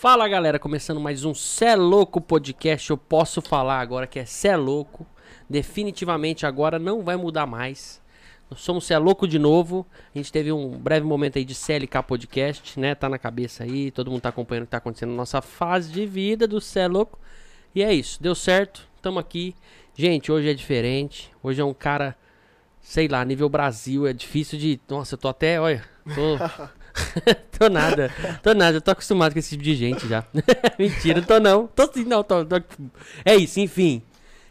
Fala galera, começando mais um Cé Louco podcast. Eu posso falar agora que é Cé Louco. Definitivamente agora não vai mudar mais. Nós somos Cé Louco de novo. A gente teve um breve momento aí de CLK podcast, né? Tá na cabeça aí, todo mundo tá acompanhando o que tá acontecendo na nossa fase de vida do Cé Louco. E é isso, deu certo, tamo aqui. Gente, hoje é diferente. Hoje é um cara, sei lá, nível Brasil, é difícil de. Nossa, eu tô até, olha, tô. tô nada, tô nada, tô acostumado com esse tipo de gente já. Mentira, tô não, tô sim, não, tô, tô, É isso, enfim.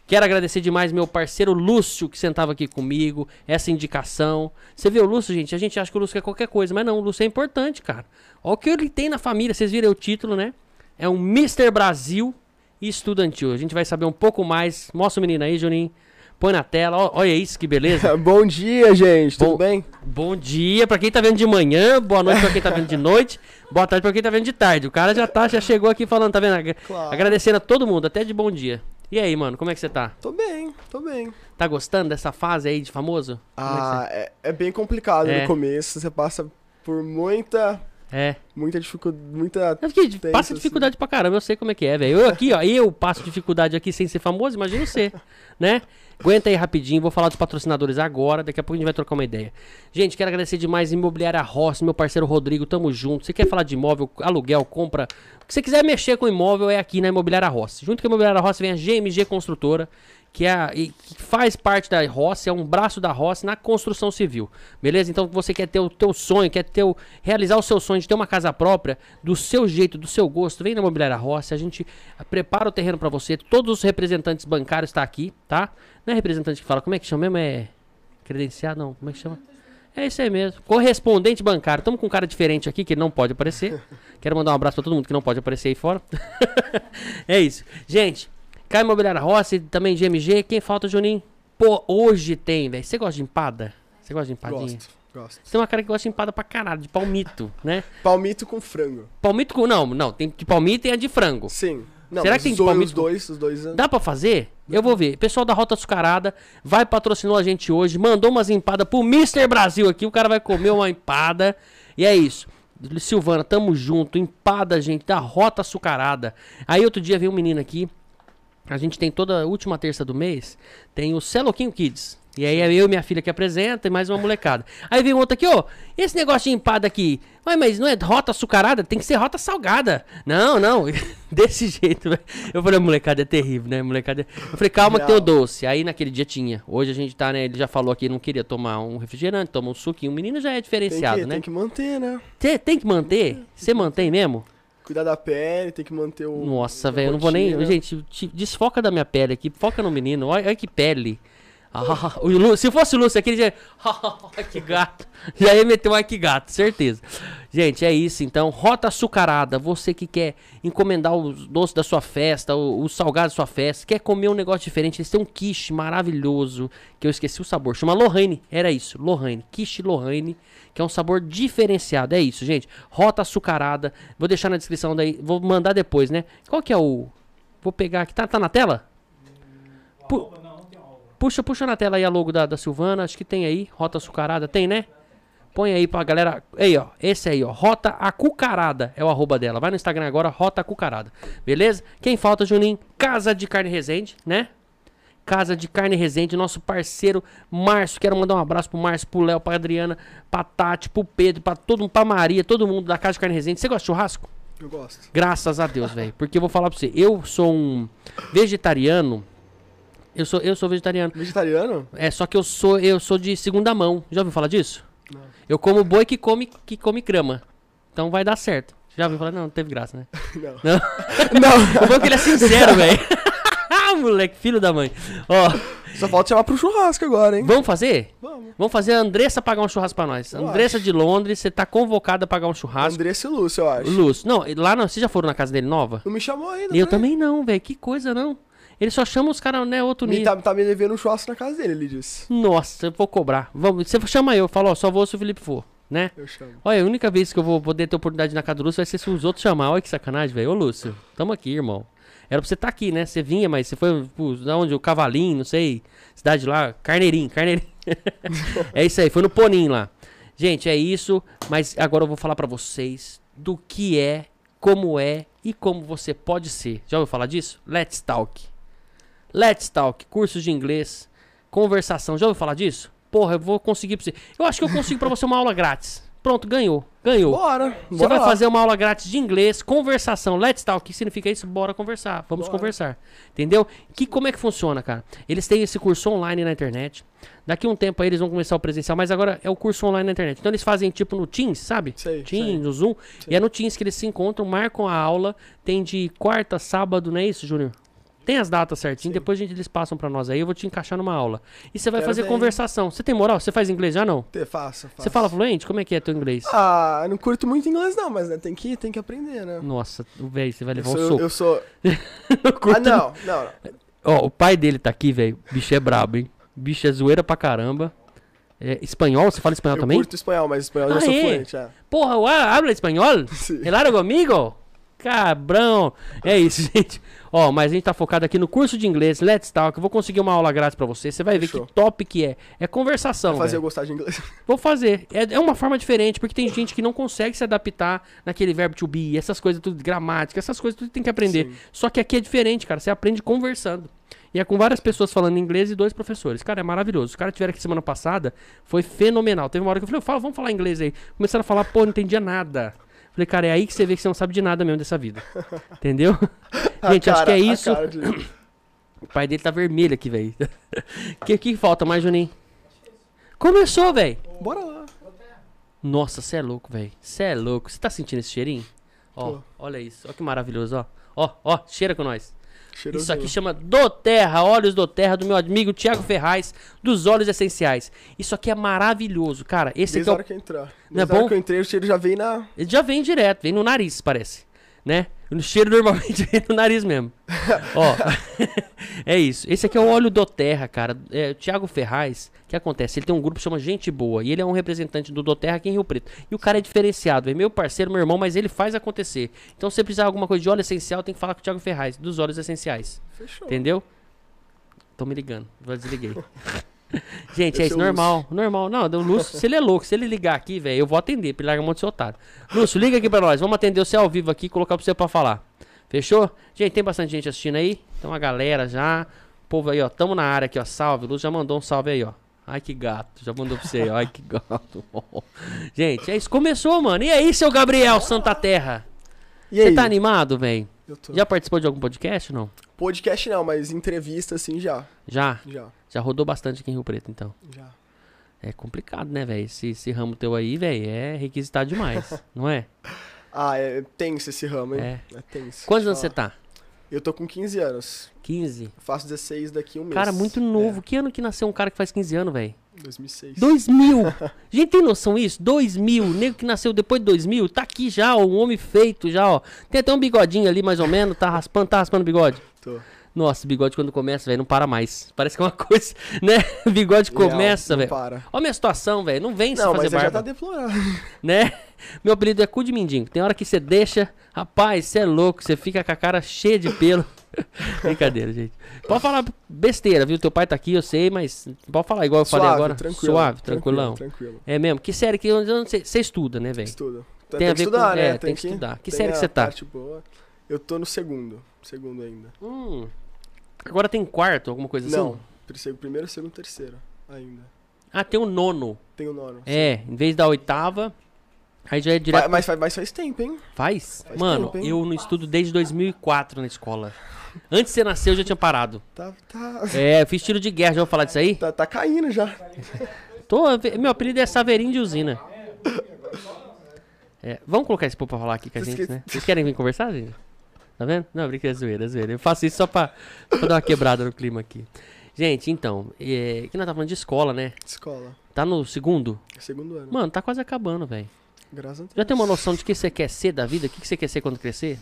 Quero agradecer demais meu parceiro Lúcio, que sentava aqui comigo, essa indicação. Você vê o Lúcio, gente? A gente acha que o Lúcio é qualquer coisa, mas não, o Lúcio é importante, cara. Olha o que ele tem na família, vocês viram o título, né? É um Mr. Brasil estudantil. A gente vai saber um pouco mais. Mostra o menino aí, Juninho. Põe na tela. Ó, olha isso, que beleza. Bom dia, gente. Tudo Bom- bem? Bom dia pra quem tá vendo de manhã, boa noite pra quem tá vendo de noite, boa tarde pra quem tá vendo de tarde. O cara já tá, já chegou aqui falando, tá vendo? Claro. Agradecendo a todo mundo, até de bom dia. E aí, mano, como é que você tá? Tô bem, tô bem. Tá gostando dessa fase aí de famoso? É Ah, é, é bem complicado É. no começo. Você passa por muita, É. muita dificuldade, muita... Eu fiquei, passa dificuldade pra caramba, eu sei como é que é, velho. Eu aqui, ó, eu passo dificuldade aqui sem ser famoso, imagina você, né? Aguenta aí rapidinho, vou falar dos patrocinadores agora, daqui a pouco a gente vai trocar uma ideia. Gente, quero agradecer demais Imobiliária Rossi, meu parceiro Rodrigo, tamo junto. Você quer falar de imóvel, aluguel, compra, o que você quiser mexer com imóvel é aqui na Imobiliária Rossi. Junto com a Imobiliária Rossi vem a GMG Construtora, que, é a, que faz parte da Rossi, é um braço da Rossi na construção civil. Beleza? Então você quer ter o teu sonho, quer ter o, realizar o seu sonho de ter uma casa própria, do seu jeito, do seu gosto, vem na Imobiliária Rossi, a gente prepara o terreno pra você, todos os representantes bancários estão aqui, tá? Não é representante que fala, como é que chama mesmo? É credenciado? Não, como é que chama? É isso aí mesmo. Correspondente bancário. Estamos com um cara diferente aqui que não pode aparecer. Quero mandar um abraço pra todo mundo que não pode aparecer aí fora. é isso. Gente, Caio Imobiliária Rossi, também GMG. Quem falta, Juninho? Pô, hoje tem, velho. Você gosta de empada? Você gosta de empadinha? Gosto, gosto. Você tem uma cara que gosta de empada pra caralho, de palmito, né? Palmito com frango. Palmito com. Não, não, tem de palmito e a de frango. Sim. Não, Será que tem os de dois, palmito os dois, os dois... Dá pra fazer? Eu vou ver. Pessoal da Rota Açucarada vai patrocinou a gente hoje, mandou umas empadas pro Mr. Brasil aqui. O cara vai comer uma empada. E é isso. Silvana, tamo junto. Empada, gente, da Rota Açucarada. Aí outro dia veio um menino aqui. A gente tem toda última terça do mês. Tem o Celoquinho Kids. E aí é eu e minha filha que apresenta e mais uma molecada. Aí vem outro aqui, ó. Esse negócio de empada aqui. Ué, mas não é rota açucarada? Tem que ser rota salgada. Não, não. Desse jeito. Eu falei, molecada é terrível, né? Molecada. é- Eu falei, calma que tem o doce. Aí naquele dia tinha. Hoje a gente tá, né? Ele já falou aqui, não queria tomar um refrigerante, toma um suquinho. O menino já é Tem diferenciado, que, né? tem que manter, né? Você tem que manter? Você mantém mesmo? Cuidar da pele, tem que manter o... Nossa, velho, eu não vou nem. Gente, te- desfoca da minha pele aqui, foca no menino. Olha, olha que pele. Ah, o se fosse o Lúcio aquele já. que gato. Já ia meter um ai que gato, certeza. Gente, é isso então. Rota açucarada. Você que quer encomendar os doces da sua festa, o- os salgados da sua festa, quer comer um negócio diferente. Eles têm um quiche maravilhoso, que eu esqueci o sabor. Chama Lohane. Era isso, Lohane. Quiche Lohane, que é um sabor diferenciado. É isso, gente. Rota açucarada. Vou deixar na descrição daí. Vou mandar depois, né? Qual que é o. Vou pegar aqui. Tá, tá na tela? Pu- Puxa, puxa na tela aí a logo da, da Silvana. Acho que tem aí. Rota açucarada. Tem, né? Põe aí pra galera. Aí, ó. Esse aí, ó. Rota Acucarada é o arroba dela. Vai no Instagram agora, Rota Acucarada. Beleza? Quem falta, Juninho? Casa de Carne Resende, né? Casa de Carne Resende, nosso parceiro Márcio. Quero mandar um abraço pro Márcio, pro Léo, pra Adriana, pra Tati, pro Pedro, pra todo mundo, pra Maria, todo mundo da Casa de Carne Resende. Você gosta de churrasco? Eu gosto. Graças a Deus, velho. Porque eu vou falar pra você, eu sou um vegetariano. Eu sou, eu sou vegetariano. Vegetariano? É, só que eu sou eu sou de segunda mão. Já ouviu falar disso? Eu como boi que come que come grama. Então vai dar certo. Já ouviu falar? Não, não teve graça, né? Não. Não. Não. O bom é que ele é sincero, velho. Ah, moleque, filho da mãe. Ó, Só falta chamar pro churrasco agora, hein? vamos fazer? Vamos. Vamos fazer a Andressa pagar um churrasco pra nós. Eu Andressa acho. de Londres, você tá convocada a pagar um churrasco. Andressa e Lúcio, eu acho. Lúcio. Não, lá não, vocês já foram na casa dele nova? Não me chamou ainda, Eu né? também não, velho. Que coisa, não. Ele só chama os caras, né, outro nível. tá, tá me devendo um churrasco na casa dele, ele disse. Nossa, eu vou cobrar. Vamos, você chama eu, fala, ó, só vou se o Felipe for, né? Eu chamo. Olha, a única vez que eu vou poder ter oportunidade na casa do Lúcio vai ser se os outros chamar. Olha que sacanagem, velho. Ô, Lúcio, tamo aqui, irmão. Era pra você estar aqui, né? Você vinha, mas você foi, pô, da onde? O Cavalinho, não sei. Cidade lá, Carneirinho, Carneirinho. é isso aí, foi no Ponim lá. Gente, é isso. Mas agora eu vou falar pra vocês do que é, como é, e como você pode ser. Já ouviu falar disso? Let's Talk. Let's Talk, cursos de inglês, conversação. Já ouviu falar disso? Porra, eu vou conseguir pra você. Eu acho que eu consigo pra você uma aula grátis. Pronto, ganhou. Ganhou. Bora. Você bora vai lá. fazer uma aula grátis de inglês, conversação, let's talk. O que significa isso? Bora conversar. Vamos Bora. conversar. Entendeu? Que, como é que funciona, cara? Eles têm esse curso online na internet. Daqui um tempo aí eles vão começar o presencial, mas agora é o curso online na internet. Então eles fazem tipo no Teams, sabe? Sei, Teams, sei. no Zoom. Sei. E é no Teams que eles se encontram, marcam a aula. Tem de quarta, sábado, não é isso, Júnior? Tem as datas certinho, Sim. depois a gente, eles passam pra nós aí, eu vou te encaixar numa aula. E você vai Quero fazer ver. conversação. Você tem moral? Você faz inglês já não? Te- Faça, faça. Você fala fluente? Como é que é teu inglês? Ah, eu não curto muito inglês não, mas né, tem, que, tem que aprender, né? Nossa, velho, você vai Eu levar sou, um soco. eu sou... Eu curto Ah, não, não. não. Ó, o pai dele tá aqui, velho. Bicho é brabo, hein? Bicho é zoeira pra caramba. É, espanhol? Você fala espanhol Eu também? curto espanhol, mas espanhol eu Ah, já sou é? fluente, é. Porra, habla espanhol? Sim. Helado comigo? Cabrão. É isso, gente. Ó, mas a gente tá focado aqui no curso de inglês, Let's Talk. Eu vou conseguir uma aula grátis pra você. Você vai ver Fechou. que top que é. É conversação, Vai fazer eu velho. gostar de inglês. Vou fazer. É, é uma forma diferente, porque tem gente que não consegue se adaptar naquele verbo to be, essas coisas tudo, gramática, essas coisas tudo tem que aprender. Sim. Só que aqui é diferente, cara. Você aprende conversando. E é com várias pessoas falando inglês e dois professores. Cara, é maravilhoso. Os caras tiveram aqui semana passada, foi fenomenal. Teve uma hora que eu falei, fala, vamos falar inglês aí. Começaram a falar, pô, não entendia nada. Falei, cara, é aí que você vê que você não sabe de nada mesmo dessa vida. Entendeu? Gente, acho que é isso. de- O pai dele tá vermelho aqui, velho. O que, que falta mais, Juninho? Começou, velho. Bora lá. Nossa, você é louco, velho. Você é louco. Você tá sentindo esse cheirinho? Ó, Tô. olha isso. Ó que maravilhoso, ó. Ó, ó, cheira com nós. Cheirosinho. Isso aqui chama Do Terra, óleos do Terra, do meu amigo Thiago Ferraz, dos óleos essenciais. Isso aqui é maravilhoso, cara. Esse Desde aqui é hora o... que eu entrar. Não é hora bom? que eu entrei, o cheiro já veio na... Ele já vem direto, vem no nariz, parece. Né? O cheiro normalmente vem no nariz mesmo. Ó, é isso. Esse aqui é o óleo do Terra, cara. É, o Thiago Ferraz, o que acontece? Ele tem um grupo que chama Gente Boa. E ele é um representante do Doterra aqui em Rio Preto. E o cara é diferenciado. É meu parceiro, meu irmão, mas ele faz acontecer. Então, se você precisar de alguma coisa de óleo essencial, tem que falar com o Thiago Ferraz, dos óleos essenciais. Fechou. Entendeu? Tô me ligando. Já desliguei. Gente, é isso, é normal. Normal. Não, o Lúcio, se ele é louco, se ele ligar aqui, velho, eu vou atender, pra ele largar um monte de seu otário. Lúcio, liga aqui pra nós. Vamos atender você ao vivo aqui e colocar pra você pra falar. Fechou? Gente, tem bastante gente assistindo aí. Então a galera já. O povo aí, ó. Tamo na área aqui, ó. Salve. O Lúcio já mandou um salve aí, ó. Ai, que gato. Já mandou pra você aí, ó. Ai, que gato. Gente, é isso. Começou, mano. E aí, seu Gabriel Santa Terra? Você tá animado, velho? Eu tô. Já participou de algum podcast, não? Podcast não, mas entrevista assim já. Já? Já. Já rodou bastante aqui em Rio Preto, então. Já. É complicado, né, velho? Esse, esse ramo teu aí, velho, é requisitado demais, não é? Ah, é tenso esse ramo, hein? É. É, tenso. Quantos anos você tá? Eu tô com 15 anos. 15. Eu faço 16 daqui a um mês. Cara, muito novo. Que ano que nasceu um cara que faz 15 anos, velho? É, 2006. 2000! Gente, tem noção disso? 2000. Nego que nasceu depois de 2000, tá aqui já, ó, um homem feito já, ó. Tem até um bigodinho ali, mais ou menos, tá raspando, tá raspando o bigode. Tô. Nossa, bigode quando começa, velho, não para mais. Parece que é uma coisa, né? Bigode começa, velho. para. Olha a minha situação, velho. Não vem Não, fazer mas aí já barba. tá deplorável. né? Meu apelido é cu de mindinho. Tem hora que você deixa, rapaz, você é louco, você fica com a cara cheia de pelo. Brincadeira, gente. Pode falar besteira, viu? Teu pai tá aqui, eu sei, mas pode falar igual eu falei Suave, agora. tranquilo. Suave, tranquilão. Tranquilo. É mesmo? Que série que você estuda, né, velho? Estuda. Tem Tem, a que ver com- estudar, né? é, tem que estudar. Que tem série que você tá? boa. Eu tô no segundo. Segundo ainda. Hum. Agora tem quarto, alguma coisa Não. assim? Terceiro, primeiro, segundo, terceiro. Ainda. Ah, tem o nono. Tem o nono. É, em vez da oitava, aí já é direto. Vai- mas, faz, mas faz tempo, hein? Faz? Faz Mano, tempo, hein? eu não estudo desde 2004 na escola. Antes de você nascer, eu já tinha parado. Tá, tá, É, eu fiz tiro de guerra, já vou falar disso aí? tá, tá caindo já. Tô, meu apelido é Saveirinho de Usina. É, vamos colocar esse povo pra falar aqui com a gente, né? Vocês querem vir conversar, gente? Tá vendo? Não, brincadeira, é zoeira, é zoeira. Eu faço isso só pra, pra dar uma quebrada no clima aqui. Gente, então, é, que nós tá falando de escola, né? Escola. Tá no segundo? Segundo ano. Mano, tá quase acabando, velho. Graças a Deus. Já tem uma noção de que você quer ser da vida? O que que você quer ser quando crescer?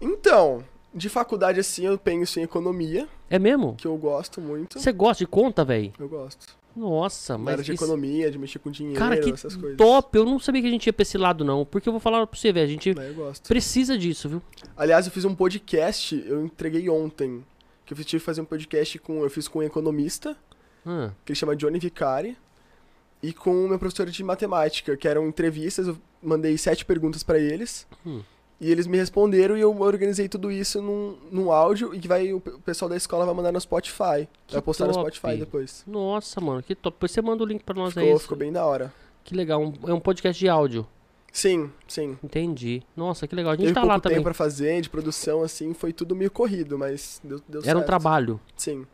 Então, de faculdade assim, eu penso em economia, É mesmo? que eu gosto muito. Você gosta de conta, velho? Eu gosto. Nossa, mas. área de isso- economia, de mexer com dinheiro, Cara, que essas coisas. top! Eu não sabia que a gente ia pra esse lado, não. Porque eu vou falar pra você, velho. A gente precisa disso, viu? Aliás, eu fiz um podcast, eu entreguei ontem. Que eu tive que fazer um podcast com. Eu fiz com um economista, Ah, que ele chama Johnny Vicari, e com o meu professor de matemática, que eram entrevistas, eu mandei sete perguntas pra eles. Hum. E eles me responderam e eu organizei tudo isso num, num áudio e que vai, o pe- o pessoal da escola vai mandar no Spotify. Que vai postar no top. Spotify depois. Nossa, mano, que top. Depois você manda o link pra nós aí. Ficou, ficou bem da hora. Que legal. Um- é um podcast de áudio. Sim, sim. Entendi. Nossa, que legal. A gente Teve tá lá também. tempo pra fazer, de produção, assim, foi tudo meio corrido, mas deu, deu certo. Era um trabalho. Sim,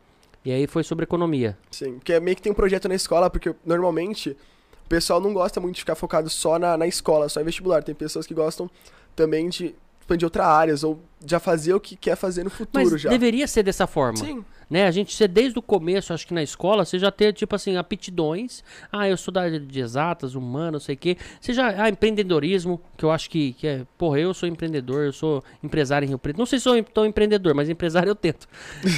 E aí foi sobre economia. sim. Porque meio que tem um projeto na escola, porque normalmente pessoal não gosta muito de ficar focado só na, na escola, só em vestibular. Tem pessoas que gostam também de expandir outras áreas, ou já fazer o que quer fazer no futuro Mas já. deveria ser dessa forma. Sim, Né? A gente ser desde o começo, acho que na escola, você já ter, tipo assim, aptidões. Ah, eu sou da área de exatas, humano, não sei o quê. Você já. Ah, empreendedorismo, que eu acho que, que é. Porra, eu sou empreendedor, eu sou empresário em Rio Preto. Não sei se sou tão empreendedor, mas empresário eu tento.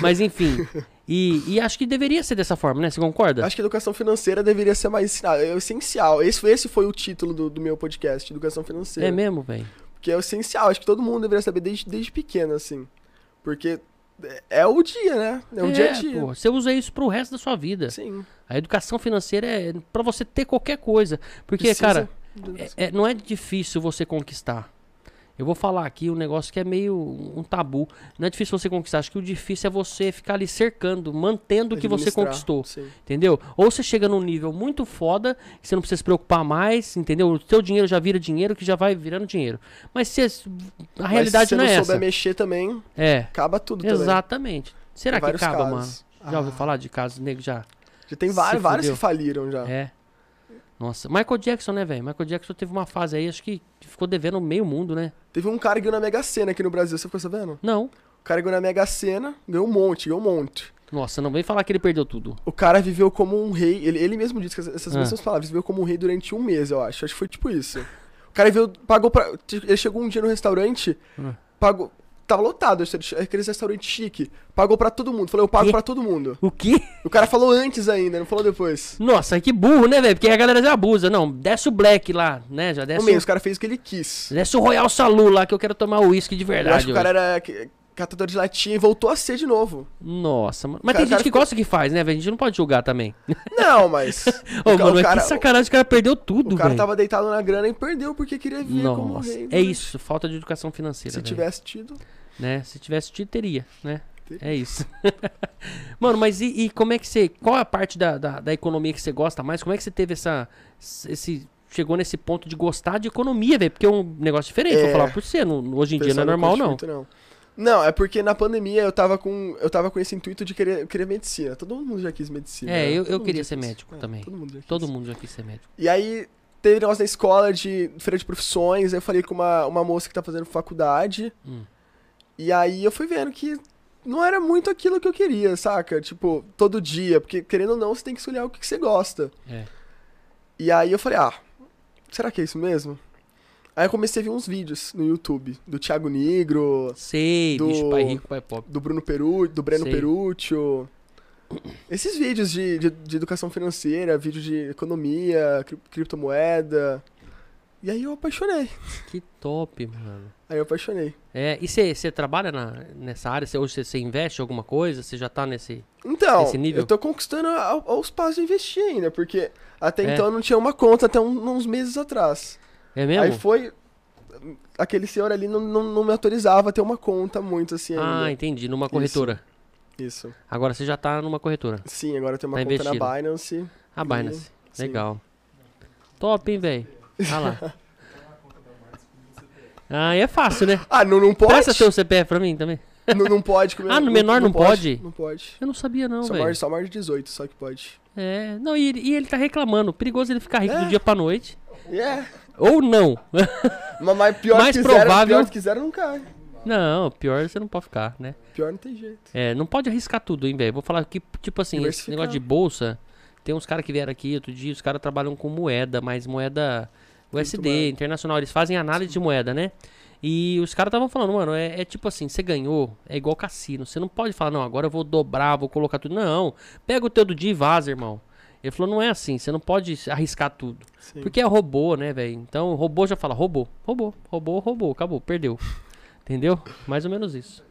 Mas enfim. E, e acho que deveria ser dessa forma, né? Você concorda? acho que a educação financeira deveria ser mais ensinada. É essencial. Esse, esse foi o título do, do meu podcast, Educação Financeira. É mesmo, velho. Que é o essencial, acho que todo mundo deveria saber desde, desde pequeno, assim. Porque é- é o dia, né? É o dia a dia. pô, você usa isso pro resto da sua vida. Sim. A educação financeira é pra você ter qualquer coisa. Porque, Precisa cara, É- é- não é difícil você conquistar. Eu vou falar aqui um negócio que é meio um tabu. Não é difícil você conquistar. Acho que o difícil é você ficar ali cercando, mantendo o que você conquistou. Sim. Entendeu? Ou você chega num nível muito foda, que você não precisa se preocupar mais, entendeu? O teu dinheiro já vira dinheiro, que já vai virando dinheiro. Mas se a realidade se não você é não essa. souber mexer também, É, acaba tudo também. exatamente. Será Tem que acaba, casos. mano? Já ouviu Ah. falar de casos negros já? Já tem Se vários, vários que faliram já. É. Nossa, Michael Jackson, né, velho? Michael Jackson teve uma fase aí, acho que ficou devendo meio mundo, né? Teve um cara que ganhou na Mega Sena aqui no Brasil, você ficou sabendo? Não. O cara ganhou na Mega Sena, ganhou um monte, ganhou um monte. Nossa, não vem falar que ele perdeu tudo. O cara viveu como um rei, ele, ele mesmo disse que essas- Ah. mesmas palavras, viveu como um rei durante um mês, eu acho. Acho que foi tipo isso. O cara viveu, pagou pra. Ele chegou um dia no restaurante, Ah. pagou. Tava lotado, aqueles restaurantes chique. Pagou pra todo mundo. Falou, eu pago pra todo mundo. O quê? O cara falou antes ainda, não falou depois. Nossa, que burro, né, velho? Porque a galera já abusa. Não, desce o Black lá, né? Já desce, o, o cara fez o que ele quis. desce o Royal Salu lá, que eu quero tomar uísque de Eu verdade. acho que o cara era catador de latinha e voltou a ser de novo. Nossa, mano. Mas Cara, tem gente que ficou- gosta que faz, né, velho? A gente não pode julgar também. Não, mas. Ô, o mano, o cara, que sacanagem, o cara perdeu tudo, o cara velho. tava deitado na grana e perdeu porque queria como Nossa, rei. é durante- isso, falta de educação financeira. Se velho. tivesse tido. né? Se tivesse tido, teria, né? Teria. É isso. Mano, mas e, e como é que você. Qual é a parte da, da, da economia que você gosta mais? Como é que você teve essa. Esse. Chegou nesse ponto de gostar de economia, velho? Porque é um negócio diferente, vou É. falar por você. não- hoje em dia não é normal, não. muito, não. Não, é porque na pandemia eu tava com, eu tava com esse intuito de querer, querer medicina. Todo mundo já quis medicina. É, né? eu- eu queria ser quis. médico É, também. Todo mundo já quis. Todo mundo já quis ser médico. E aí teve negócio na escola de feira de profissões, aí eu falei com uma, uma moça que tá fazendo faculdade. Hum. E aí eu fui vendo que não era muito aquilo que eu queria, saca? Tipo, todo dia, porque querendo ou não, você tem que escolher o que que você gosta. É. E aí eu falei, ah, será que é isso mesmo? Aí eu comecei a ver uns vídeos no YouTube do Thiago Negro, Sei, Do- bicho, pai rico, pai pobre. do Bruno Peru, do Breno Sei. Esses vídeos de, de, de educação financeira, vídeo de economia, cri- criptomoeda. E aí eu apaixonei. Que top, mano. Aí eu apaixonei. É, e você trabalha na, nessa área? Cê, hoje você investe em alguma coisa? Você já tá nesse. Então, Esse nível? eu tô conquistando ao- aos passos de investir ainda, porque até É. então eu não tinha uma conta até um- uns meses atrás. É mesmo? Aí foi. Aquele senhor ali não, não, não me autorizava a ter uma conta muito assim ah, ainda. entendi. Numa corretora. Isso. Agora você já tá numa corretora. Sim, agora tem uma Tá conta investido. na Binance. A Binance. Sim. Legal. Top, hein, velho? Ah lá. Ah, é fácil, né? Ah, não, não pode? Presta seu CPF pra mim também. Não, não pode comer. Ah, no menor não pode? Não pode. Eu não sabia, não, Só maior, velho. só maior de 18, só que pode. É, não, e, e ele tá reclamando. Perigoso ele ficar rico É. do dia pra noite. É. Ou não. Mas, pior Mais que provável- pior que quiser não cai. não, pior você não pode ficar, né? Pior não tem jeito. É, não pode arriscar tudo, hein, velho. Vou falar que, tipo assim, esse negócio de bolsa. Tem uns caras que vieram aqui outro dia, os caras trabalham com moeda, mas moeda USD, internacional. Eles fazem análise de moeda, né? E os caras estavam falando, mano, é, é tipo assim, você ganhou, é igual cassino. Você não pode falar, não, agora eu vou dobrar, vou colocar tudo. Não, pega o teu do dia e vaza, irmão. Ele falou, não é assim, você não pode arriscar tudo. Sim. Porque é robô, né, velho? Então, o robô já fala, robô, robô, robô, robô, acabou, perdeu. Entendeu? Mais ou menos isso.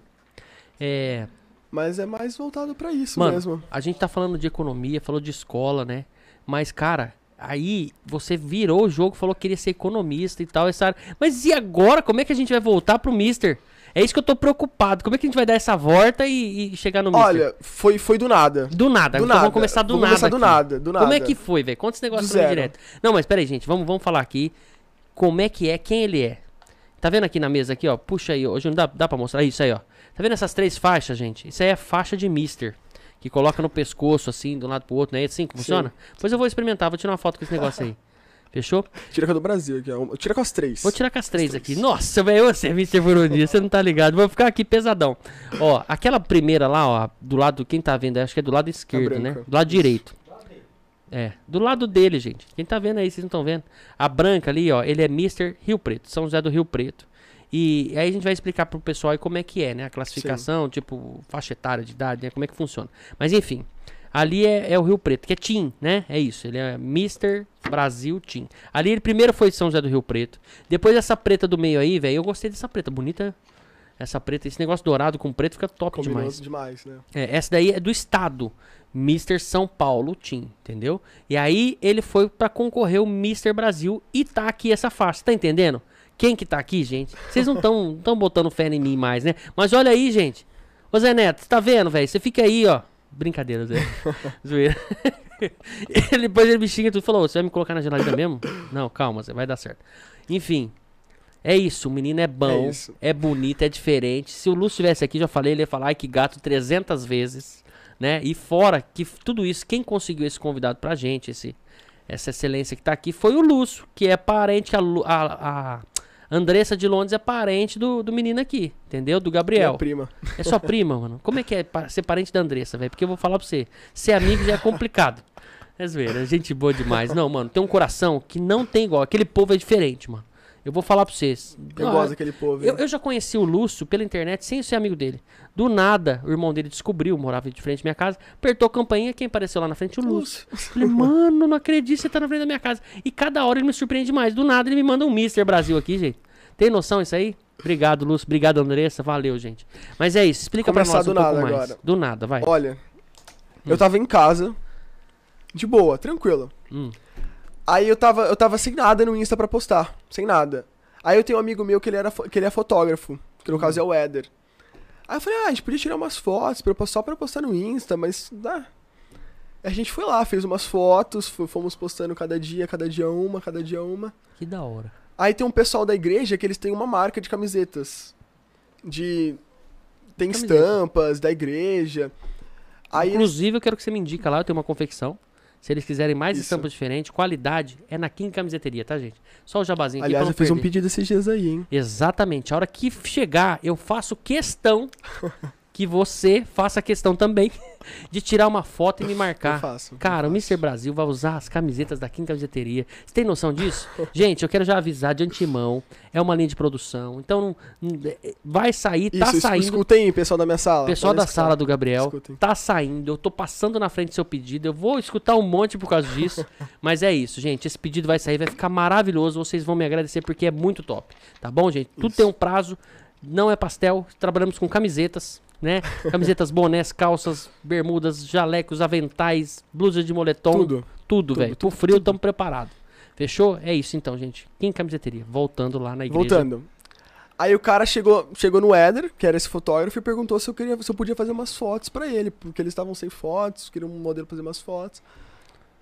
É, Mas é mais voltado pra isso Mano, mesmo. a gente tá falando de economia, falou de escola, né? Mas, cara, aí você virou o jogo, falou que queria ser economista e tal, essa área. Mas e agora? Como é que a gente vai voltar pro Mister? É isso que eu tô preocupado. Como é que a gente vai dar essa volta e, e chegar no Mister? Olha, foi, foi do nada. do nada. do então nada. vamos começar do Vamos nada. começar do nada, do nada. Como é que foi, velho? Conta esse negócio pra direto. Não, mas peraí, gente. Vamos, vamos falar aqui como é que é, quem ele é. Tá vendo aqui na mesa aqui, ó? Puxa aí, hoje não dá, dá pra mostrar isso aí, ó. Tá vendo essas três faixas, gente? Isso aí é faixa de Mister. Que coloca no pescoço, assim, de um lado pro outro, não é assim que funciona? Pois eu vou experimentar, vou tirar uma foto com esse negócio aí. Fechou? Tira com a do Brasil aqui, ó. Tira com as três. Vou tirar com as três aqui. Nossa, velho, você é Mr. Burundinho, você não tá ligado. Vou ficar aqui pesadão. Ó, aquela primeira lá, ó, do lado, quem tá vendo, acho que é do lado esquerdo, né? Do lado direito. É, do lado dele, gente. Quem tá vendo aí, vocês não estão vendo? A branca ali, ó, ele é Mr. Rio Preto, São José do Rio Preto. E aí a gente vai explicar pro pessoal aí como é que é, né? A classificação, tipo, faixa etária de idade, né? Como é que funciona. Mas enfim, ali é, é o Rio Preto, que é Tim, né? É isso, ele é Mr. Brasil Tim. Ali ele primeiro foi de São José do Rio Preto. Depois essa preta do meio aí, velho, eu gostei dessa preta, bonita. Essa preta, esse negócio dourado com preto fica top Combinou demais. demais, né? É, essa daí é do estado. Mr. São Paulo Team, entendeu? E aí ele foi pra concorrer o Mr. Brasil e tá aqui essa faixa, tá entendendo? Quem que tá aqui, gente? Vocês não estão tão botando fé em mim mais, né? Mas olha aí, gente. Ô Zé Neto, você tá vendo, velho? Você fica aí, ó. Brincadeira, Zé. Zoeira. ele, depois ele me xinga e tudo. Falou, você vai me colocar na geladeira mesmo? Não, calma, Zé, vai dar certo. Enfim, é isso. O menino é bom, É é, bonito, é diferente. Se o Lúcio estivesse aqui, já falei, ele ia falar, ai que gato 300 vezes, né? E fora que tudo isso, quem conseguiu esse convidado pra gente, esse, essa excelência que tá aqui, foi o Lúcio, que é parente, a, a, a Andressa de Londres é parente do, do menino aqui, entendeu? Do Gabriel. Minha prima. É sua prima, mano. Como é que é ser parente da Andressa, velho? Porque eu vou falar pra você, ser amigo já é complicado. É zoeira, gente boa demais. Não, mano, tem um coração que não tem igual. Aquele povo é diferente, mano. Eu vou falar pra vocês. Eu Ah, gosto daquele povo. eu, eu já conheci o Lúcio pela internet sem ser amigo dele. Do nada, o irmão dele descobriu, morava de frente à minha casa, apertou a campainha, quem apareceu lá na frente? O Lúcio. Falei, mano, não acredito, você tá na frente da minha casa. E cada hora ele me surpreende mais. Do nada ele me manda um Mister Brasil aqui, gente. Tem noção isso aí? Obrigado, Lúcio. Obrigado, Andressa. Valeu, gente. Mas é isso, explica pra Começar nós um do pouco nada mais. agora. Do nada, vai. Olha, eu tava em casa, de boa, tranquilo. Hum. Aí eu tava, eu tava sem nada no Insta pra postar, sem nada. Aí eu tenho um amigo meu que ele, era, que ele é fotógrafo, que no caso é o Éder. Aí eu falei, ah, a gente podia tirar umas fotos pra só pra postar no Insta, mas dá. A gente foi lá, fez umas fotos, fo- fomos postando cada dia, cada dia uma, cada dia uma. Que da hora. Aí tem um pessoal da igreja que eles têm uma marca de camisetas. De. Tem Camiseta. estampas da igreja. Aí eles- Inclusive, eu quero que você me indica lá, eu tenho uma confecção. Se eles quiserem mais Isso. estampas diferentes, qualidade, é na Kim Camiseteria, tá, gente? Só o jabazinho aqui Aliás, eu fiz um pedido esses dias aí, hein? Exatamente. A hora que chegar, eu faço questão que você faça questão também de tirar uma foto e me marcar. Eu faço. Cara, eu o faço. Mr. Brasil vai usar as camisetas da Kim Camiseteria. Você tem noção disso? Gente, eu quero já avisar de antemão. É uma linha de produção. Então, não- é- vai sair, tá Isso, saindo. escutem, pessoal da minha sala. Pessoal da sala do escutar. Gabriel Escutem. tá saindo. Eu tô passando na frente do seu pedido. Eu vou escutar um monte por causa disso. mas é isso, gente. Esse pedido vai sair, vai ficar maravilhoso. Vocês vão me agradecer porque é muito top. Tá bom, gente? Tudo Isso. tem um prazo. Não é pastel. Trabalhamos com camisetas, né? Camisetas, bonés, calças, bermudas, jalecos, aventais, blusas de moletom. Tudo. Tudo, velho. Pro frio estamos preparados. Fechou? É isso então, gente. Quem camiseteria? Voltando lá na igreja. Voltando. Aí o cara chegou, chegou no Éder, que era esse fotógrafo, e perguntou se eu, queria, se eu podia fazer umas fotos pra ele, porque eles estavam sem fotos, queriam um modelo fazer umas fotos.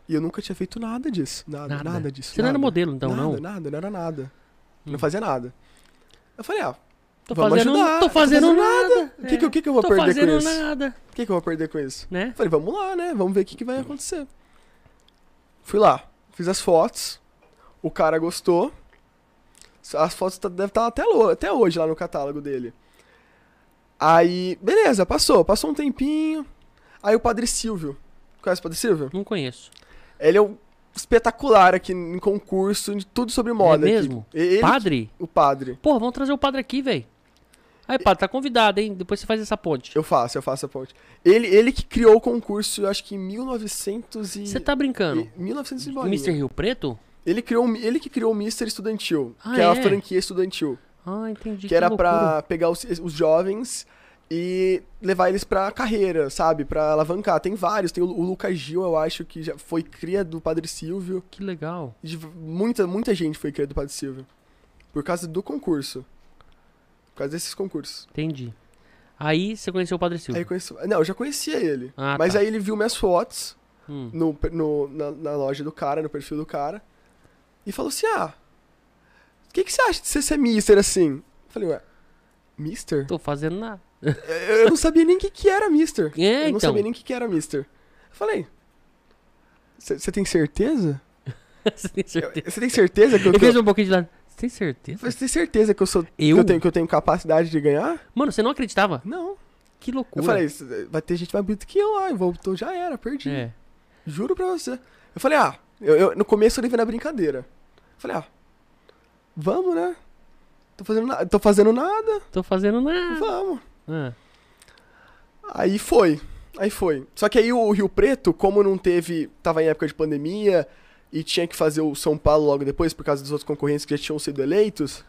E eu nunca tinha feito nada disso. Nada, Nada. nada, disso. Você não era nada. modelo, então, nada, não? Nada, não era nada. Hum. Não fazia nada. Eu falei, ah, Tô Vamos fazendo, ajudar, tô tô fazendo fazendo nada. o que, que, o que que eu vou Tô perder com fazendo isso? nada, O que, que eu vou perder com isso? né? Falei, vamos lá, né? Vamos ver o que, que vai acontecer. Fui lá, fiz as fotos. O cara gostou. As fotos tá- devem estar até, lo- até hoje lá no catálogo dele. Aí, beleza, passou. Passou um tempinho. Aí o Padre Silvio. Conhece o Padre Silvio? Não conheço. Ele é um espetacular aqui em concurso de tudo sobre moda. aqui. É mesmo? Ele- Padre? O padre. Porra, vamos trazer o padre aqui, velho. Aí, padre, tá convidado, hein? Depois você faz essa ponte. Eu faço, eu faço a ponte. Ele, ele que criou o concurso, eu acho que em 1900 e... Você tá brincando? e- 1900 e bolinha. Mr. Rio Preto? Ele, criou, ele que criou o Mister Estudantil, Ah, que é a é? franquia estudantil. Ah, entendi. Que era loucura. pra pegar os, os jovens e levar eles pra carreira, sabe? Pra alavancar. Tem vários. Tem o, o Lucas Gil, eu acho, que já foi cria do Padre Silvio. Que legal. De- muita, muita gente foi cria do Padre Silvio. Por causa do concurso. Causa desses concursos. Entendi. Aí você conheceu o Padre Aí Silvio. eu conheci... Não, eu já conhecia ele. Ah, mas tá. aí ele viu minhas fotos Hum. no, no- na, na loja do cara, no perfil do cara. E falou assim: Ah, o que, que você acha de você ser mister assim? Eu falei, ué, mister? Tô fazendo nada. Eu não sabia nem o que, que era mister. É, eu não então. sabia nem o que, que era mister. Eu falei, você tem certeza? você tem certeza? Tem certeza que eu, eu... um pouquinho de lado. Tem certeza? Você tem certeza que eu sou. Eu? Que eu, tenho, que eu tenho capacidade de ganhar? Mano, você não acreditava? Não. Que loucura. Eu falei, "Cê- vai ter gente mais bonita que eu lá. Eu vou, então já era, perdi. É. Juro pra você. Eu falei, ah, eu, eu- no começo eu levei na brincadeira. Eu falei, ah, vamos, né? Tô fazendo, na- tô fazendo nada, Tô fazendo nada. vamos. Ah, Aí foi, aí foi. Só que aí o Rio Preto, como não teve, tava em época de pandemia e tinha que fazer o São Paulo logo depois por causa dos outros concorrentes que já tinham sido eleitos,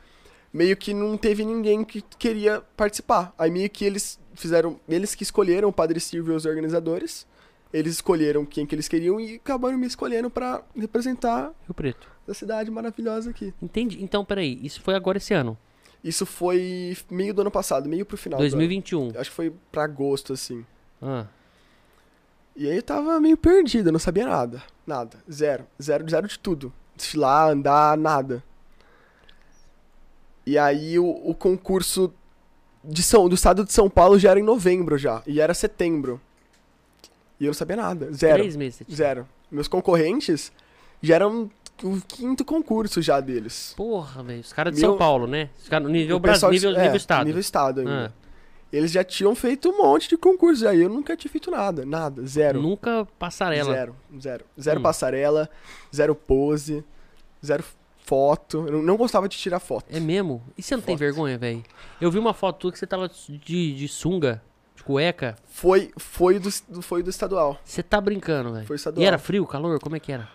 meio que não teve ninguém que queria participar. Aí meio que eles fizeram, eles que escolheram o Padre Silvio e os organizadores. Eles escolheram quem que eles queriam e acabaram me escolhendo pra representar Rio Preto. a cidade maravilhosa aqui. Entendi. Então, peraí. Isso foi agora esse ano. Isso foi meio do ano passado, meio pro final. do ano. 2021. Acho que foi pra agosto, assim. Ah, E aí eu tava meio perdido, eu não sabia nada. Nada. Zero. Zero, zero de tudo. Desfilar, andar, nada. E aí o, o concurso de São, do estado de São Paulo já era em novembro já. E era setembro. E eu não sabia nada. Zero. três meses. Zero. Meus concorrentes já eram o quinto concurso já deles. Porra, velho. Os caras de Meu- São Paulo, né? Os caras no nível Brasil, nível, é, nível estado. Nível estado ainda. Ah, Eles já tinham feito um monte de concursos aí. Eu nunca tinha feito nada. Nada. Zero. Nunca passarela. Zero, zero. Zero Hum. passarela, zero pose, zero foto. Eu não, gostava de tirar foto. É mesmo? E você não tem Foto. vergonha, velho? Eu vi uma foto tua que você tava de, de sunga, de cueca. Foi, foi, do, do- foi do estadual. Você tá brincando, velho. Foi estadual. E era frio, calor? Como é que era?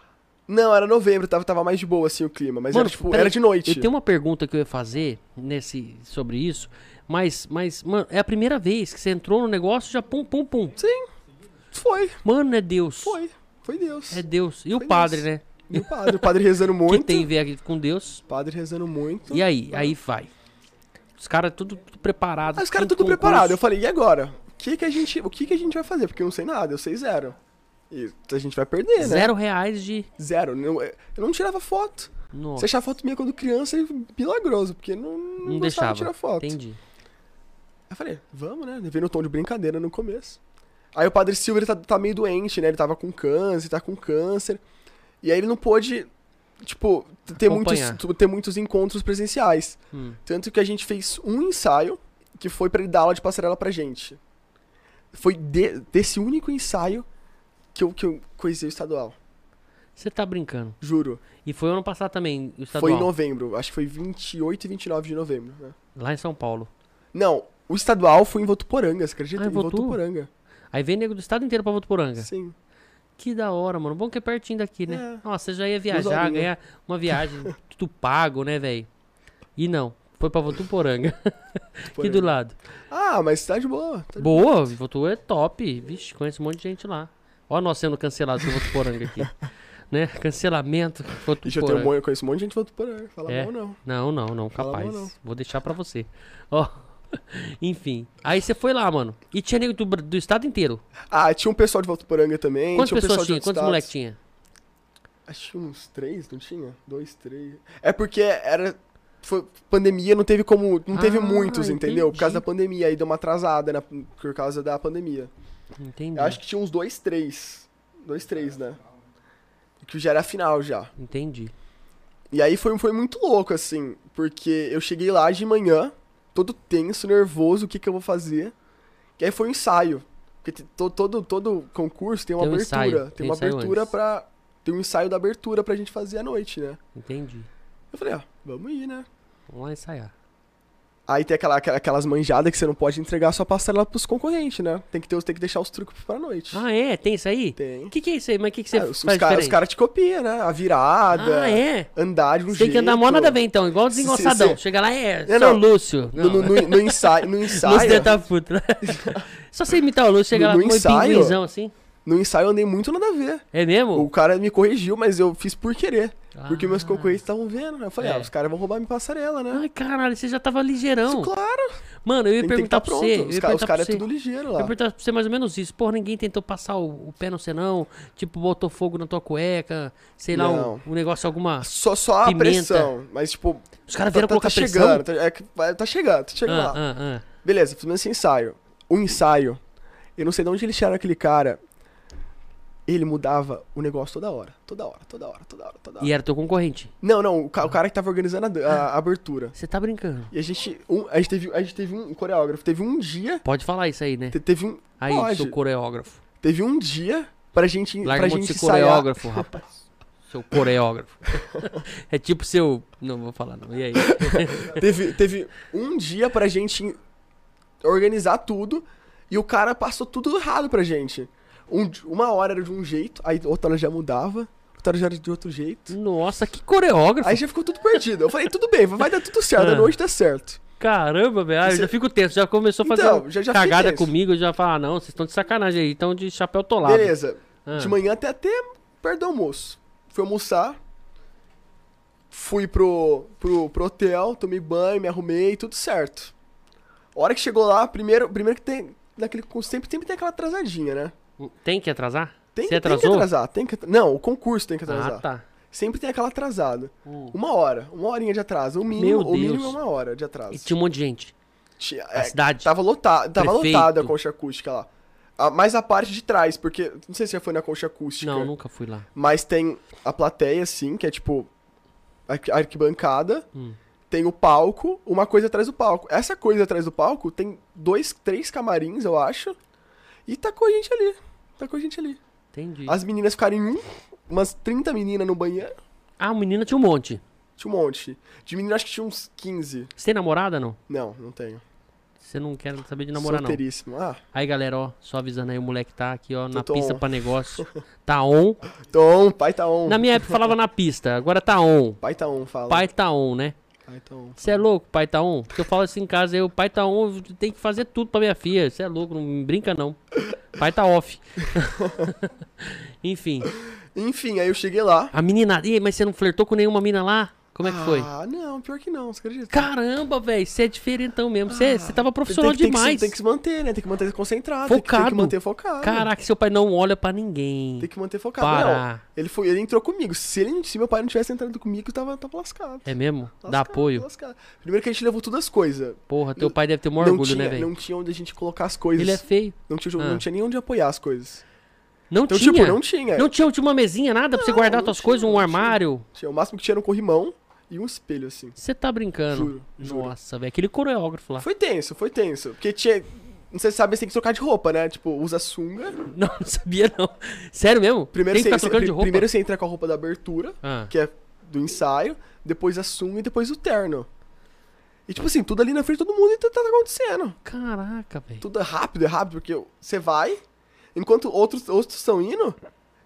Não, era novembro, tava, tava mais de boa assim o clima. Mas Mano, era, tipo, peraí, era de noite. Eu tenho uma pergunta que eu ia fazer nesse, sobre isso, mas, mas, mano, é a primeira vez que você entrou no negócio já pum, pum, pum. Foi, Mano, é Deus. foi. Foi Deus. É Deus. E o Foi padre, Deus. né? E o padre, o padre rezando muito. Que tem ver aqui com Deus. Padre rezando muito. E aí? Aí vai. Os caras tudo, tudo preparado. Aí os caras tudo concurso. preparado. Eu falei, e agora? O que que a gente, o que que a gente vai fazer? Porque eu não sei nada, eu sei zero. E a gente vai perder, né? Zero reais de. Zero. Não- Eu não tirava foto. Nossa, Se achar foto minha quando criança, é milagroso, porque não, não, não deixava. de tirar foto. Entendi. Aí eu falei, vamos, né? Levei no tom de brincadeira no começo. Aí o Padre Silva, ele tá, tá meio doente, né? Ele tava com câncer, tá com câncer. E aí ele não pôde, tipo, ter muitos, ter muitos encontros presenciais. Hum. Tanto que a gente fez um ensaio, que foi pra ele dar aula de passarela pra gente. Foi de- desse único ensaio que eu, que eu conheci o estadual. Você tá brincando. Juro. E foi ano passado também, o Foi estadual. em novembro. Acho que foi 28 e 29 de novembro, né? Lá em São Paulo. Não, o estadual foi em Votuporanga, você acredita? Ah, em em Votu? Votuporanga. Aí vem nego do estado inteiro pra Votuporanga. Sim. Que da hora, mano. Bom que é pertinho daqui, né? É. Nossa, você já ia viajar, ganhar uma viagem, tudo pago, né, velho? E não. Foi pra Votuporanga, aqui do lado. Ah, mas cidade boa. tá- Boa, Votu é top. Vixe, conheço um monte de gente lá. Ó nós sendo cancelados por Votuporanga aqui. né? Cancelamento, eu, tenho um monte, eu conheço um monte de gente Votuporanga. Fala É. mal, não. Não, não, não, Fala capaz. mal, não. Vou deixar pra você. Ó. Enfim. Aí você foi lá, mano. E tinha nego do, do estado inteiro. Ah, tinha um pessoal de Votuporanga também. Quantas tinha um pessoas tinha? Quantos moleques tinha? Acho que uns três, não tinha? Dois, três. É porque era. Foi pandemia, não teve como. Não teve Ah, muitos, entendeu? Por causa entendi. da pandemia. Aí deu uma atrasada na- por causa da pandemia. Entendi. Eu acho que tinha uns dois, três. Dois, três, né? Que já era a final já. Entendi. E aí foi, foi muito louco, assim, porque eu cheguei lá de manhã, todo tenso, nervoso, o que que eu vou fazer. E aí foi um ensaio. Porque to- todo, todo concurso tem uma Tem um abertura. ensaio, tem, tem uma abertura antes. pra. Tem um ensaio da abertura pra gente fazer à noite, né? Entendi. Eu falei, ah, vamos ir, né? Vamos lá ensaiar. Aí tem aquela, aquela- aquelas manjadas que você não pode entregar sua passarela pros concorrentes, né? Tem que, ter, tem que deixar os truques pra noite. Ah, é? Tem isso aí? Tem. O que, que é isso aí? Mas o que, que você Ah, faz os, caras os diferente? cara te copiam, né? A virada, Ah, é? andar de um Você tem jeito. que andar mó nada a ver, então. Igual Se- desengonçadão. se- Chega lá, é, Não, seu não. Lúcio. No, no, no, no ensaio, no ensaio, Lúcio deve tá puto. né? Só você imitar o Lúcio, chega No- lá no com um ensaio? pinguinzão assim. no ensaio eu andei muito nada a ver. É mesmo? O cara me corrigiu, mas eu fiz por querer. Porque meus concorrentes estavam vendo, né? Eu falei, É. ah, os caras vão roubar minha passarela, né? Ai, caralho, você já tava ligeirão. Claro, Mano, eu ia tem, que perguntar estar pra pronto. você. Os, ca- os caras pra é tudo ligeiro Eu ia lá. perguntar pra você mais ou menos isso. Porra, ninguém tentou passar o, o pé no você não. Tipo, botou fogo na tua cueca. Sei lá, um, um negócio, alguma. Só, só a Pimenta. pressão. Mas, tipo, Os caras tá, vieram tá, colocar tá pressão. chegando. Tá, é tá chegando, tá chegando Ah, lá. ah, ah. Beleza, fizemos esse ensaio. O ensaio, eu não sei de onde eles tiraram aquele cara. Ele mudava o negócio toda hora. Toda hora, toda hora, toda hora, toda hora. E era teu concorrente. Não, não, o, ca- o cara que tava organizando a, a- a abertura. Você tá brincando. E a gente, um, a gente teve, a gente teve um coreógrafo, teve um dia, Pode falar isso aí, né? te- teve um, Aí, pode. seu coreógrafo. teve um dia pra gente, Larga pra gente ensaiar. coreógrafo, rapaz. Seu coreógrafo. é tipo seu. Não vou falar, não. E aí? Teve, teve um dia pra gente organizar tudo e o cara passou tudo errado pra gente. Um- uma hora era de um jeito, aí outra hora já mudava, outra hora já era de outro jeito. Nossa, que coreógrafo. Aí já ficou tudo perdido. Eu falei, tudo bem, vai dar tudo certo, Ah. noite dá certo. Caramba, velho. Ah, eu já fico tenso. Já começou a fazer Então, já- já cagada comigo. Eu já falo, ah, não, vocês estão de sacanagem aí. Estão de chapéu tolado. Beleza, Ah. de manhã até até perto do almoço. Fui almoçar, fui pro, pro, pro hotel, tomei banho, me arrumei, tudo certo. A hora que chegou lá, primeiro, primeiro que tem. Naquele, sempre, sempre tem aquela atrasadinha, né? Tem que atrasar? Tem, Você tem que atrasou? atrasar, tem que Não, o concurso tem que atrasar. Ah, tá. Sempre tem aquela atrasada. Hum. Uma hora, uma horinha de atraso. O mínimo, o mínimo é uma hora de atraso. E tinha um monte de gente. Tinha- A é, cidade. Tava lotado, tava Prefeito. lotada a concha acústica lá. Ah, mais a parte de trás, porque. Não sei se já foi na concha acústica. Não, nunca fui lá. Mas tem a plateia, assim, que é tipo. arqu- arquibancada. Hum. Tem o palco, uma coisa atrás do palco. Essa coisa atrás do palco tem dois, três camarins, eu acho. E tá com a gente ali. Tá com a gente ali. Entendi. As meninas ficaram em um, umas 30 meninas no banheiro. Ah, o menino tinha um monte. Tinha um monte. De menina, acho que tinha uns 15. Você tem namorada, não? Não, não tenho. Você não quer saber de namorar, não. Solteiríssimo. Ah, Aí, galera, ó, só avisando aí, o moleque tá aqui, ó, na tô pista on. pra negócio. Tá on. Tom, pai tá on. Na minha época falava na pista, agora tá on. Pai tá on, fala. Pai tá on, né? Pai tá. Você é louco, pai tá on? Porque eu falo assim em casa, eu, pai tá on, tem que fazer tudo pra minha filha. Você é louco, não brinca não. Pai tá off. Enfim, Enfim, aí eu cheguei lá. a menina. Ih, mas você não flertou com nenhuma mina lá? Como é que foi? Ah, não, pior que não, você acredita? Caramba, velho, você é diferentão mesmo. Você Ah, você tava profissional tem, que- tem que demais. Tem que se manter, né? Tem que manter concentrado. Tem que, tem Focado. que manter focado. Caraca, seu pai não olha pra ninguém. Tem que manter focado. Parar. Não, ele, foi, ele entrou comigo. Se, ele, se meu pai não tivesse entrado comigo, eu tava, tava lascado. É mesmo? Dá Lascado, apoio? lascado. Primeiro que a gente levou todas as coisas. Porra, teu pai deve ter um não, orgulho, tinha, né, velho? não tinha onde a gente colocar as coisas. Ele é feio. não, tinha, Ah. não tinha nem onde apoiar as coisas. Não Então, tinha. tipo, não tinha. Não tinha, tinha uma mesinha, nada pra você Não, guardar não suas coisas, um não tinha. armário. Tinha. O máximo que tinha era um corrimão e um espelho, assim. Você tá brincando. Juro, juro. Nossa, velho, aquele coreógrafo lá. Foi tenso, foi tenso. Porque tinha. Não sei se sabe, você tem que trocar de roupa, né? Tipo, usa sunga. Não, não sabia não. Sério mesmo? Primeiro, Tem que você, ficar trocando de roupa? primeiro você entra com a roupa da abertura, Ah, que é do ensaio, depois a sunga e depois o terno. E tipo assim, tudo ali na frente todo mundo e tá, tá acontecendo. caraca, velho. Tudo é rápido, é rápido, porque você vai, enquanto outros outros estão indo,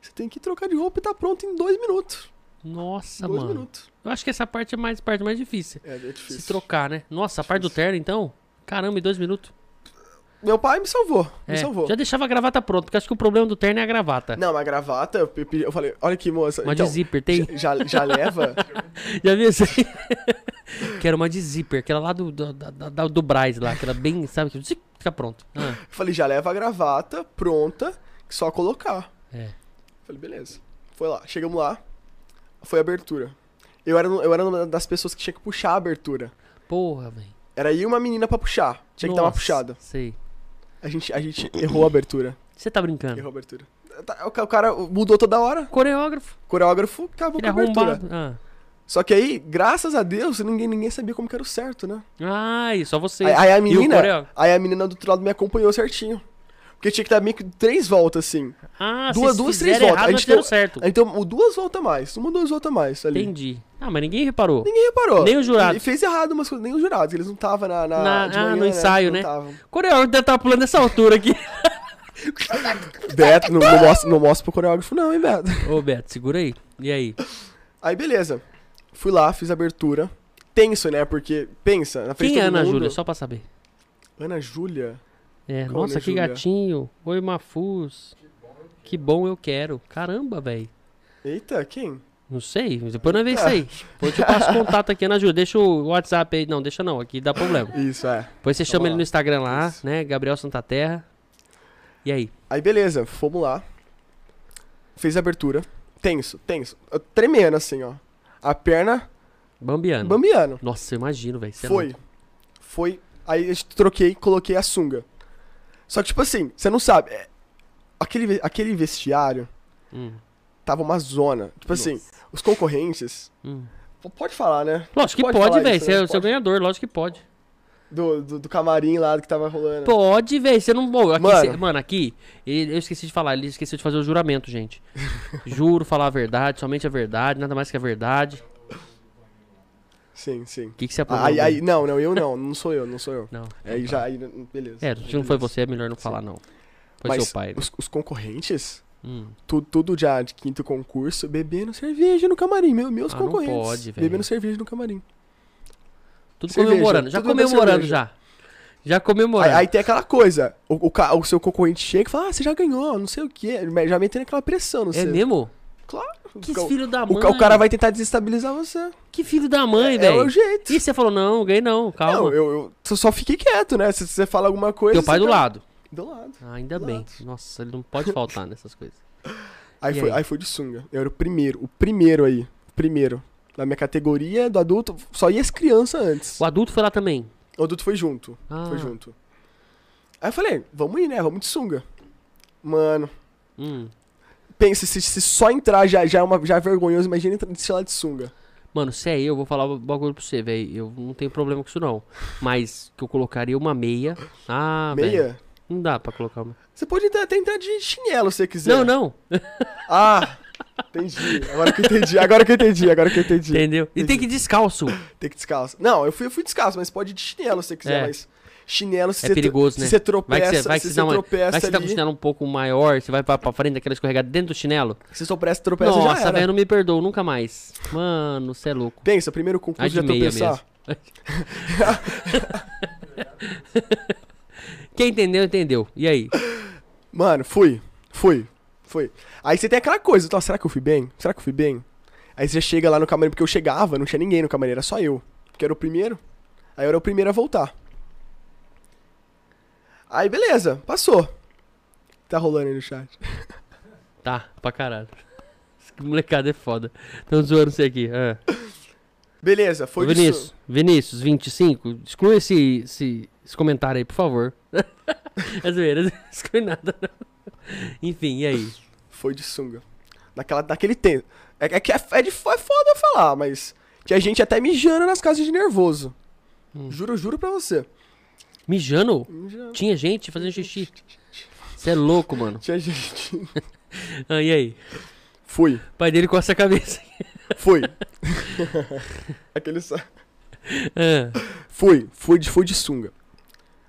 você tem que trocar de roupa e tá pronto em dois minutos. Nossa, dois mano. minutos. Eu acho que essa parte é mais parte mais difícil. É, é difícil. Se trocar, né? Nossa, a parte do terno, então? Caramba, em dois minutos. Meu pai me salvou, me É, salvou. já deixava a gravata pronta, porque acho que o problema do terno é a gravata. Não, mas gravata, eu, pedi- eu falei, olha aqui, moça. Uma então, de zíper, tem? Já, já leva. Já viu isso aí? Quero uma de zíper, aquela lá do, do, da- do Braz lá, aquela bem, sabe, que fica pronto. Ah, Eu falei, já leva a gravata pronta, que só colocar. é. Falei, beleza. Foi lá, chegamos lá. Foi a abertura. Eu era, eu era uma das pessoas que tinha que puxar a abertura. Porra, velho. Era e uma menina pra puxar. Tinha que dar uma Nossa, puxada. Sei. A gente, a gente errou a abertura. Você tá brincando? Errou a abertura. Tá, O ca- o cara mudou toda hora. Coreógrafo. Coreógrafo acabou Ele com a abertura. arrombado. Ah. Só que aí, graças a Deus, ninguém, ninguém sabia como que era o certo, né? Ai, só você. Aí, aí a menina, aí a menina do outro lado me acompanhou certinho. Porque tinha que dar meio que três voltas, assim. Ah, Duas- duas, três voltas. errado, A gente deu- certo. Então, o duas voltas a mais. Uma, duas voltas a mais ali. Entendi. Ah, mas ninguém reparou. Ninguém reparou. Nem os jurados. E fez errado umas coisas. Nem os jurados. Eles não estavam na, na, Na- ah, manhã, no ensaio, Não né? tavam. Coreógrafo deve estar pulando nessa altura aqui. Beto, não, não, mostra, não mostra pro coreógrafo não, hein, Beto. Ô, Beto, segura aí. E aí? Aí, beleza. Fui lá, fiz a abertura. Tenso, né? Porque, pensa, na frente Quem é Ana Júlia? Só pra saber. Ana Júlia? É, nossa, que gatinho. Oi, Mafuz. Que bom eu quero. Caramba, velho. Eita, quem? Não sei, depois nós vemos isso aí. Depois eu te passo contato aqui, Ana Júlia. Deixa o WhatsApp aí. Não, deixa não, aqui dá problema. Isso, é. Depois você chama Vamos ele lá. no Instagram lá, Isso. né? Gabriel Santa Terra. E aí? Aí, beleza, fomos lá. Fez a abertura. Tenso, tenso. Eu tremendo, assim, ó. A perna Bambiano. bambiando. Nossa, eu imagino, velho. é Foi. louco. Foi. Aí gente troquei, coloquei a sunga. Só que, tipo assim, você não sabe. é, aquele, aquele vestiário Hum, tava uma zona. Tipo assim, os concorrentes. hum. Pode falar, né? Lógico que Pode velho. isso, Você né? é o seu ganhador, lógico que pode. Do, do, do camarim lá que tava rolando. Pode, velho. Você não. Bom, aqui, Mano. cê- mano, aqui, eu esqueci de falar, ele esqueceu de fazer o juramento, gente. Juro falar a verdade, somente a verdade, nada mais que a verdade. Sim, sim. O que, que você aprovou? Aí, aí, não, não, eu não, não sou eu, não sou eu. Não. Aí então tá. já, aí, beleza. É, se não foi você, é melhor não falar, não. Foi Mas seu pai. né? os, os concorrentes, Hum. tu- tudo já de quinto concurso, bebendo cerveja no camarim. Meu, meus Ah, não concorrentes. pode, velho. bebendo cerveja no camarim. Tudo cerveja, comemorando. Já tudo comemorando, já. Já comemorando. Aí, aí tem aquela coisa, o, o, o seu concorrente chega e fala, ah, você já ganhou, não sei o quê. Já metendo aquela pressão no é você. mesmo? Claro. Que o, filho da o, mãe. ca- o cara vai tentar desestabilizar você. Que filho da mãe, é, é velho. o jeito. E você falou, não, ganhei não, calma. Não, eu, eu só- fiquei quieto, né? Se você fala alguma coisa... Teu pai do lado. Do lado. Ah, ainda Do bem. lado. Nossa, ele não pode faltar nessas coisas. Aí E foi, aí? aí? foi de sunga. Eu era o primeiro, o primeiro aí. O primeiro. Na minha categoria do adulto, só ia as crianças antes. O adulto foi lá também. O adulto foi junto. Ah. Foi junto. Aí eu falei, vamos ir, né? Vamos de sunga. Mano, Hum. Pensa, se, se só entrar já, já, é uma, já é vergonhoso, imagina entrar de lá de sunga. Mano, se é eu, eu vou falar um bagulho pra você, velho. Eu não tenho problema com isso, não. Mas que eu colocaria uma meia. Ah. Meia? Não dá pra colocar uma. Você pode até, entrar de chinelo se você quiser. Não, não. Ah, entendi. Agora que eu entendi, agora que eu entendi, agora que eu entendi. Entendeu? E tem que ir descalço. Tem que descalço. Não, eu fui, eu fui descalço, mas pode ir de chinelo se você quiser, É. mas chinelo se É você, perigoso, se né? você Vai tropeça, que você, vai que se você, você uma, tropeça vai que você tá com ali, chinelo um pouco maior, você vai pra, pra frente daquela escorregada dentro do chinelo. se você tropeça, tropeça já Nossa, era. velho, não me perdoa nunca mais. Mano, você é louco. Pensa, primeiro concurso já tropeçar. Quem entendeu, entendeu. E aí? Mano, fui, fui, fui. Aí você tem aquela coisa, então, será que eu fui bem? Será que eu fui bem? Aí você já chega lá no camarim, porque eu chegava, não tinha ninguém no camarim, era só eu. Que era o primeiro. Aí eu era o primeiro a voltar. Aí beleza, passou. Tá rolando aí no chat. Tá, pra caralho. Esse molecada é foda. Tão zoando você aqui. Ah. Beleza, foi Vinícius, su- Vinícius, 25, exclui esse, esse, esse comentário aí, por favor. é zoeira, não exclui nada, não. Enfim, e aí? Foi de sunga. Naquela, naquele tempo. É, é que é, é, de, é foda falar, mas. Tinha gente até mijando nas casas de nervoso. Hum. Juro, juro pra você. Mijando? Mijando. Tinha gente fazendo xixi. Você é louco, mano. Tinha gente. Ah, e aí? Fui. O pai dele coça a cabeça. Fui. Aquele só. Ah, Fui, fui de, fui de sunga.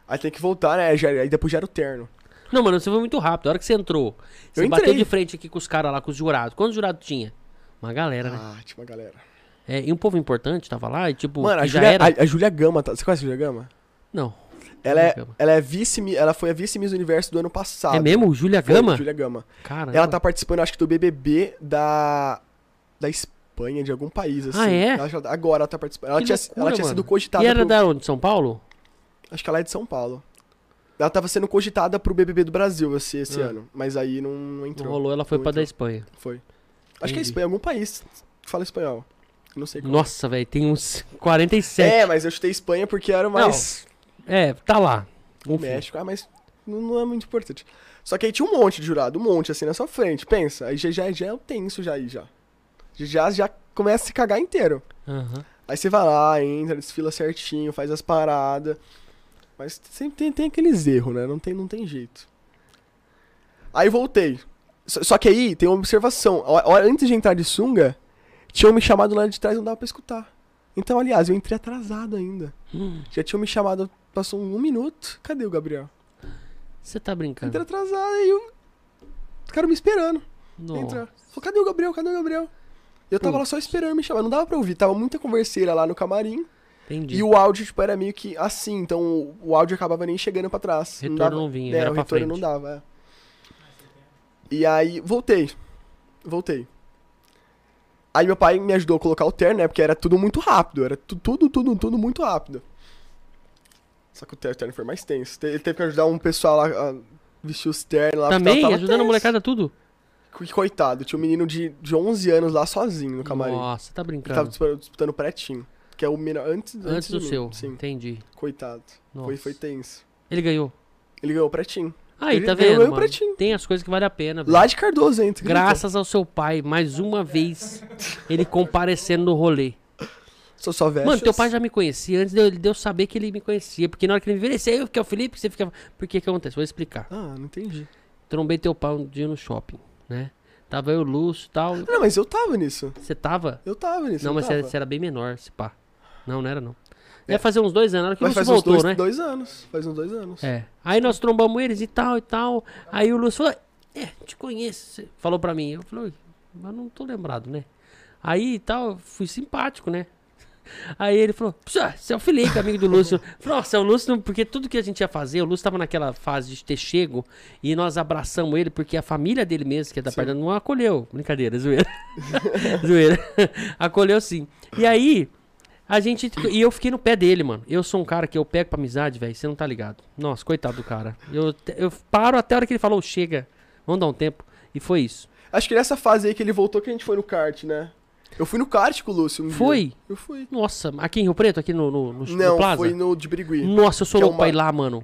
Aí tem que voltar, né? Já, aí depois já era o terno. Não, mano, você foi muito rápido. A hora que você entrou, você Eu bateu entrei. de frente aqui com os caras lá, com os jurados. Quantos jurados tinha? Uma galera, né? Ah, tinha uma galera. É, e um povo importante tava lá e tipo, Mano, a era. a, a Gama, tá- você conhece a Julia Gama? Não. Ela é, ela é vice, ela foi a vice Miss Universo do ano passado. É mesmo? Júlia Gama? Julia Gama. Caramba. Ela tá participando, acho que do BBB da da Espanha, de algum país assim. Ah, é? Ela agora ela tá participando. Ela Que tinha, loucura, ela tinha mano. sido cogitada E era pro, da onde? São Paulo? acho que ela é de São Paulo. Ela tava sendo cogitada pro BBB do Brasil esse, esse Ah. ano, mas aí não, não Não entrou. rolou, ela foi Não pra da. Espanha. Foi. Acho que é Entendi. Espanha, algum país que fala espanhol. Não sei qual. Nossa, velho, tem uns 47. É, mas eu chutei Espanha porque era mais É, tá lá. o Enfim. México. Ah, mas não, é muito importante. Só que aí tinha um monte de jurado, um monte assim na sua frente. Pensa, aí já, já, já é o tenso já aí já. Já, já começa a se cagar inteiro. Aham. Aí você vai lá, entra, desfila certinho, faz as paradas. Mas sempre tem, tem aqueles erros, né? Não tem, não tem jeito. Aí voltei. Só, só que aí tem uma observação. A Antes de entrar de sunga, tinham me chamado lá de trás, não dava pra escutar. Então, aliás, eu entrei atrasado ainda. Hum, Já tinham me chamado, passou um minuto. Cadê o Gabriel? Você tá brincando. Entrei atrasado, aí eu... Os caras me esperando. Nossa. Entrar. Falei, cadê o Gabriel? Cadê o Gabriel? Eu tava lá Putz. só esperando me chamar. Não dava pra ouvir. Tava muita converseira lá no camarim. Entendi. E o áudio, tipo, era meio que assim. Então o- áudio acabava nem chegando pra trás. Retorno dava, não vinha, é, era o pra retorno frente. não dava, é. E aí, voltei. Voltei. Aí meu pai me ajudou a colocar o terno, né? Porque era tudo muito rápido. Era tu- tudo, tudo, tudo muito rápido. Só que o ter- terno foi mais tenso. Te- Ele teve que ajudar um pessoal lá a vestir os ternos lá. Também, tava ajudando a tenso. molecada tudo? Co- Coitado, tinha um menino de, de 11 anos lá sozinho no camarim. Nossa, tá Ele brincando. tava disputando, o pretinho. Que é o menor. Antes, antes, Antes do seu. Sim, Entendi. coitado. Foi, Nossa. foi tenso. Ele ganhou. Ele ganhou o pretinho. Aí, Ele tá ganhou vendo? o mano? pretinho. Tem as coisas que valem a pena, velho. Lá de Cardoso, hein? Graças ao seu pai, mais uma vez, ele comparecendo no rolê. Sou só. Mano, teu pai já me conhecia antes de eu, de eu saber que ele me conhecia. Porque na hora que ele me envelheceu, eu que é o Felipe, você ficava. Por que que acontece? Vou explicar. Ah, não entendi. Trombei teu pai um dia no shopping, né? Tava eu, Lúcio e tal. Não, mas eu tava nisso. Você tava? Eu tava nisso. Não, mas você era, você era bem menor, se pá. Não, não era não. É. Fazer uns dois anos, na hora que o Mas Lúcio faz uns voltou, dois, né? dois anos. Faz uns dois anos. É. Aí nós trombamos eles e tal e tal. Aí o Lúcio falou: É, te conheço. Falou pra mim. Eu falei: "Ui, Mas não tô lembrado, né? Aí e tal, fui simpático, né? Aí ele falou: "Pô, Você é o Felipe, amigo do Lúcio. Falei, Nossa, é o Lúcio, porque tudo que a gente ia fazer, o Lúcio tava naquela fase de ter chego e nós abraçamos ele porque a família dele mesmo, que é da parte não acolheu. Brincadeira, zoeira. zoeira. acolheu sim. E aí, a gente. E eu fiquei no pé dele, mano. Eu sou um cara que eu pego pra amizade, velho. Você não tá ligado. Nossa, coitado do cara. Eu, eu paro até a hora que ele falou, chega. Vamos dar um tempo. E foi isso. Acho que nessa fase aí que ele voltou que a gente foi no kart, né? Eu fui no kart com o Lúcio um dia. Foi? Eu fui. Nossa, aqui em Rio Preto, aqui no, no, no, no Não, Plaza? foi no de Birigui. Nossa, eu sou é louco pra ir lá, mano.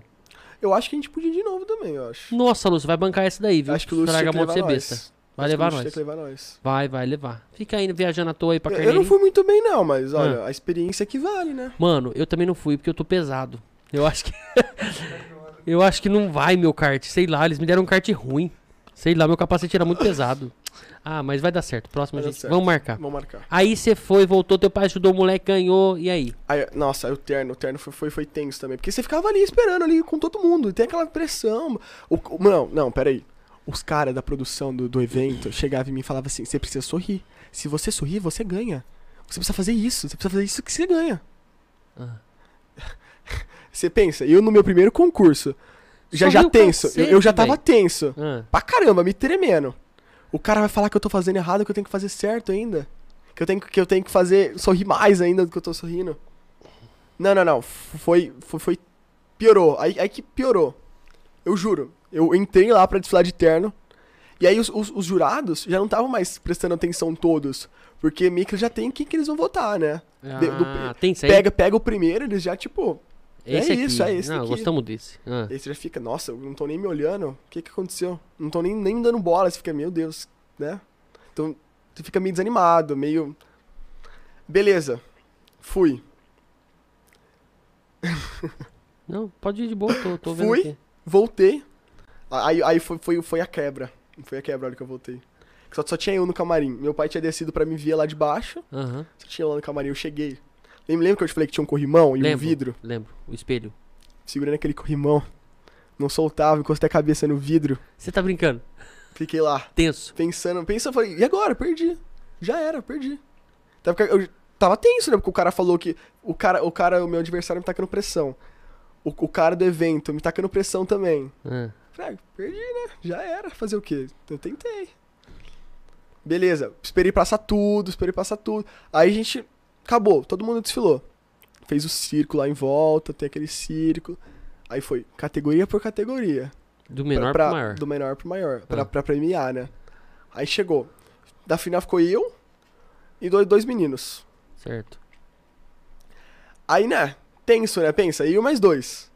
Eu acho que a gente podia ir de novo também, eu acho. Nossa, Lúcio, vai bancar essa daí, viu? Acho que o Lúcio Estraga tinha a que levar nós. besta. Vai Acho levar nós. levar nós. Vai, vai levar. Fica indo viajando à toa aí pra Eu- Eu Carneirinho. não fui muito bem não, mas olha, Ah. a experiência que vale, né? Mano, eu também não fui porque eu tô pesado. Eu acho que. eu acho que não vai meu kart. Sei lá, eles me deram um kart ruim. Sei lá, meu capacete era muito pesado. Ah, mas vai dar certo. Próximo, Vai gente. certo. Vamos marcar. Vamos marcar. Aí você foi, voltou, teu pai ajudou o moleque, ganhou. E aí? Aí, nossa, aí o terno, o terno foi, foi, foi tenso também. Porque você ficava ali esperando ali com todo mundo. E tem aquela pressão. O, não, não, peraí. Os caras da produção do, do evento chegavam em mim e falavam assim: você precisa sorrir. Se você sorrir, você ganha. Você precisa fazer isso. Você precisa fazer isso que você ganha. Ah. Você pensa, eu no meu primeiro concurso, já já tenso. Eu, eu já tava tenso. Ah, Pra caramba, me tremendo. O cara vai falar que eu tô fazendo errado, que eu tenho que fazer certo ainda. Que eu tenho, que eu tenho que fazer sorrir mais ainda do que eu tô sorrindo. Não, não, não. Foi. Foi. foi- piorou. Aí, aí que piorou. Eu juro. Eu entrei lá pra desfilar de terno. E aí os, os- os jurados já não estavam mais prestando atenção todos. Porque meio que já tem quem que eles vão votar, né? De- do- Ah, tem? Pega, pega o primeiro, eles já, tipo. Esse é aqui. isso, é esse Não, aqui. gostamos desse. Ah. Aí você já fica, nossa, eu não tô nem me olhando. O que que aconteceu? Não tô nem, nem dando bola. Você fica, meu Deus, né? Então, você fica meio desanimado, meio. Beleza. Fui. Não, pode ir de boa, tô, tô vendo Fui. aqui. Voltei. Aí, aí foi, foi, foi a quebra. Foi a quebra a hora que eu voltei. Só, só tinha eu no camarim. Meu pai tinha descido pra me ver lá de baixo. Aham. Só tinha eu lá no camarim. Eu cheguei. Lembra, lembra que eu te falei que tinha um corrimão e um Lembro, vidro? Lembro, o espelho. Segurando aquele corrimão. Não soltava, encostei a cabeça no vidro. Você tá brincando? Fiquei lá. Tenso. pensando, pensa, eu falei, e agora? Perdi. Já era, perdi. Até porque eu tava tenso, né? Porque o cara falou que. O cara, o cara, o meu adversário me tacando pressão. O, o cara do evento me tacando pressão também. Ah. Falei, ah, perdi, né? Já era. Fazer o quê? Eu tentei. Beleza, esperei passar tudo, esperei passar tudo. Aí a gente. Acabou, todo mundo desfilou. Fez o círculo lá em volta, tem aquele círculo. Aí foi categoria por categoria. Do menor pra, pro maior. Do menor pro maior. Pra, Ah. pra premiar, né? Aí chegou. Da final ficou eu e dois, dois meninos. Certo. Aí, né? Tenso, né? Pensa, eu mais dois.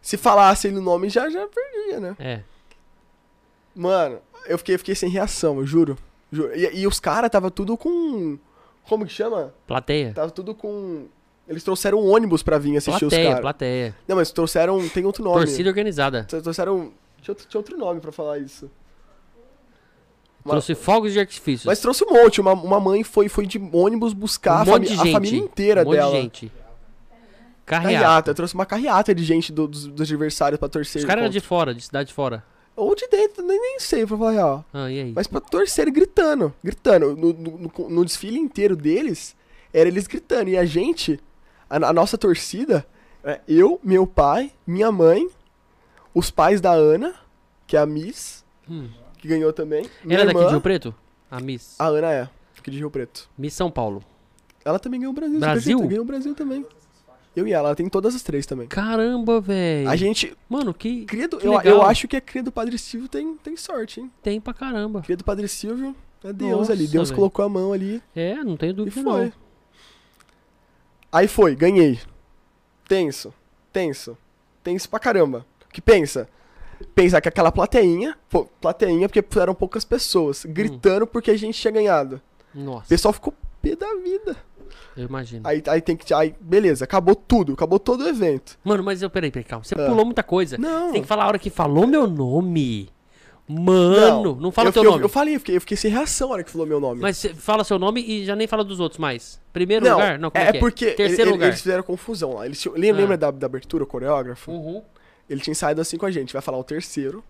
Se falasse ele o nome, já, já perdia, né? É. Mano, eu fiquei, fiquei sem reação, eu juro. Juro. E, e os caras tava tudo com. Como que chama? Plateia. Tava tudo com. Eles trouxeram um ônibus pra vir assistir os Plateia, caras. plateia. Não, mas trouxeram. Tem outro nome. Torcida organizada. Trouxeram. Tinha outro, tinha outro nome pra falar isso. Uma- Trouxe fogos de artifício. Mas trouxe um monte. Uma, uma mãe foi, foi de ônibus buscar um a, fami- a família inteira um monte dela. de gente. Carreata. Carreata. Trouxe uma carreata de gente do- dos, dos adversários pra torcer. Os caras eram de fora, de cidade de fora. Ou de dentro, nem, nem sei, pra falar real. Ah, e aí? Mas pra torcer gritando. Gritando. No, no- no- desfile inteiro deles, era eles gritando. E a gente, a, a nossa torcida, é eu, meu pai, minha mãe, os pais da Ana, que é a Miss, Hum. que ganhou também. Ela é daqui irmã, de Rio Preto? A Miss. A Ana é, aqui de Rio Preto. Miss São Paulo. Ela também ganhou o Brasil. Brasil? Ganhou o Brasil também. Eu e ela, ela tem todas as três também. Caramba, velho. A gente, Mano, que cria do, Que eu, legal. eu acho que a cria do Padre Silvio tem, tem sorte, hein? tem pra caramba. Cria do Padre Silvio é Deus Nossa, ali. Deus velho. colocou a mão ali É, não tenho e dúvida foi. não. Aí foi, ganhei. Tenso, tenso, tenso pra caramba. Que pensa? Pensa que aquela plateinha, pô, plateinha porque eram poucas pessoas, Hum. gritando porque a gente tinha ganhado. O Nossa, pessoal ficou pé da vida. Eu imagino. Aí, aí tem que. Aí, beleza, acabou tudo, acabou todo o evento. Mano, mas eu, peraí, peraí, calma. Você Ah. pulou muita coisa. Não. Você tem que falar a hora que falou meu nome. Mano, não, fala eu, o teu eu- nome. Eu, falei, eu fiquei, eu fiquei sem reação na hora que falou meu nome. Mas fala seu nome e já nem fala dos outros mais. Primeiro não, lugar? Não, como é, é, que é? porque Terceiro ele- lugar. eles fizeram confusão lá. Eles tinham- lembra Ah. da, da abertura, o coreógrafo? Uhum. Ele tinha saído assim com a gente. Vai falar o terceiro,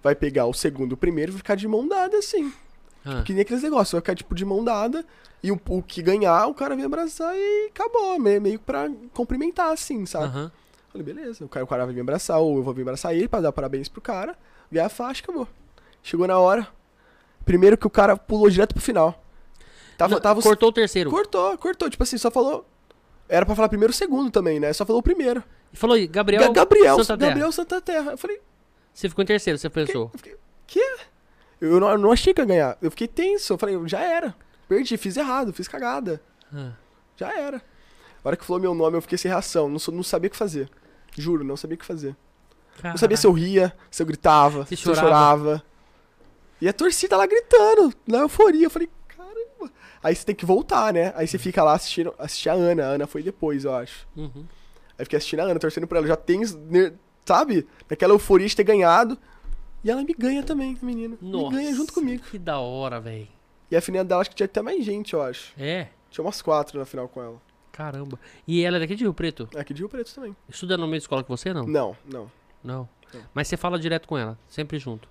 vai pegar o segundo, o primeiro e vai ficar de mão dada assim. Ah, Que nem aqueles negócios, vai ficar tipo de mão dada. E o, o que ganhar, o cara vem abraçar e acabou. Meio, meio pra cumprimentar, assim, sabe? aham. Falei, beleza. O cara, o cara vai me abraçar, ou eu vou vir abraçar ele pra dar parabéns pro cara. Ganhar a faixa, acabou. Chegou na hora. Primeiro que o cara pulou direto pro final. Tava, Não, tava Cortou o terceiro. Cortou, cortou. Tipo assim, só falou. Era pra falar primeiro e segundo também, né? Só falou o primeiro. E falou aí, Gabriel, Ga- Gabriel, Santa Terra. Gabriel Santa Terra. Eu falei, Você ficou em terceiro, você que? pensou. Eu fiquei, quê? Eu não, eu não achei que ia ganhar. Eu fiquei tenso. Eu falei, já era. Perdi, fiz errado, fiz cagada. Ah, Já era. A hora que falou meu nome, eu fiquei sem reação. Não, sou- não sabia o que fazer. Juro, não sabia o que fazer. Não sabia se eu ria, se eu gritava, Se se, eu chorava. chorava. E a torcida lá gritando, na euforia. Eu falei, caramba. Aí você tem que voltar, né? Aí você fica lá assistindo assistir a Ana. A Ana foi depois, eu acho. Uhum. Aí fiquei assistindo a Ana, torcendo por ela. Já tem, sabe? Naquela euforia de ter ganhado. E ela me ganha também, menina. Nossa, Me ganha junto comigo. Que da hora, velho. E a final dela, acho que tinha até mais gente, eu acho. É, Tinha umas quatro na final com ela. caramba. E ela é daqui de Rio Preto? É aqui de Rio Preto também. Estuda na mesma escola que você, não? Não, não. Não. Não. Mas você fala direto com ela, sempre junto.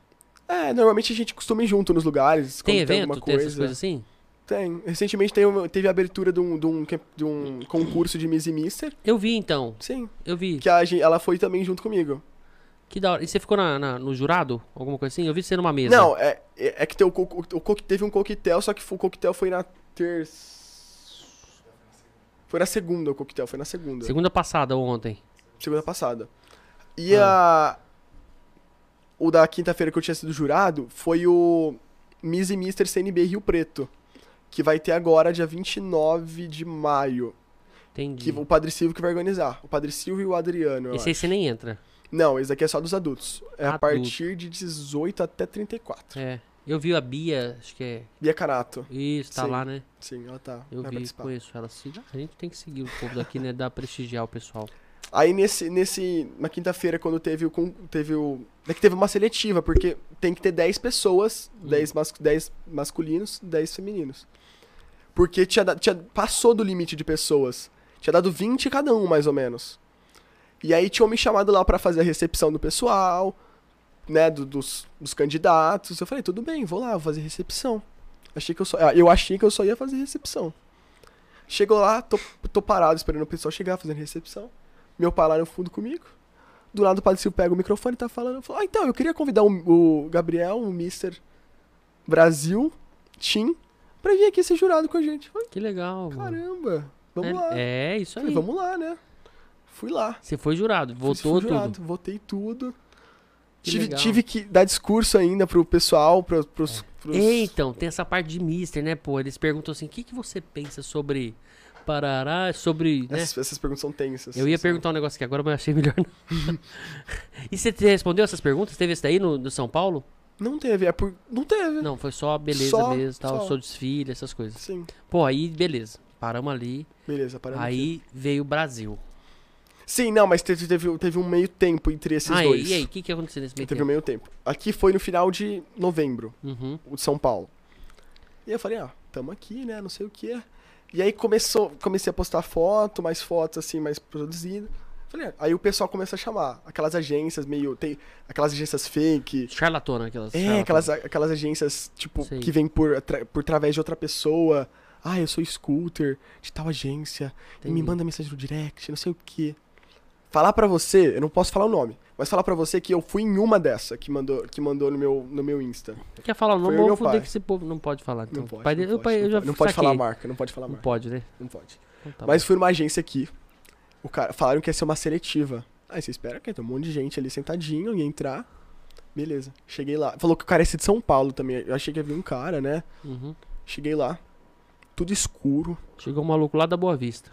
É, normalmente a gente costuma ir junto nos lugares. Tem evento, alguma tem essas coisas assim? Tem. Recentemente teve, teve a abertura de um, de, um, de um concurso de Miss e Mister. Eu vi então, Sim. eu vi. Que a ela foi também junto comigo. Que da hora. E você ficou na, na- no jurado? Alguma coisa assim? Eu vi você numa mesa. Não, é, é, é que tem o, co- o, co- teve um coquetel, só que o coquetel foi na terça. Foi na segunda o coquetel, foi na segunda. Segunda passada ou ontem. Segunda passada. E Ah. a. O da quinta-feira que eu tinha sido jurado foi o Miss e Mister CNB Rio Preto. Que vai ter agora, dia 29 de maio. Entendi. Que o Padre Silvio que vai organizar. O Padre Silvio e o Adriano. Esse aí acho. você nem entra. Não, esse daqui é só dos adultos. É a Adulto. partir de 18 até 34. É. Eu vi a Bia, acho que é. Bia Canato. Isso, tá Sim. lá, né? Sim, ela tá. Eu vi, participar. conheço ela. Se- A gente tem que seguir o povo daqui, né? Dá prestigiar o pessoal. Aí nesse, nesse na quinta-feira quando teve o teve o é que teve uma seletiva, porque tem que ter 10 pessoas, Hum. 10, mas, 10 masculinos, 10 femininos. Porque tinha, tinha passou do limite de pessoas. Tinha dado 20 cada um, mais ou menos. E aí tinham me chamado lá pra fazer a recepção do pessoal, né, do- dos, dos candidatos. Eu falei, tudo bem, vou lá, vou fazer recepção. Achei que eu só ah, eu achei que eu só ia fazer recepção. Chegou lá, tô, tô parado esperando o pessoal chegar fazendo recepção. Meu pai lá no fundo comigo. Do lado o Padre Silvio pega o microfone e tá falando. Falo, ah, então, eu queria convidar o, o Gabriel, o Mr. Brasil, Tim, pra vir aqui ser jurado com a gente. Falei, Que legal. caramba, vamos é, lá. É, isso Falei, aí. vamos lá, né? Fui lá. Você foi jurado, votou fui jurado, tudo. Votei tudo. Que Tive, legal. tive que dar discurso ainda pro pessoal, pro, pros, pros... Então, tem essa parte de Mister, né, pô? Eles perguntam assim: o que, que você pensa sobre Parará, sobre. Né? Essas, essas perguntas são tensas. Eu ia são- perguntar um negócio aqui agora, mas eu achei melhor não. e você respondeu essas perguntas? Teve esse daí no, no São Paulo? Não teve, é por... Não teve. Não, foi só beleza Só- mesmo, tal, só. sou desfile, essas coisas. Sim. Pô, aí beleza. Paramos ali. Beleza, paramos aqui. aí veio o Brasil. Sim, não, mas teve, teve, teve um meio tempo entre esses ah, dois. e aí, o que, que aconteceu nesse meio Teve um tempo? meio tempo. Aqui foi no final de novembro, Uhum. o de São Paulo. E eu falei, ah, tamo aqui, né? Não sei o que. E aí começou, comecei a postar foto, mais fotos assim, mais produzidas. Falei, ah, aí o pessoal começa a chamar. Aquelas agências meio. Tem aquelas agências fake. Charlatona, aquelas. É, charlatona. aquelas, aquelas agências, tipo, Sei. que vêm por, por através de outra pessoa. Ah, eu sou scooter de tal agência. E me manda mensagem no direct, não sei o quê. Falar pra você, eu não posso falar o nome, mas falar pra você que eu fui em uma dessa que mandou, que mandou no, meu, no meu Insta. Quer falar o nome? Foi o Vou meu foder pai. que esse povo não pode falar. Então. Não pode. Pai não dele- pode, pai- eu não já pode. Não pode falar a marca, não pode falar a Não marca. pode, né? Não pode. Então tá Mas fui numa agência aqui. O cara, falaram que ia ser uma seletiva. Aí você espera que tem um monte de gente ali sentadinho, ia entrar. Beleza. Cheguei lá. Falou que o cara ser de São Paulo também. Eu achei que ia vir um cara, né? bom. Uhum. Cheguei lá. Tudo escuro. Chegou um maluco lá da Boa Vista.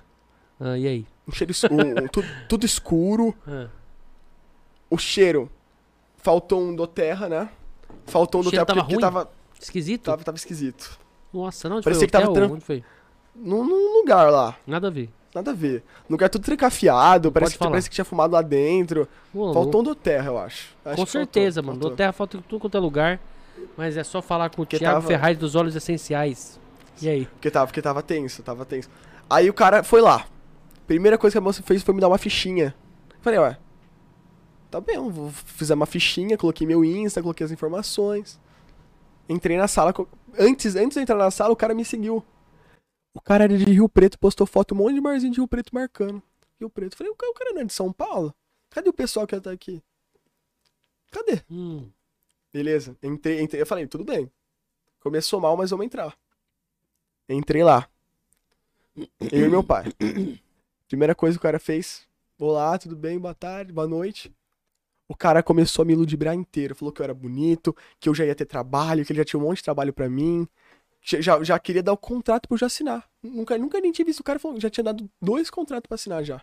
Ah, e aí? Um cheiro escuro. um- tudo, tudo escuro. Ah, O cheiro. Faltou um do terra, né? Faltou um O do terra porque, tava porque ruim? tava, esquisito? tava, tava esquisito. Nossa, não, onde Parecia foi? que tava Hotel? tran- Onde foi? Num, num lugar lá. Nada a ver. Nada a ver. Lugar tudo trancafiado. Parece que, parece que tinha fumado lá dentro. Faltou um do terra, eu acho. Acho Com certeza, faltou, mano. faltou. Do Terra falta em tudo quanto é lugar. Mas é só falar com o Porque Thiago tava- Ferraz dos Olhos Essenciais. E aí? Porque tava, porque tava tenso, tava tenso. Aí o cara foi lá. Primeira coisa que a moça fez foi me dar uma fichinha. Falei, ué. Tá bem, eu vou fizer uma fichinha, coloquei meu Insta, coloquei as informações. Entrei na sala. Antes, antes de entrar na sala, o cara me seguiu. O cara era de Rio Preto, postou foto, um monte de barzinho de Rio Preto marcando. Rio Preto. Falei, o cara, o cara não é de São Paulo? Cadê o pessoal que ia estar aqui? Cadê? Hum, Beleza. Entrei, entrei. Eu falei, tudo bem. Começou mal, mas vamos entrar. Entrei lá. Eu e meu pai. Primeira coisa que o cara fez. Olá, tudo bem? Boa tarde, boa noite. O cara começou a me ludibriar inteiro. Falou que eu era bonito, que eu já ia ter trabalho, que ele já tinha um monte de trabalho pra mim. Já, já, queria dar o contrato pra eu já assinar. Nunca, nunca nem tinha visto o cara falando, já tinha dado dois contratos pra assinar já.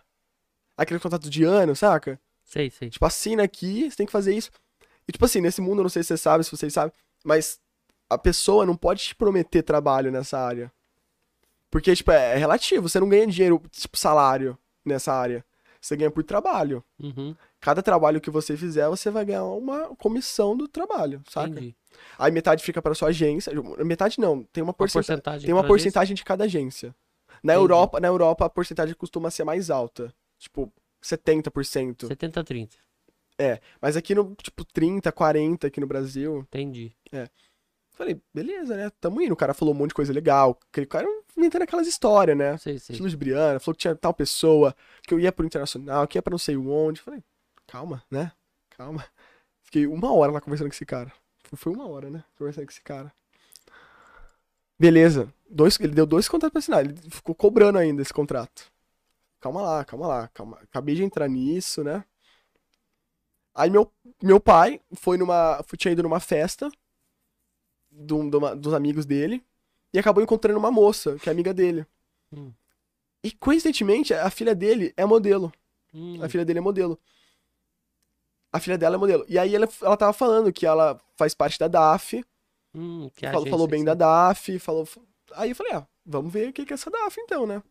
Aquele contrato de ano, saca? sei, sei. Tipo, assina aqui, você tem que fazer isso. E, tipo assim, nesse mundo, eu não sei se você sabe, se vocês sabem, mas a pessoa não pode te prometer trabalho nessa área. Porque, tipo, é, é relativo. Você não ganha dinheiro, tipo, salário nessa área. Você ganha por trabalho. Uhum, Cada trabalho que você fizer, você vai ganhar uma comissão do trabalho, saca? entendi. Aí metade fica pra sua agência. Metade não, tem uma Uma porcentagem. Tem uma porcentagem de cada agência. Na Entendi. Europa, na Europa, a porcentagem costuma ser mais alta. Tipo, 70%. 70 a 30. Mas aqui no, tipo, 30, 40 aqui no Brasil. Entendi. Falei, beleza, né? Tamo indo. O cara falou um monte de coisa legal. Aquele cara inventando aquelas histórias, né? Estilo de Briana, falou que tinha tal pessoa, que eu ia pro internacional, que ia pra não sei onde. Falei, calma, né? Calma. Fiquei uma hora lá conversando com esse cara. Foi- uma hora, né? Conversando com esse cara. Beleza. Dois, ele deu dois contratos pra assinar. Ele ficou cobrando ainda esse contrato. Calma lá, calma lá, calma. Acabei de entrar nisso, né? Aí meu, meu pai foi numa. Tinha ido numa festa de uma- dos amigos dele e acabou encontrando uma moça, que é amiga dele. Hum. E coincidentemente, a filha dele é modelo. Hum, A filha dele é modelo. A filha dela é modelo. E aí ela, ela tava falando que ela faz parte da DAF, hum, a falou, falou bem você- da DAF, falou. Aí eu falei, ah, vamos ver o que que é essa DAF então, né?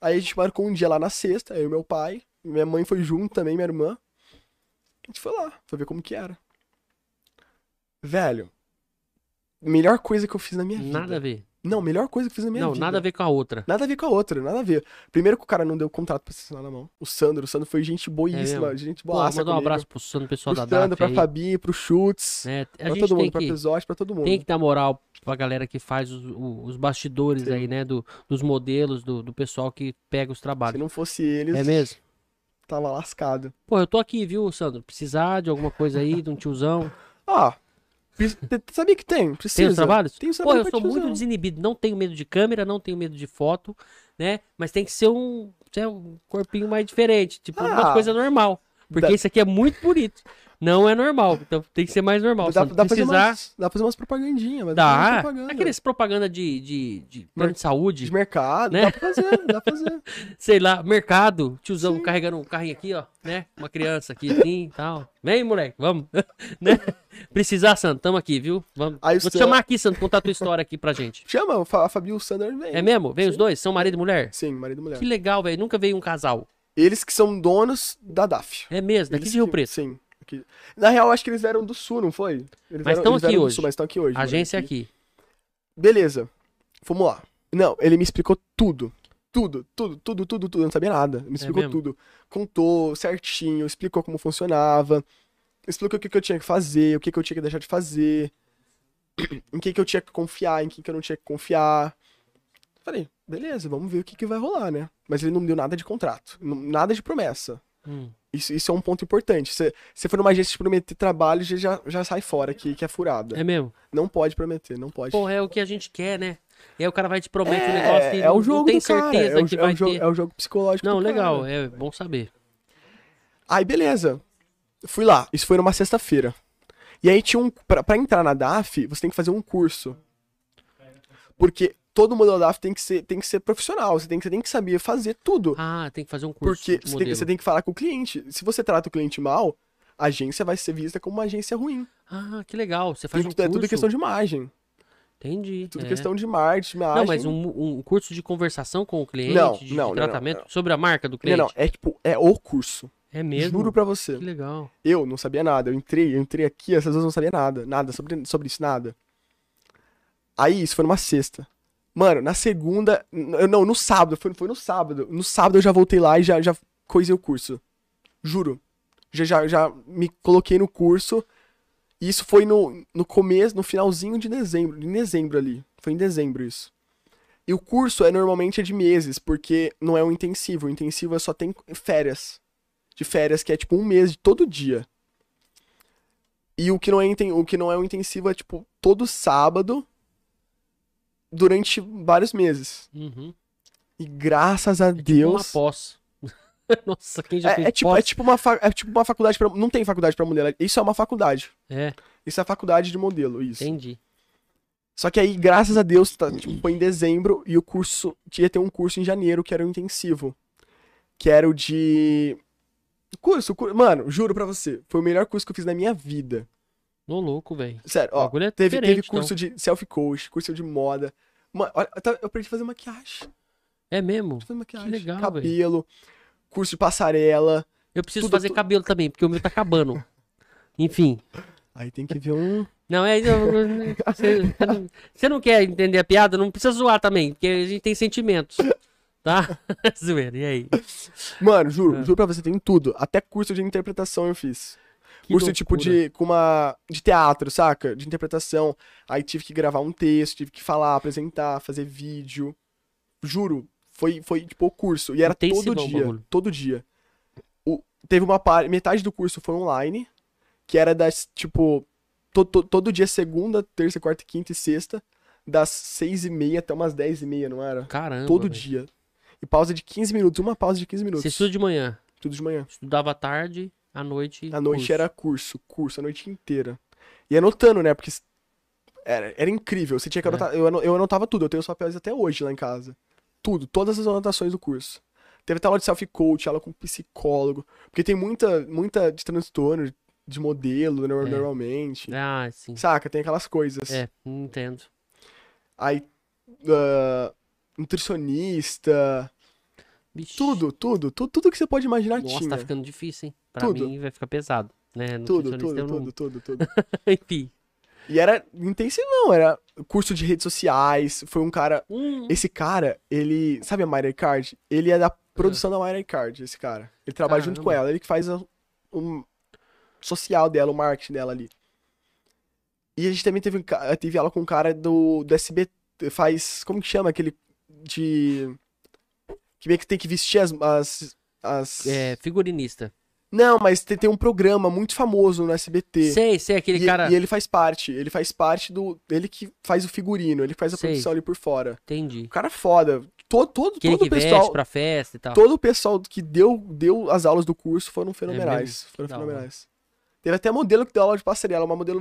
Aí a gente marcou um dia lá na sexta, eu e meu pai. Minha mãe foi junto também, minha irmã. A gente foi lá, foi ver como que era. Velho, melhor coisa que eu fiz na minha vida. Nada a ver. Não, melhor coisa que eu fiz na minha Não, vida. nada a ver com a outra. Nada a ver com a outra, nada a ver. Primeiro que o cara não deu contrato pra assinar na mão. O Sandro, o Sandro foi gente boíssima, É gente mandar um abraço pro Sandro, pessoal pro da Sandro, DAF pra aí. Fabi, pro Schutz, né? A pra todo mundo, tem pra que, Pesote, pra todo mundo. tem que dar moral pra galera que faz os, os bastidores Sim. aí, né? Do, dos modelos, do, do pessoal que pega os Se trabalhos. não fosse eles, É mesmo? tava lascado. Pô, eu tô aqui, viu, Sandro? Precisar de alguma coisa aí, de um tiozão. Ah, sabia que tem, precisa. Tem os trabalhos? Tem os Pô, trabalhos eu pra sou muito desinibido. Não tenho medo de câmera, não tenho medo de foto, né? Mas tem que ser um, ser um corpinho mais diferente. Tipo, uma Ah, coisa normal. Porque dá- isso aqui é muito bonito. Não é normal. Então tem que ser mais normal. Dá, dá pra fazer Precisar. umas, dá pra fazer umas propagandinhas, mas dá umas propaganda. Aqueles propaganda de, de, de plano de saúde, De mercado, né? dá pra fazer, dá pra fazer. sei lá, mercado, tiozão Sim. carregando um carrinho aqui, ó, né? Uma criança aqui, assim e tal. Vem, moleque, vamos. né? Precisar, Sandro, tamo aqui, viu? Vamos. Aí Vou te chamar aqui, Sandro, contar a tua história aqui pra gente. Chama, a Fabi e o Sandro vem. É mesmo? Vem os Sim. dois? São marido e mulher? Sim, marido e mulher. Que legal, velho. Nunca veio um casal. Eles que são donos da DAF. É mesmo, daqui Eles de Rio Preto. Sim. Aqui. Na real, acho que eles eram do Sul, não foi? Eles Mas estão aqui hoje. Sul, mas estão aqui hoje. A mano, agência aqui. Beleza. Vamos lá. Não, ele me explicou tudo. Tudo, tudo, tudo, tudo, tudo. Eu não sabia nada. Me explicou É tudo. Contou certinho, explicou como funcionava. Explicou o que, que eu tinha que fazer, o que, que eu tinha que deixar de fazer. Em quem que eu tinha que confiar, em quem que eu não tinha que confiar. Falei, beleza, vamos ver o que, que vai rolar, né? Mas ele não me deu nada de contrato, nada de promessa. Hum. Isso, isso é um ponto importante. Se você for numa agência de prometer trabalho, já- já, sai fora que, que é furada. É mesmo? Não pode prometer, não pode. Pô, é o que a gente quer, né? E aí o cara vai te promete um É, negócio e é o jogo não tem certeza é o, que é vai o jogo, ter. é o jogo psicológico Não, legal, cara. é bom saber. Aí, beleza. Fui lá. Isso foi numa sexta-feira. E aí tinha um... Pra, pra entrar na DAF, você tem que fazer um curso. Porque todo modelo DAF tem que ser, tem que ser profissional. Você tem que, você tem que saber fazer tudo. Ah, tem que fazer um curso porque de você tem, você tem que falar com o cliente. Se você trata o cliente mal, a agência vai ser vista como uma agência ruim. Ah, que legal. Você faz Tudo, um curso. é tudo questão de imagem. Entendi. Tudo é. questão de marketing, imagem. Não, mas um, um curso de conversação com o cliente, Não, de, de não, não, tratamento, não, sobre a marca do Não, cliente. não. É tipo, é o curso. É mesmo? Juro pra você. Que legal. Eu não sabia nada. Eu entrei, eu entrei aqui, essas duas não sabia nada. Nada sobre, sobre isso, nada. Aí, isso foi numa sexta. Mano, na segunda. Não, no sábado. Foi, foi no sábado. No sábado eu já voltei lá e já, já coisei o curso. Juro. Já, já, já me coloquei no curso. E isso foi no, no começo, no finalzinho de dezembro. Em dezembro ali. Foi em dezembro isso. E o curso é normalmente é de meses, porque não é um intensivo. O intensivo é só tem férias. De férias, que é tipo um mês de todo dia. E o que não é, o que não é um intensivo é tipo todo sábado durante vários meses. Uhum. E graças a Tipo uma Deus. pós. Nossa, quem já É, fez é tipo, pós? é tipo uma fa- é tipo uma faculdade pra, não tem faculdade pra modelo, isso é uma faculdade. É, Isso é faculdade de modelo, isso. entendi. Só que aí, graças a Deus, tá, tipo, foi em dezembro e o curso ia ter um curso em janeiro que era o intensivo, que era o de curso, cur- mano, juro pra você, foi o melhor curso que eu fiz na minha vida. Ô, louco, velho. Sério, ó, é teve, teve curso de self coach, curso de moda. Mano, olha, eu aprendi a fazer maquiagem, É mesmo? fazer maquiagem, legal, cabelo, curso de passarela. Eu preciso Tudo- fazer tudo- cabelo também, porque o meu tá acabando. Enfim. Aí tem que ver um Não, é. Você não, você não quer entender a piada? Não precisa zoar também, porque a gente tem sentimentos. Tá? Zoeira, e aí? Mano, juro, É. juro pra você, tem tudo. Até curso de interpretação eu fiz. Que curso tipo loucura. de com uma de teatro, saca? De interpretação. Aí tive que gravar um texto, tive que falar, apresentar, fazer vídeo. Juro, foi foi tipo o curso e era todo dia, bagulho. todo dia. O, teve uma parte, metade do curso foi online, que era das tipo to, to- todo dia segunda, terça, quarta, quinta e sexta, das seis e meia até umas dez e meia, não era? Caramba. todo velho. dia. E pausa de 15 minutos, uma pausa de 15 minutos. Você estuda de manhã, Tudo de manhã. estudava tarde, à noite. À noite curso. era curso, curso, a noite inteira. E anotando, né? Porque era, era incrível. Você tinha que É. anotar. Eu, ano- eu anotava tudo, eu tenho os papéis até hoje lá em casa. Tudo, todas as anotações do curso. Teve aula de self-coach, aula com psicólogo. Porque tem muita, muita de transtorno, de modelo, É. normalmente. Ah, sim. Saca? Tem aquelas coisas. É, entendo. Aí. ah, nutricionista. Bicho. Tudo, tudo, tudo, tudo que você pode imaginar Nossa, tinha. tá ficando difícil, hein? Pra Tudo. mim vai ficar pesado. Né? Tudo, tudo, não- tudo, tudo, tudo. Enfim. E era intensivão, era curso de redes sociais. Foi um cara. Hum, Esse cara, ele. Sabe a Mayra Card? Ele é da produção da Mayra Card, esse cara. Ele trabalha junto com Caramba. ela, ele que faz o um social dela, o marketing dela ali. E a gente também teve, teve aula com um cara do, do SBT. Faz. Como que chama? Aquele. De. Que meio que tem que vestir as. as, as- é, figurinista. Não, mas tem, tem um programa muito famoso no SBT. Sei, sei, aquele E, cara. e ele faz parte, ele faz parte do. Ele que faz o figurino, ele que faz a Sei. produção ali por fora. Entendi. O cara é foda. Todo, todo, Aquele todo que o pessoal. pra festa e tal. Todo o pessoal que deu, deu as aulas do curso foram fenomenais. mesmo? foram fenomenais. Teve até modelo que deu aula de passarela, uma modelo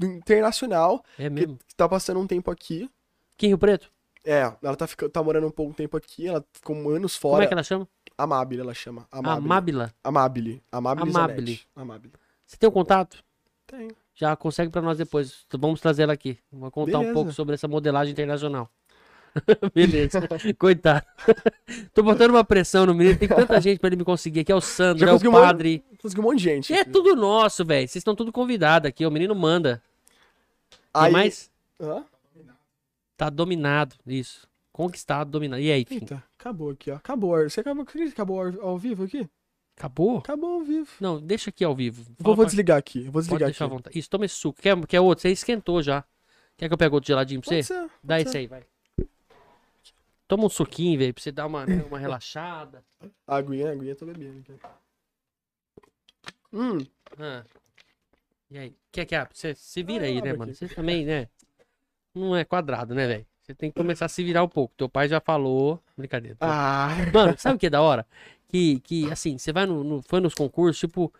internacional, É que, mesmo. que tá passando um tempo aqui. Em Rio Preto? É, ela tá, ficando, tá morando um pouco tempo aqui, ela ficou anos Como fora. é que ela chama? Amabile, ela chama. Amabile. Amábila. Amabile. Amabile. Amabile. Amabile. Você tem o contato? Tem. Já consegue pra nós depois. Vamos trazer ela aqui. Vamos contar um Beleza. pouco sobre essa modelagem internacional. Beleza. Coitado. Tô botando uma pressão no menino. Tem tanta gente pra ele me conseguir aqui. É o Sandro, é o conseguiu um padre. Consegui um monte de gente. É tudo nosso, velho. Vocês estão tudo convidados aqui. O menino manda. Tem Aí- mais? Hã? Tá dominado. Isso. Conquistado, dominado. E aí, filho? Eita, acabou aqui, ó. Acabou. Você acabou, acabou ao- vivo aqui? Acabou? Acabou ao vivo. Não, deixa aqui ao vivo. Vou, Fala vou pra- desligar aqui. eu Vou Pode desligar deixar à aqui. vontade. Isso, toma esse suco. Quer, quer outro? Você esquentou já. Quer que eu pegue outro geladinho pra Pode você? ser, pode Dá ser. esse aí, vai. Toma um suquinho, velho, pra você dar uma, né, uma relaxada. Aguinha, aguinha tô bebendo aqui. Hum, Ah. E aí? Quer que abra? Você se vira aí, né, mano? Você também, né? Não é quadrado, né, velho? Você tem que começar a se virar um pouco. Teu pai já falou. Brincadeira. ah, Mano, sabe o que é da hora? Que, que assim, você vai no, no- foi nos concursos, tipo,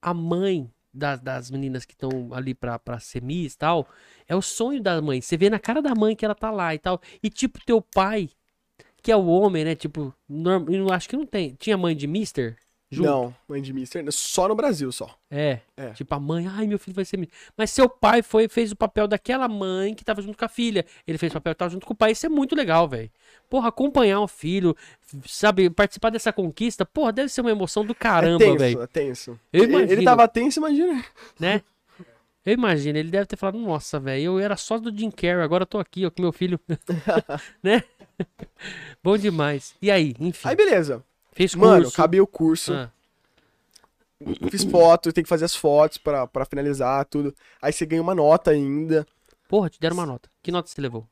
a mãe das, das meninas que estão ali pra, pra ser Miss e tal, é o sonho da mãe. Você vê na cara da mãe que ela tá lá e tal. E tipo, teu pai, que é o homem, né? Tipo, norm, acho que não tem. Tinha mãe de Mister? Junto? não, mãe de Mister, só no Brasil só. É, É. Tipo, a mãe, ai, meu filho vai ser. Mister. Mas seu pai foi fez o papel daquela mãe que tava junto com a filha. Ele fez o papel que tava junto com o pai. Isso é muito legal, velho. Porra, acompanhar o filho, sabe, participar dessa conquista, porra, deve ser uma emoção do caramba, é tenso, velho. é tenso. Eu Ele- Ele imagino. tava tenso, imagina. Né? Eu imagino, ele deve ter falado, nossa, velho, eu era só do Jim Carrey, agora eu tô aqui, ó, com meu filho. né? Bom demais. E aí, enfim, Aí beleza. Fez curso. Mano, acabei o curso, Ah, fiz foto, tem que fazer as fotos pra, pra finalizar tudo. Aí você ganha uma nota ainda. porra, te deram uma nota. Que nota você levou?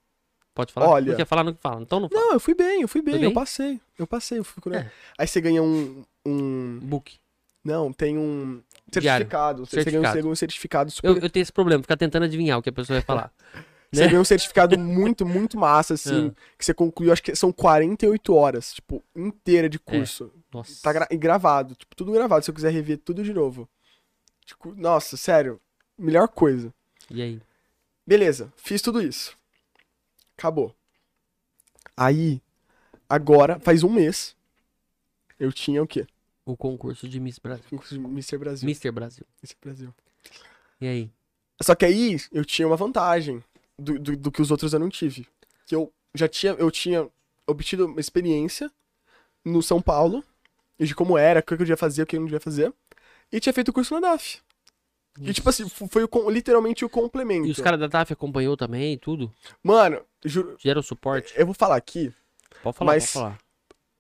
Pode falar? Olha- Não quer falar, não fala. Então não fala. Não, eu fui bem, eu fui bem, Foi eu bem? passei. Eu passei, eu fui É. Aí você ganha um. um Book. não, tem um Diário. certificado. Você ganha um- um certificado super. Eu, eu tenho esse problema, ficar tentando adivinhar o que a pessoa vai falar. Você né? ganha um certificado muito, muito massa, assim. Ah. Que você concluiu, acho que são 48 horas, tipo, inteira de curso. Nossa. Tá gra- e gravado, tipo, tudo gravado. Se eu quiser rever tudo de novo. Tipo, nossa, sério. Melhor coisa. E aí? Beleza, fiz tudo isso. Acabou. Aí, agora, faz um mês, eu tinha o quê? O concurso de Miss Brasil. Concurso de Mr. Brasil. Mr. Brasil. Mr. Brasil. E aí? Só que aí, eu tinha uma vantagem do, do, do que os outros eu não tive. Que eu já tinha, eu tinha obtido uma experiência no São Paulo, de como era, o que eu devia fazer, o que eu não devia fazer, e tinha feito o curso na DAF. E tipo assim, foi o literalmente o complemento. E os caras da TAF acompanhou também, tudo? Mano, juro, Deram suporte? eu vou falar aqui, Pode falar, Mas- pode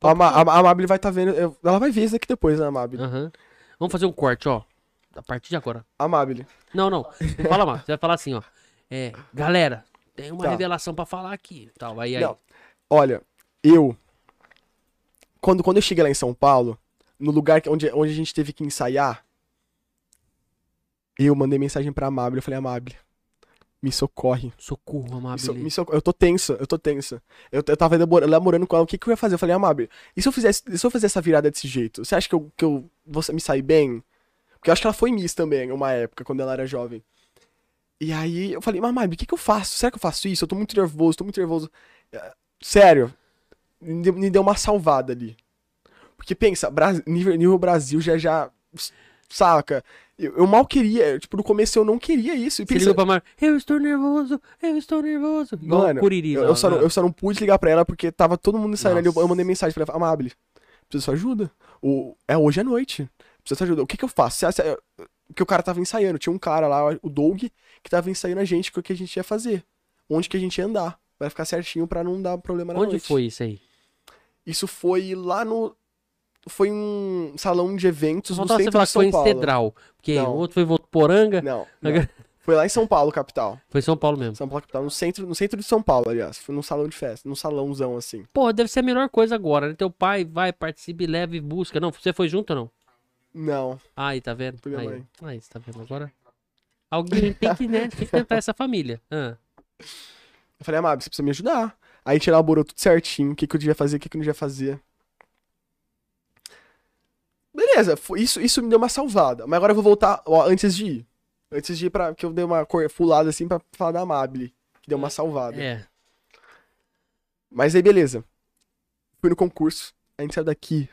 falar. a, Ma- a, a Mabel vai estar vendo, eu- ela vai ver isso aqui depois, né, Mabel? Aham. Vamos fazer um corte, ó. A partir de agora. A Mabel. Não, não. Não fala mais. Você vai falar assim, ó. É, galera, tem uma Tá. revelação pra falar aqui. Tal. Aí, aí. Não. Olha, eu. Quando, quando eu cheguei lá em São Paulo, no lugar onde, onde a gente teve que ensaiar, eu mandei mensagem pra Amable. Eu falei, Amable, me socorre. Socorro, Me, so- me socorre. Eu tô tenso, eu tô tenso. Eu, eu tava elaborando com ela o que, que eu ia fazer. Eu falei, Amable, e se eu fizesse, se eu fazer essa virada desse jeito? Você acha que eu, que eu vou me sair bem? Porque eu acho que ela foi Miss também, uma época, quando ela era jovem. E aí eu falei, Amable, o que, que eu faço? Será que eu faço isso? Eu tô muito nervoso, tô muito nervoso. É, Sério, me deu, uma salvada ali. Porque pensa, nível, nível Brasil já já. Saca? Eu, eu mal queria. Tipo, no começo eu não queria isso. E Você pensa, ligou pra Mar... Eu estou nervoso, eu estou nervoso. Mano, Curiri. eu, lá, eu só não, lá. eu só não pude ligar pra ela porque tava todo mundo ensaiando ali. Eu, eu mandei mensagem pra ela, Amable, preciso da sua ajuda. O, é hoje à noite. Preciso da sua ajuda. O que que eu faço? Se- se- Porque o cara tava ensaiando. Tinha um cara lá, o Doug, que tava ensaiando a gente com o que a gente ia fazer. Onde que a gente ia andar. Vai ficar certinho pra não dar problema na Onde noite. foi isso aí? Isso foi lá no. Foi um salão de eventos do Faltava você centro falar de que foi São em Paulo. Cedral. Porque Não. o outro foi em Votuporanga. Não, não. Foi lá em São Paulo, capital. Foi em São Paulo mesmo. São Paulo, capital. No centro, no centro de São Paulo, aliás. Foi num salão de festa. Num salãozão assim. Pô, deve ser a melhor coisa agora, né? Teu pai vai, participa e leva e busca. Não, você foi junto ou não? Não. Aí, tá vendo? Foi minha Aí, mãe. aí, você tá vendo agora? Alguém tem que, né, sustentar essa família. Ah, Eu falei, Amab, você precisa me ajudar. Aí a gente elaborou tudo certinho, o que, que eu devia fazer, o que, que eu não devia fazer. Beleza, isso, isso me deu uma salvada. Mas agora eu vou voltar ó, antes de ir. Antes de ir pra. Que eu dei uma cor- fulada assim pra falar da Amable. Que deu uma salvada. é. Mas aí, beleza. Fui no concurso. A gente saiu daqui.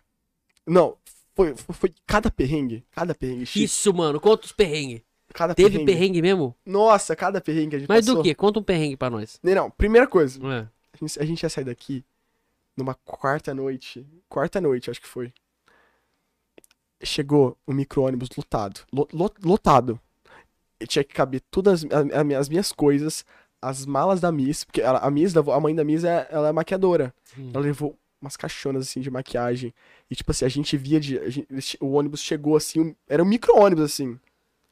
Não, foi, foi, foi cada perrengue. Cada perrengue. Chico, Isso, mano, conta os perrengues. Cada Teve perrengue. perrengue mesmo? Nossa, cada perrengue que a gente Mas passou. do quê? Conta um perrengue pra nós. Não, não, primeira coisa. É. A gente, a gente ia sair daqui numa quarta noite. Quarta noite, acho que foi. Chegou o micro-ônibus lotado. lo- lo- lotado. E tinha que caber todas as, a- as minhas coisas, as malas da Miss, porque ela- a Miss, a mãe da Miss, é, ela é maquiadora. Hum. Ela levou umas caixonas assim de maquiagem. E tipo assim, a gente via de. gente- o ônibus chegou assim. um- era um micro-ônibus assim.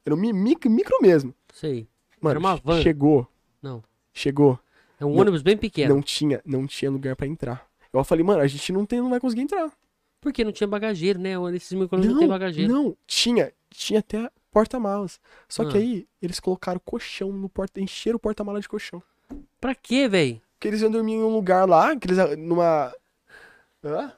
Era um mi- micro, micro mesmo. Sei. Mano, Era uma van. chegou. Não. Chegou. É um Não- ônibus bem pequeno. Não tinha, não tinha lugar pra entrar. Eu falei, mano, a gente não, tem, não vai conseguir entrar. Porque não tinha bagageiro, né? Esses micro-ônibus não, tem bagageiro. não, tinha, tinha até porta-malas. Só que Ah. aí eles colocaram colchão no porta, encheram o porta-mala de colchão. Pra quê, velho? Porque eles iam dormir em um lugar lá, que eles numa Hã?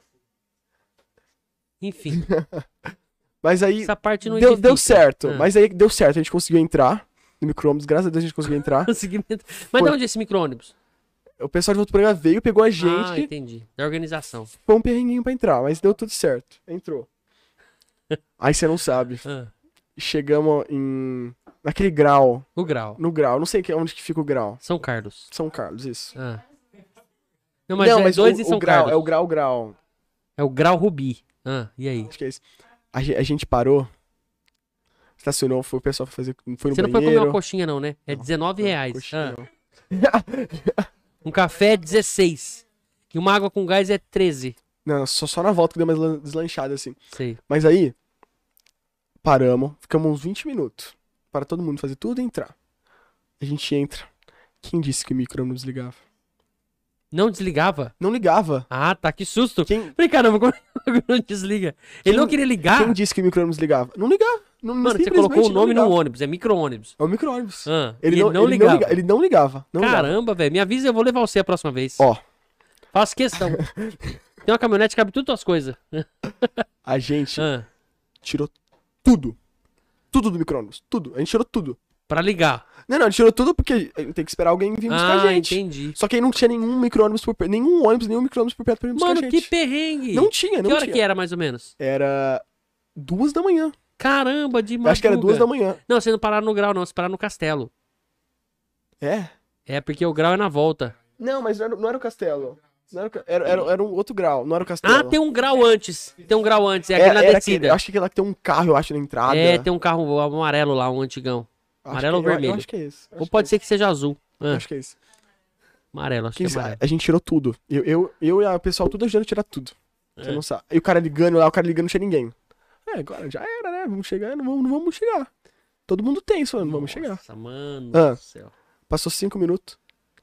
Enfim, Mas aí essa parte não deu, edifica. deu certo. Ah. Mas aí deu certo, a gente conseguiu entrar no micro-ônibus, graças a Deus a gente conseguiu entrar. Consegui- Mas Foi. de onde é esse micro-ônibus? o pessoal de outro programa veio, pegou a Ah, gente, entendi. Da organização. foi um perrenguinho pra entrar, mas deu tudo certo. Entrou. Aí você não sabe. Ah, Chegamos em. Naquele grau. o grau. No grau, não sei onde que fica o grau. São Carlos. São Carlos, isso. Ah. Não, mas não, é mas dois o, em São o grau, Carlos. é o grau, grau. É o grau Rubi. Ah, e aí? Acho que é isso. A, a gente parou. Estacionou, foi o pessoal fazer. Foi no Você não foi comer uma coxinha, não, né? É Não, 19 reais. Coxinha, Ah, um café é 16. E uma água com gás é 13. Não, só, só na volta que deu lan- deslanchada assim. Sei. Mas aí, paramos, ficamos uns 20 minutos. Para todo mundo fazer tudo e entrar. A gente entra. Quem disse que o micro não desligava? Não desligava? Não ligava. Ah, tá. Que susto. Quem, Falei, caramba, como não desliga? Ele não queria ligar? quem disse que o micro não desligava? Não ligava. Não, Mano, você colocou o não nome no ligava. ônibus. É micro-ônibus. É o micro-ônibus. Ah, Ele, não, ele não ele ligava. liga- ele não ligava. Não ligava. Caramba, velho. Me avisa, eu vou levar você a próxima vez. Ó. Faço questão. Tem uma caminhonete que cabe tudo as coisas. A gente Ah, tirou tudo. Tudo do micro-ônibus. Tudo. A gente tirou tudo. Pra ligar. Não, não, gente tirou tudo porque tem que esperar alguém vir buscar Ah, a gente. entendi. Só que aí não tinha nenhum micro-ônibus por perto. Nenhum ônibus, nenhum micro-ônibus por perto pra vir buscar Mano, a que gente. perrengue. Não tinha, não que hora tinha. que era, mais ou menos? Era duas da manhã. Caramba, de Eu Acho que era duas da manhã. Não, vocês não pararam no grau, não. Vocês pararam no castelo. É? É, porque o grau é na volta. Não, mas não era, não era o castelo. Era, era, era, era um outro grau, não era o castelo. Ah, tem um grau antes. Tem um grau antes. É aquele na descida. aquele- eu acho que aquele lá que tem um carro, eu acho, na entrada. É, tem um carro amarelo lá, um antigão. Amarelo ou que- vermelho? Eu acho que é esse. Ou pode ser que seja azul. Ah, Acho que é esse. amarelo, acho que é Quem sabe? amarelo. A gente tirou tudo. Eu, eu, eu e o pessoal tudo ajudando a tirar tudo. Você É. não sabe. E o cara ligando lá, o cara ligando, não tinha ninguém. É, agora já era, né? Vamos chegar, não vamos, não vamos chegar. Todo mundo tem isso, não vamos chegar. Nossa, mano Ah. do céu. Passou cinco minutos.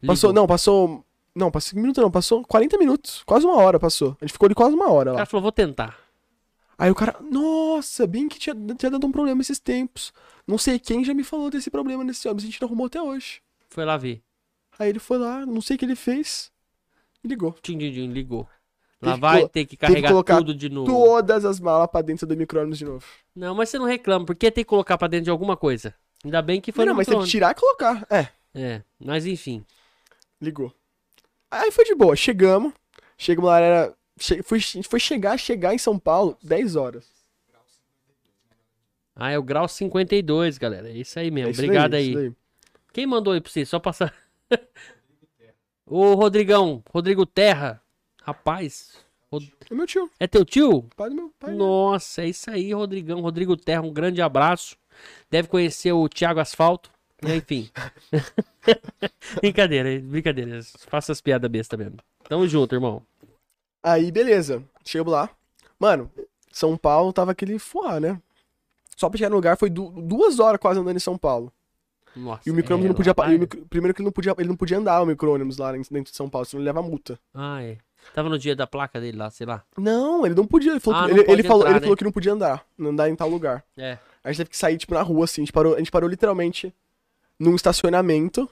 Passou, Ligou. não, passou. Não, passou cinco minutos não, passou 40 minutos. Quase uma hora passou. A gente ficou ali quase uma hora O lá. cara falou, vou tentar. Aí o cara, nossa, bem que tinha, tinha dado um problema esses tempos. Não sei quem já me falou desse problema nesse ônibus, a gente não arrumou até hoje. Foi lá ver. Aí ele foi lá, não sei o que ele fez, ligou. Tchim, tchim, tchim, ligou. Lá que vai ter que que carregar colocar tudo de novo. Todas as malas pra dentro do micro-ônibus de novo. Não, mas você não reclama, porque tem que colocar pra dentro de alguma coisa. Ainda bem que foi não, no mas tem que tirar e colocar. É, É, mas enfim. ligou. Aí foi de boa, chegamos. Chegamos lá, era. Che, foi, foi chegar, chegar em São Paulo 10 horas. Ah, é o grau 52, galera. É isso aí mesmo. É isso Obrigado daí, aí. daí. Quem mandou aí pra você? Só passar. Ô, Rodrigão, Rodrigo Terra. Rapaz, Rod- É meu tio, é teu tio? pai do meu pai. Nossa, é isso aí, Rodrigão. Rodrigo Terra, um grande abraço. Deve conhecer o Thiago Asfalto. Enfim. brincadeira, brincadeira. Faça as piadas besta mesmo. Tamo junto, irmão. Aí, beleza. Chegamos lá. Mano, São Paulo tava aquele fuá, né? Só pra chegar no lugar foi du- duas horas quase andando em São Paulo. Nossa, E o micro-ônibus é, não podia. lá micro- primeiro que ele não podia, ele não podia andar o micro-ônibus lá dentro de São Paulo, senão ele leva multa. Ah, é. Tava no dia da placa dele lá, sei lá. Não, ele não podia. Ele falou, Ah, que, não ele, ele falou, entrar, ele né? falou que não podia andar. Não andar em tal lugar. É. A gente teve que sair, tipo, na rua, assim. A gente parou, a gente parou literalmente num estacionamento.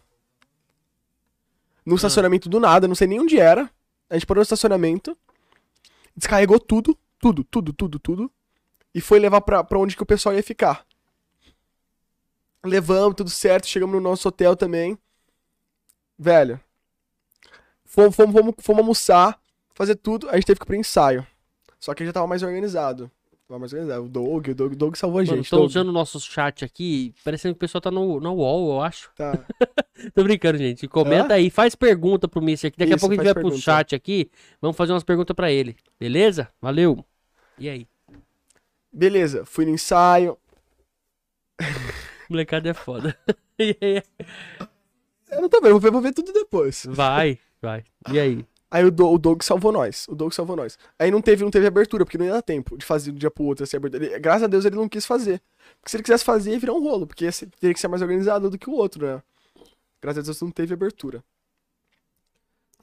Num estacionamento do nada, não sei nem onde era. A gente parou no estacionamento. Descarregou tudo, tudo, tudo, tudo, tudo. E foi levar pra, pra onde que o pessoal ia ficar. Levamos, tudo certo. Chegamos no nosso hotel também. Velho. Fomos, fomos, fomos, fomos almoçar, fazer tudo. A gente teve que ir pro ensaio. Só que já tava mais organizado. Mais organizado. O Doug, o Doug, o Doug salvou a gente. Doug. usando o nosso chat aqui, parecendo que o pessoal tá no, no wall, eu acho. Tá. Tô brincando, gente. Comenta aí, faz pergunta pro Mister aqui. Daqui a Isso, pouco a gente vai pro pergunta. chat aqui. Vamos fazer umas perguntas pra ele. Beleza? Valeu. E aí? Beleza, fui no ensaio. Molecada é foda. Eu não tô vendo, vou ver, vou ver tudo depois. vai, vai. E aí? Aí o, Do- o Doug salvou nós. O Doug salvou nós. Aí não teve, não teve abertura, porque não ia dar tempo de fazer de um dia pro outro assim, abertura. Ele- graças a Deus ele não quis fazer. Porque se ele quisesse fazer, ia virar um rolo, porque ser- teria que ser mais organizado do que o outro, né? Graças a Deus não teve abertura.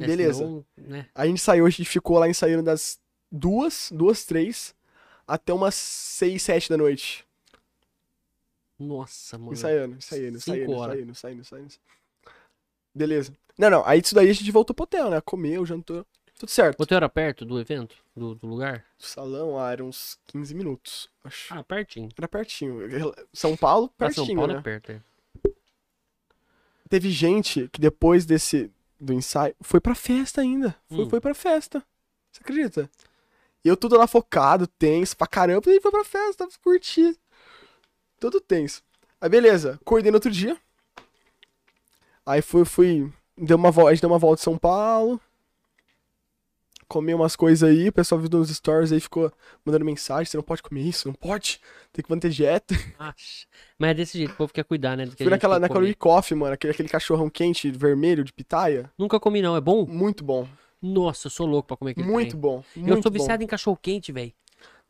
É, Beleza. né? A gente saiu, a gente ficou lá ensaiando das duas, duas, três, até umas seis, sete da noite. Nossa, mano. Ensaiando, ensaiando, ensaiando, horas. ensaiando, ensaiando, ensaiando. Beleza. Não, não, aí disso daí a gente voltou pro hotel, né? Comeu, jantou, tudo certo. O hotel era perto do evento? Do, do lugar? O salão, ah, era uns 15 minutos, acho. Ah, pertinho. Era pertinho. São Paulo, pertinho, São Paulo né? é perto, é. Teve gente que depois desse, do ensaio, foi pra festa ainda. Foi, Hum. foi pra festa. Você acredita? E eu tudo lá focado, tenso pra caramba, e foi pra festa, curtir. Tudo tenso. Aí beleza, acordei no outro dia. Aí fui, fui, deu uma volta, a gente deu uma volta em São Paulo. Comi umas coisas aí, o pessoal viu nos stories aí, ficou mandando mensagem, você não pode comer isso, não pode, tem que manter dieta. Mas é desse jeito, o povo quer cuidar, né? Fui naquela, naquela comer. Coffee, mano, aquele, aquele cachorrão quente, vermelho, de pitaia. Nunca comi, não. É bom? Muito bom, Nossa, eu sou louco pra comer aquele muito trem. bom, Eu muito sou bom. viciado em cachorro quente, velho.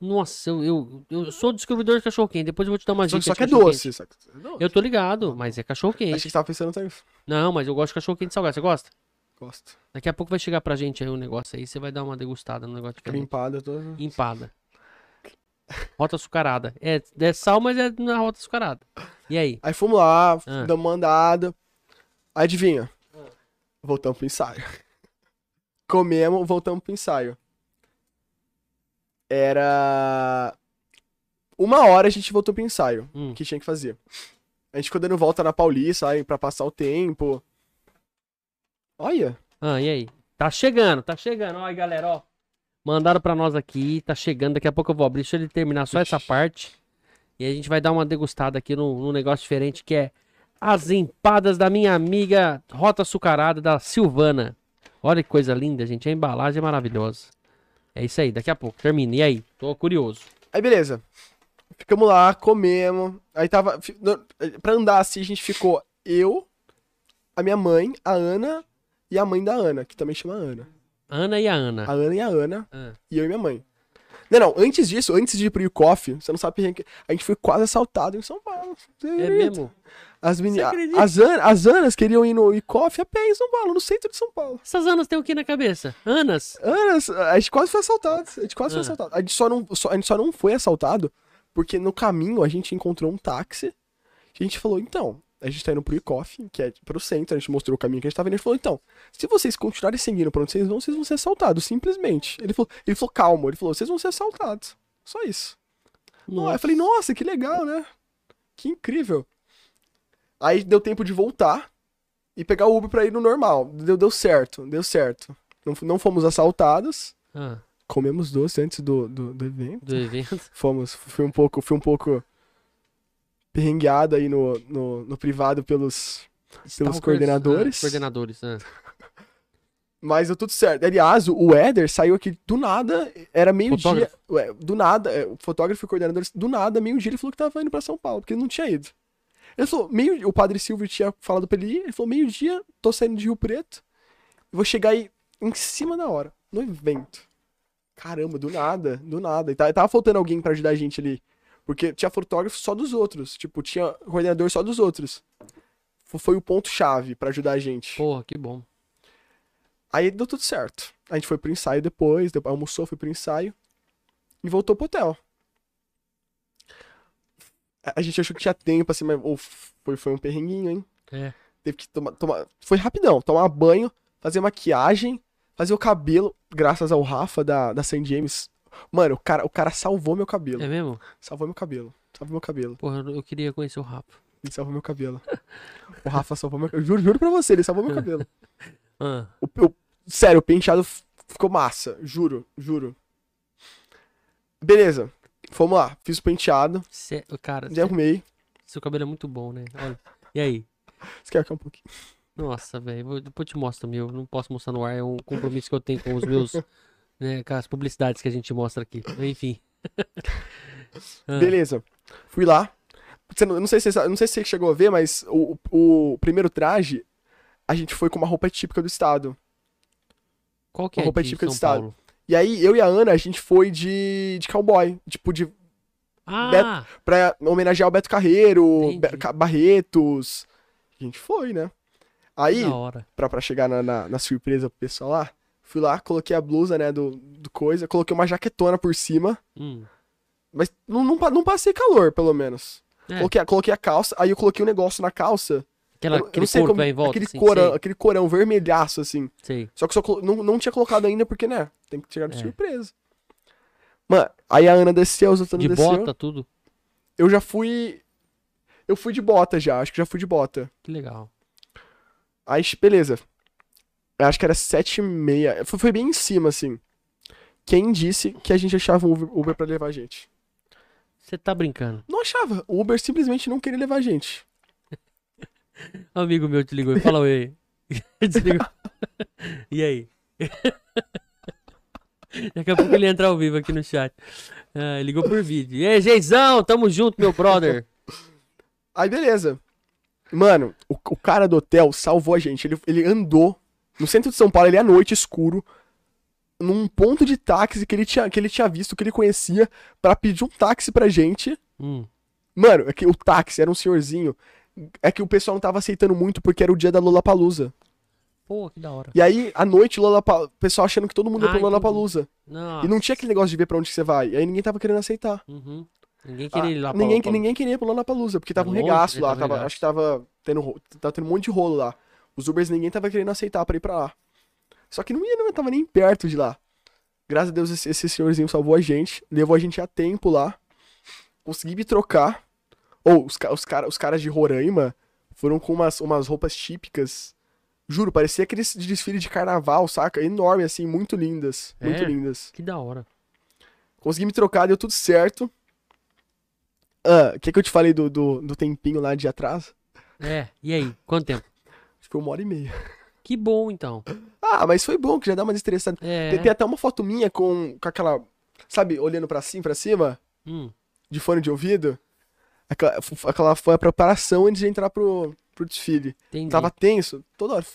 Nossa, eu, eu, eu sou descobridor de cachorro quente. Depois eu vou te dar uma Só, dica só de que é doce. Só que é doce. Eu tô ligado, mas é cachorro quente. que você tava pensando também. Não, mas eu gosto de cachorro quente salgado. Você gosta? Gosto. Daqui a pouco vai chegar pra gente aí um negócio aí. Você vai dar uma degustada no negócio diferente. Limpada toda. Empada. Rota açucarada. É, é sal, mas é na rota açucarada. E aí? Aí fomos lá, Ah. damos uma andada. Adivinha? Voltamos pro ensaio. Comemos, voltamos pro ensaio. Era. Uma hora a gente voltou pro ensaio. Hum. Que tinha que fazer? A gente ficou dando volta na Paulista aí pra passar o tempo. Olha. Ah, e aí? Tá chegando, tá chegando. Aí, galera, ó. Mandaram pra nós aqui, tá chegando. Daqui a pouco eu vou abrir. Deixa ele terminar só essa parte. E a gente vai dar uma degustada aqui num, num negócio diferente que é as empadas da minha amiga Rota Açucarada da Silvana. Olha que coisa linda, gente. A embalagem é maravilhosa. É isso aí, daqui a pouco. Termina. E aí? Tô curioso. Aí beleza. Ficamos lá, comemos. Aí tava. Pra andar assim, a gente ficou eu, a minha mãe, a Ana e a mãe da Ana, que também chama Ana. Ana e a Ana. A Ana e a Ana, Ah. e eu e minha mãe. Não, não, antes disso, antes de ir pro Coffee, você não sabe a gente foi quase assaltado em São Paulo. É mesmo? As, meni... As, An... as Anas queriam ir no Coffee a pé em São Paulo, no centro de São Paulo. Essas Anas tem o que na cabeça? Anas? Anas, a gente quase foi assaltado. A gente quase Ah. foi assaltado. A gente, só não, só- a gente só não foi assaltado porque no caminho a gente encontrou um táxi. A gente falou, então, a gente tá indo pro Icoff, que é pro centro, a gente mostrou o caminho que a gente tava indo. A gente falou, então, se vocês continuarem seguindo pra onde vocês vão, vocês vão ser assaltados, simplesmente. Ele falou, ele falou, calma, ele falou, vocês vão ser assaltados. Só isso. Aí eu falei, nossa, que legal, né? Que incrível. Aí deu tempo de voltar e pegar o Uber pra ir no normal. Deu, deu certo, deu certo. Não, não fomos assaltados. Ah, Comemos doce antes do, do, do evento. do evento. Fomos, fui um pouco, fui um pouco perrengueado aí no, no, no privado pelos, pelos Stalkers. coordenadores. Ah, coordenadores, ah. Mas deu tudo certo. Aliás, o Éder saiu aqui do nada, era meio-dia. Do nada, é, o fotógrafo e o coordenador, do nada, meio-dia, ele falou que tava indo pra São Paulo, porque ele não tinha ido. Ele falou, meio, o padre Silvio tinha falado pra ele ir, ele falou, meio-dia, tô saindo de Rio Preto, vou chegar aí em cima da hora, no evento. Caramba, do nada, do nada. E tava faltando alguém pra ajudar a gente ali. Porque tinha fotógrafo só dos outros. Tipo, tinha coordenador só dos outros. Fo- Foi o ponto-chave pra ajudar a gente. Porra, que bom. Aí deu tudo certo. A gente foi pro ensaio depois, depois almoçou, foi pro ensaio. E voltou pro hotel. A- gente achou que tinha tempo, assim, mas ô, foi, foi um perrenguinho, hein? É. Teve que tomar, tomar. Foi rapidão, tomar banho, fazer maquiagem, fazer o cabelo, graças ao Rafa da, da St. James. Mano, o cara, o cara salvou meu cabelo. É mesmo? Salvou meu cabelo. Salvou meu cabelo. Porra, eu- queria conhecer o Rafa. Ele salvou meu cabelo. o Rafa salvou meu cabelo. Juro, juro pra você, ele salvou meu cabelo. Ah, O, o- sério, o penteado ficou massa. Juro, juro. Beleza. Fomos lá, fiz o penteado, Cê- cara, já arrumei. seu cabelo é muito bom, né? Olha. E aí? Você quer um pouquinho? Nossa, velho. Depois eu te mostro meu. Não posso mostrar no ar. É um compromisso que eu tenho com os meus. né, com as publicidades que a gente mostra aqui. Enfim. Ah. Beleza. Fui lá. Você não, não sei se você, não sei se você chegou a ver, mas o, o, primeiro traje, a gente foi com uma roupa típica do estado. Qual que é Uma roupa típica do São estado. Paulo? E aí, eu e a Ana, a gente foi de, de cowboy. Tipo, de, Ah, pra homenagear o Beto Carreiro. Be- Barretos. A gente foi, né? Aí, pra, pra chegar na, na, na surpresa pro pessoal lá, fui lá, coloquei a blusa, né, do, do coisa, coloquei uma jaquetona por cima, Hum. mas não, não, não passei calor, pelo menos. É, Coloquei, coloquei a calça, aí eu coloquei um negócio na calça. Aquela, eu- eu aquele sei corpo como- em volta. aquele, assim, corão, sei, aquele corão vermelhaço, assim. sei. Só que só não, não tinha colocado ainda porque, né, tem que chegar de É. surpresa. Mano, aí a Ana desceu, os outros De desceu. bota, tudo. Eu já fui... Eu fui de bota já, acho que já fui de bota. Que legal. Aí, beleza. Eu acho que era sete e meia. Foi, foi bem em cima, assim. Quem disse que a gente achava um Uber, Uber pra levar a gente? Você tá brincando. Não achava. O Uber simplesmente não queria levar a gente. Amigo meu te ligou e falou oi. Desligou. e aí? Daqui a pouco ele entra ao vivo aqui no chat. Ah, ligou por vídeo. E aí, Geizão, tamo junto, meu brother. Aí, beleza. Mano, o, o cara do hotel salvou a gente. Ele, ele andou no centro de São Paulo, ele à noite, escuro, num ponto de táxi que ele tinha, que ele tinha visto, que ele conhecia, pra pedir um táxi pra gente. Hum, Mano, é o táxi era um senhorzinho. É que o pessoal não tava aceitando muito porque era o dia da Lollapalooza. pô, que da hora. E aí, à noite, o pessoal achando que todo mundo ia Ah, pro. Lollapalooza. Não. E não tinha aquele negócio de ver pra onde você vai. E aí ninguém tava querendo aceitar. Uhum. Ninguém queria ir lá Ah, pra ninguém, ninguém queria ir pro Lollapalooza, porque tava um Longe, regaço né? lá. Tava Tava, regaço. acho que tava tendo, tava tendo um monte de rolo lá. Os Ubers ninguém tava querendo aceitar pra ir pra lá. Só que não ia, não tava nem perto de lá. Graças a Deus esse, esse senhorzinho salvou a gente, levou a gente a tempo lá. Consegui me trocar. Ou os, os, cara, os caras de Roraima foram com umas, umas roupas típicas. Juro, parecia aqueles de desfile de carnaval, saca? Enorme, assim, muito lindas. Muito É? lindas. Que da hora. Consegui me trocar, deu tudo certo. Ah, o que, que eu te falei do, do, do tempinho lá de atrás? É, e aí? Quanto tempo? Acho que foi uma hora e meia. Que bom, então. Ah, mas foi bom, que já dá uma destressada. É. Tem, tem até uma foto minha com, com aquela, sabe, olhando pra cima, pra cima, Hum, de fone de ouvido. Aquela, aquela foi a preparação antes de entrar pro, pro desfile. entendi. Tava tenso, toda hora.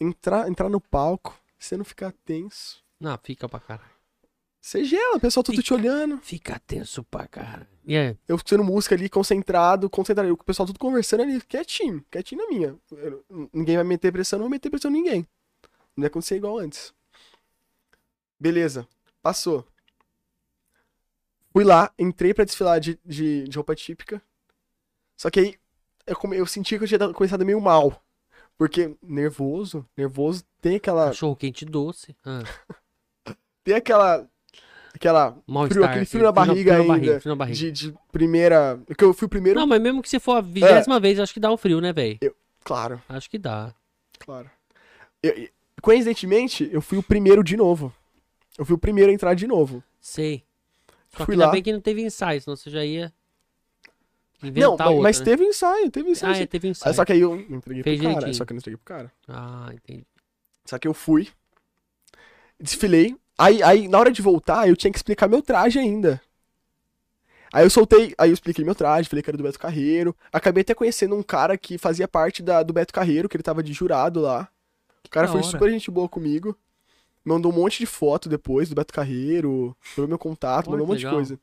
Entrar, entrar no palco, você não ficar tenso. Não, fica pra caralho. Você gela, o pessoal tudo te olhando. Fica tenso pra caralho. Aí? Eu escutando música ali, concentrado, concentrado. O pessoal tudo conversando ali, quietinho, quietinho na minha. Eu- ninguém vai meter pressão, não vou meter pressão em ninguém. Não vai acontecer igual antes. Beleza, passou. Fui lá, entrei pra desfilar de, de, de roupa típica. Só que aí eu, come- eu senti que eu tinha começado meio mal. Porque nervoso, nervoso, tem aquela. Cachorro quente doce. Ah, Tem aquela. Aquela. Frio, aquele frio na barriga frio na ainda. barriga, frio na barriga. De, de primeira. Que eu fui o primeiro. Não, mas mesmo que você for a vigésima vez, acho que dá um frio, né, velho? Claro. Acho que dá. Claro. Eu- eu- coincidentemente, eu fui o primeiro de novo. Eu fui o primeiro a entrar de novo. Sei. Só Fui que ainda lá. bem que não teve ensaio, senão você já ia Não, inventar mas, outra, mas né? teve ensaio, teve ensaio. Ah, sim. é, teve Aí, ensaio. só que aí eu entreguei Fez pro cara. direitinho. Só que eu não entreguei pro cara. Ah, entendi. Só que eu fui. Desfilei. Aí, aí, na hora de voltar, eu tinha que explicar meu traje ainda. Aí eu soltei, aí eu expliquei meu traje, falei que era do Beto Carreiro. Acabei até conhecendo um cara que fazia parte da, do Beto Carreiro, que ele tava de jurado lá. O cara foi hora. super gente boa comigo. Mandou um monte de foto depois do Beto Carreiro, pegou meu contato, Olha mandou um que monte de legal. coisa.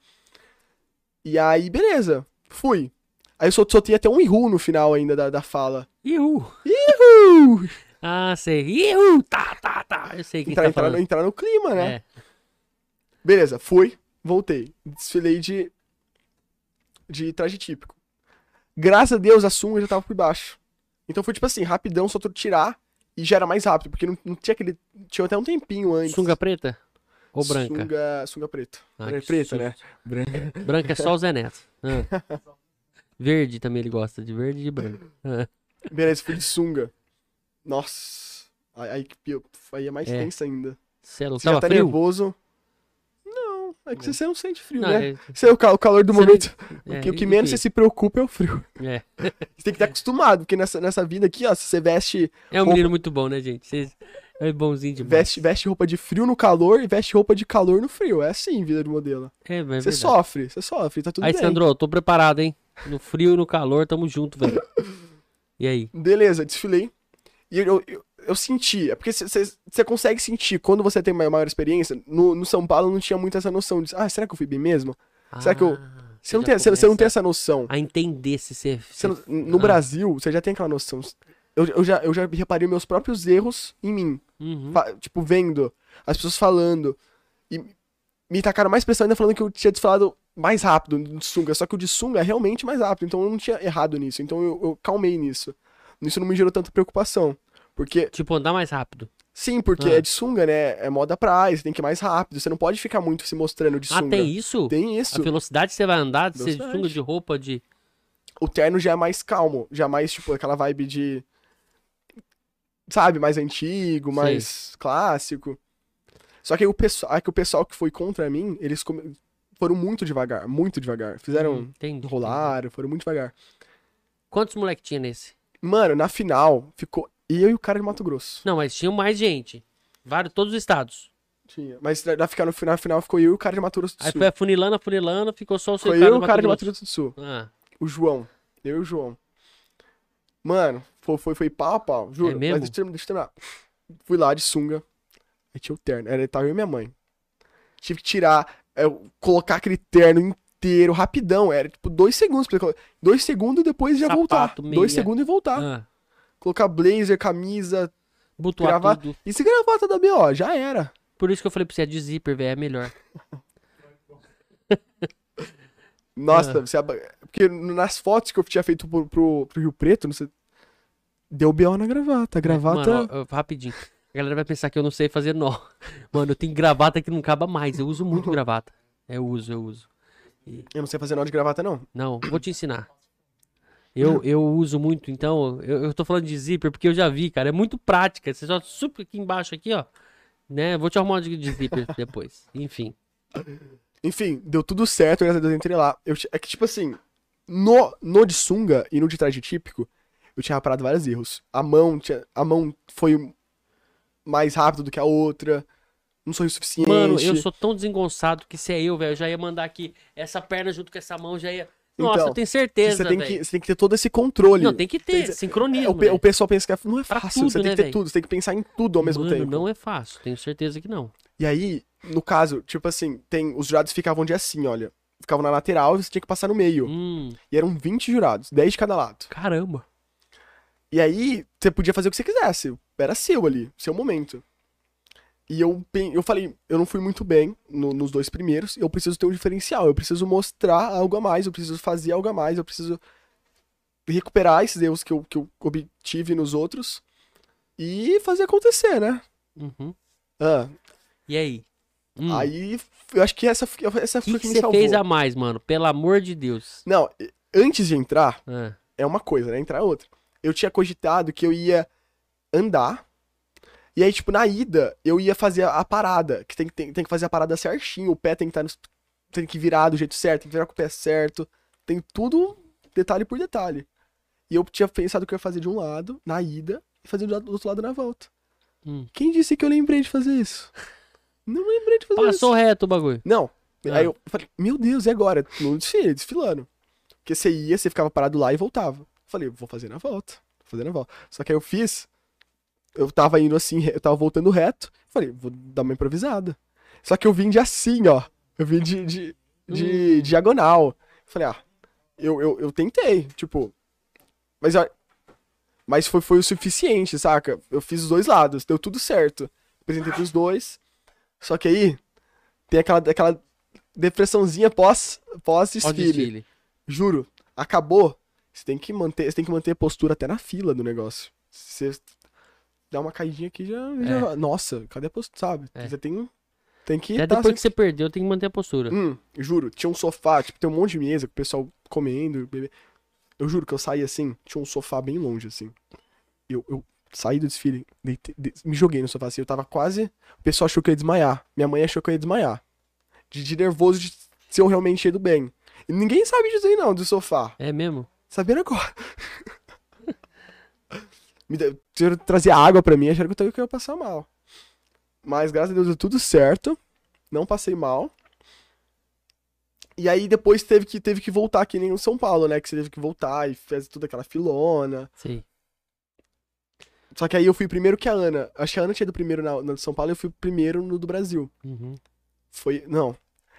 E aí, beleza, fui. Aí eu sol- soltei até um ihu no final ainda da, da fala. Ihu! Ihu! Ah, sei. Ihu! Tá, tá, tá. Eu sei quem Entrar, tá entrar, no, entrar no clima, né? É. Beleza, fui, voltei. Desfilei de. de traje típico. Graças a Deus a sunga já tava por baixo. Então foi tipo assim, rapidão, só tu tirar e já era mais rápido, porque não, não tinha aquele. Tinha até um tempinho antes. Sunga preta? Ou branca? Sunga, sunga preta. Ah, É preta, susto. né? Branca. Branca é só o Zé Neto. Ah. Verde também ele gosta, de verde e de branco. Ah. Beleza, fui de sunga. Nossa. Aí, aí, aí é mais É. tenso ainda. Cê é. Você já tá frio? nervoso. Não. Não, é que você não sente frio, Não, né? é- Você é o, ca- o calor do Você não- momento. é, o, que, o que menos você se preocupa é o frio. É. Você tem que estar acostumado, porque nessa, nessa vida aqui, ó, se você veste, É um Roupa- menino muito bom, né, gente? Vocês- É bonzinho demais. veste, veste roupa de frio no calor e veste roupa de calor no frio. É assim, vida de modelo. É, mas é Você sofre, você sofre, tá tudo Aí, bem. Sandro, eu tô preparado, hein? No frio e no calor, tamo junto, velho. E aí? Beleza, desfilei. E eu, eu, eu senti, é porque você consegue sentir, quando você tem maior, maior experiência, no, no São Paulo não tinha muito essa noção de, ah, será que eu fui bem mesmo? Será que eu- Ah, Você não, já tem, você, não tem essa noção. A entender se você... Você não- no Ah. Brasil, você já tem aquela noção. Eu, eu, já, eu já reparei meus próprios erros em mim. Uhum. Tipo, vendo, as pessoas falando. E me tacaram mais pressão ainda falando que eu tinha desfilado mais rápido de sunga. Só que o de sunga é realmente mais rápido. Então eu não tinha errado nisso. Então eu, eu calmei nisso. Isso não me gerou tanta preocupação. Porque, Tipo, andar mais rápido. sim, porque Ah. é de sunga, né? É moda praia, você tem que ir mais rápido. Você não pode ficar muito se mostrando de Ah, sunga. tem isso? Tem isso. A velocidade que você vai andar, de ser de sunga de roupa, de... O terno já é mais calmo. Já é mais, tipo, aquela vibe de. Sabe, mais antigo, mais clássico. Só que o pessoal, aí que o pessoal que foi contra mim, eles come- foram muito devagar, muito devagar. Fizeram. Hum, entendi, entendi. Rolaram, foram muito devagar. Quantos moleque tinha nesse? Mano, na final, ficou eu e o cara de Mato Grosso. Não, mas tinham mais gente. Vários, todos os estados. Tinha. Mas na, final, no final, na final ficou eu e o cara de Mato Grosso do Aí Sul. foi afunilando, afunilando, ficou só o seu Foi cara eu e do o cara de Mato Grosso do Sul. Ah, O João. Eu e o João. Mano, foi, foi, foi pau a pau, juro. É mesmo? Mas deixa eu, terminar, deixa eu terminar. Fui lá de sunga. Aí tinha o terno. Era tava eu e minha mãe. Tive que tirar, é, colocar aquele terno inteiro, rapidão. Era tipo dois segundos. pra colo- Dois segundos e depois já voltar. Sapato, meia. Dois segundos e voltar. ah. Colocar blazer, camisa. Botuar tudo. E se gravata da BO, já era. Por isso que eu falei pra você, é de zíper, velho, é melhor. Nossa, Ah. você aba- porque nas fotos que eu tinha feito pro, pro, pro Rio Preto, não sei. Deu BO na gravata. A gravata. Mano, ó, ó, rapidinho. A galera vai pensar que eu não sei fazer nó. Mano, eu tenho gravata que não acaba mais. Eu uso muito gravata. Eu uso, eu uso. Eu não sei fazer nó de gravata, não. Não, vou te ensinar. Eu, eu uso muito, então, eu, eu tô falando de zíper porque eu já vi, cara. É muito prática. Você só supa aqui embaixo, aqui, ó. Né? Vou te arrumar uma de zíper depois. Enfim. Enfim, deu tudo certo, graças a Deus, eu entrei lá. Eu, é que, tipo assim, no, no de sunga e no de traje típico, eu tinha reparado vários erros. A mão, tinha, a mão foi mais rápido do que a outra. Não sou o suficiente. Mano, eu sou tão desengonçado que se é eu, velho, eu já ia mandar aqui essa perna junto com essa mão, já ia. Nossa, Então, eu tenho certeza, você, tem que, você tem que ter todo esse controle. Não, tem que ter, Tem- sincronismo. É, o, o pessoal pensa que é- não é fácil. tudo, você tem né, que ter velho? tudo, você tem que pensar em tudo ao mesmo Mano, tempo. não é fácil, tenho certeza que não. E aí, no caso, tipo assim, tem os jurados ficavam de assim, olha. Ficavam na lateral e você tinha que passar no meio. Hum, E eram 20 jurados, 10 de cada lado. caramba. E aí, você podia fazer o que você quisesse. Era seu ali, seu momento. E eu, eu falei, eu não fui muito bem no- nos dois primeiros, eu preciso ter um diferencial, eu preciso mostrar algo a mais, eu preciso fazer algo a mais, eu preciso recuperar esses erros que eu, que eu obtive nos outros e fazer acontecer, né? Uhum. Ah, E aí? Hum, Aí, eu acho que essa, essa o que, foi que que me você salvou. fez a mais, mano? Pelo amor de Deus. Não, antes de entrar, Ah, é uma coisa, né? Entrar é outra. Eu tinha cogitado que eu ia andar. E aí, tipo, na ida, eu ia fazer a, parada. Que tem, que- tem, tem que fazer a parada certinho. O pé tem que estar nos- tem que virar do jeito certo, tem que virar com o pé certo. Tem tudo detalhe por detalhe. E eu tinha pensado que eu ia fazer de um lado, na ida, e fazer do, outro lado na volta. Hum. Quem disse que eu lembrei de fazer isso? Não lembrei de fazer isso. passou reto o bagulho. Não. Ah. Aí eu falei, meu Deus, e agora? No desfile, desfilando. Porque você ia, você ficava parado lá e voltava. Falei, vou fazer na volta. Vou fazer na volta. Só que aí eu fiz. Eu tava indo assim, eu tava voltando reto. Falei, vou dar uma improvisada. Só que eu vim de assim, ó. Eu vim de, de, de Hum. diagonal. Falei, ah, eu, eu, eu tentei, tipo. Mas, mas foi, foi o suficiente, saca? Eu fiz os dois lados, deu tudo certo. Apresentei pros dois. Só que aí tem aquela, aquela depressãozinha pós, pós desfile. desfile. Juro, acabou. Você tem que manter, você tem que manter a postura até na fila do negócio. Você dá uma caidinha aqui já, já- nossa, cadê a postura, sabe? É. Você tem tem que Até tá depois que você perdeu, tem que manter a postura. Hum, juro, tinha um sofá, tipo, tem um monte de mesa com o pessoal comendo, bebê. Eu juro que eu saí assim, tinha um sofá bem longe, assim. Eu, eu saí do desfile, de- me joguei no sofá assim, eu tava quase. O pessoal achou que eu ia desmaiar. Minha mãe achou que eu ia desmaiar. De, de nervoso de se eu realmente ia do bem. E ninguém sabe disso aí, não, do sofá. É mesmo? Sabendo agora. Me de- que trazer água pra mim, acharam que eu ia passar mal. Mas graças a Deus deu tudo certo. Não passei mal. E aí depois teve que, teve que voltar, que nem o São Paulo, né? Que você teve que voltar e fez toda aquela filona. Sei. Só que aí eu fui primeiro que a Ana. Acho que a Ana tinha ido primeiro na, na do São Paulo e eu fui primeiro no do Brasil. Uhum. Foi. Não.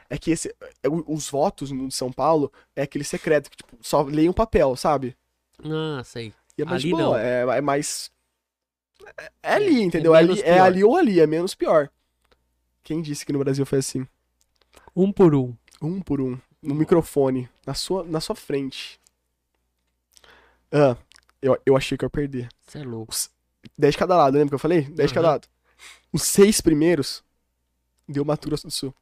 É que esse. é os votos no de São Paulo é aquele secreto que, tipo, só leia um papel, sabe? Ah, sei. E é mais Ali boa, não. É, é mais. É, é ali, entendeu? é É, ali, é pior. ali ou ali, é menos pior. Quem disse que no Brasil foi assim? Um por um. Um por um. No microfone. Na sua, na sua frente. Ah, eu, eu achei que eu ia perder. Você é louco. 10 de cada lado, lembra que eu falei? 10 de cada lado. Os seis primeiros deu Grosso do Sul.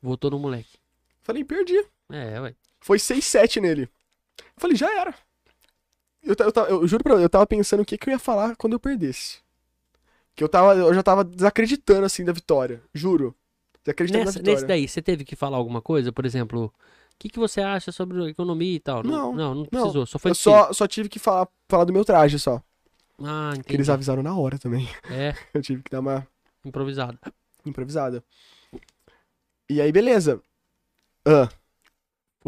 Voltou no moleque. Falei, perdi. É, ué. Foi 6-7 nele. Eu falei, já era. Eu, eu, ta- eu juro pra você, eu tava pensando o que, que eu ia falar quando eu perdesse. Que eu, tava, eu já tava desacreditando, assim, da vitória. Juro. Desacreditando Nessa, na vitória. nesse daí, você teve que falar alguma coisa? Por exemplo, o que, que você acha sobre a economia e tal? Não, não, não não. precisou. Só foi eu só, só tive que falar, falar do meu traje, só. Ah, Que eles entendi. avisaram na hora também. É, Eu tive que dar uma improvisado. improvisada. E aí, beleza. Ah,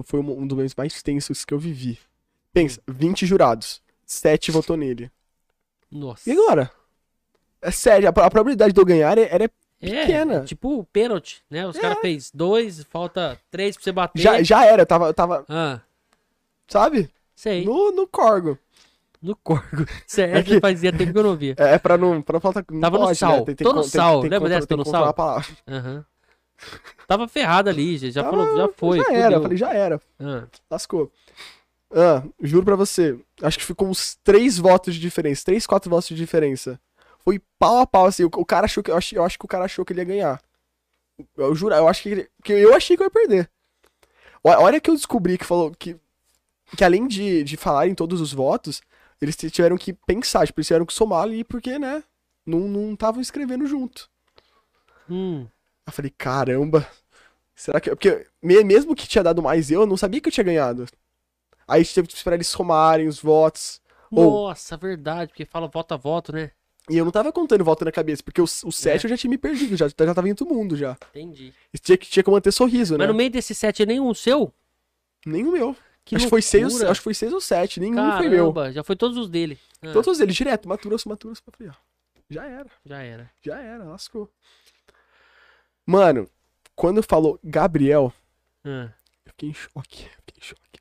foi um um dos momentos mais tensos que eu vivi. Pensa, 20 jurados. 7 votou nele. Nossa. E agora? É sério, a, a probabilidade de eu ganhar é- era É, pequena. é tipo pênalti, né? Os caras fez dois, falta três pra você bater. Já, já era, eu tava, eu tava, Ah, sabe? sei. No, No, no corgo. corgo. Certo, É que- fazia tempo que eu não via. É, é pra não, pra não faltar. não Tava no sal. Né? Tem, tem, Tô no sal. Tem, Lembra dessa, tô no sal? Aham. Tava ferrado ali, já, já Tava- falou, já foi. Já era, eu falei, já era. Ah, Lascou. Ah, juro pra você. Acho que ficou uns três votos de diferença. Três, quatro votos de diferença. Foi pau a pau, assim. O, o cara achou que. Eu, ach, eu acho que o cara achou que ele ia ganhar. Eu juro, eu acho que, ele- que eu achei que eu ia perder. A hora que eu descobri que falou que. Que além de, de falar em todos os votos, eles tiveram que pensar, tipo, eles tiveram que somar ali, porque, né? Não não estavam escrevendo junto. hum, Eu falei, caramba. Será que. Porque me- mesmo que tinha dado mais eu, eu não sabia que eu tinha ganhado. Aí teve que esperar eles somarem os votos. Ou- Nossa, verdade, porque fala voto a voto, né? E eu não tava contando voto na cabeça, porque o, o 7 eu já tinha me perdido, já, já tava indo todo mundo já. Entendi. E tinha, que- tinha que manter sorriso, né? Mas no meio desse sete é nenhum seu? O meu. Que acho, que foi seis, acho que foi seis ou sete, nenhum foi meu. Caramba, já foi todos os dele. Ah, Todos direto, Grosso, Mato Grosso. Eu falei, ó, já era, Já era. já era, lascou. Mano, quando falou Gabriel, Ah, eu fiquei em choque, eu fiquei em choque.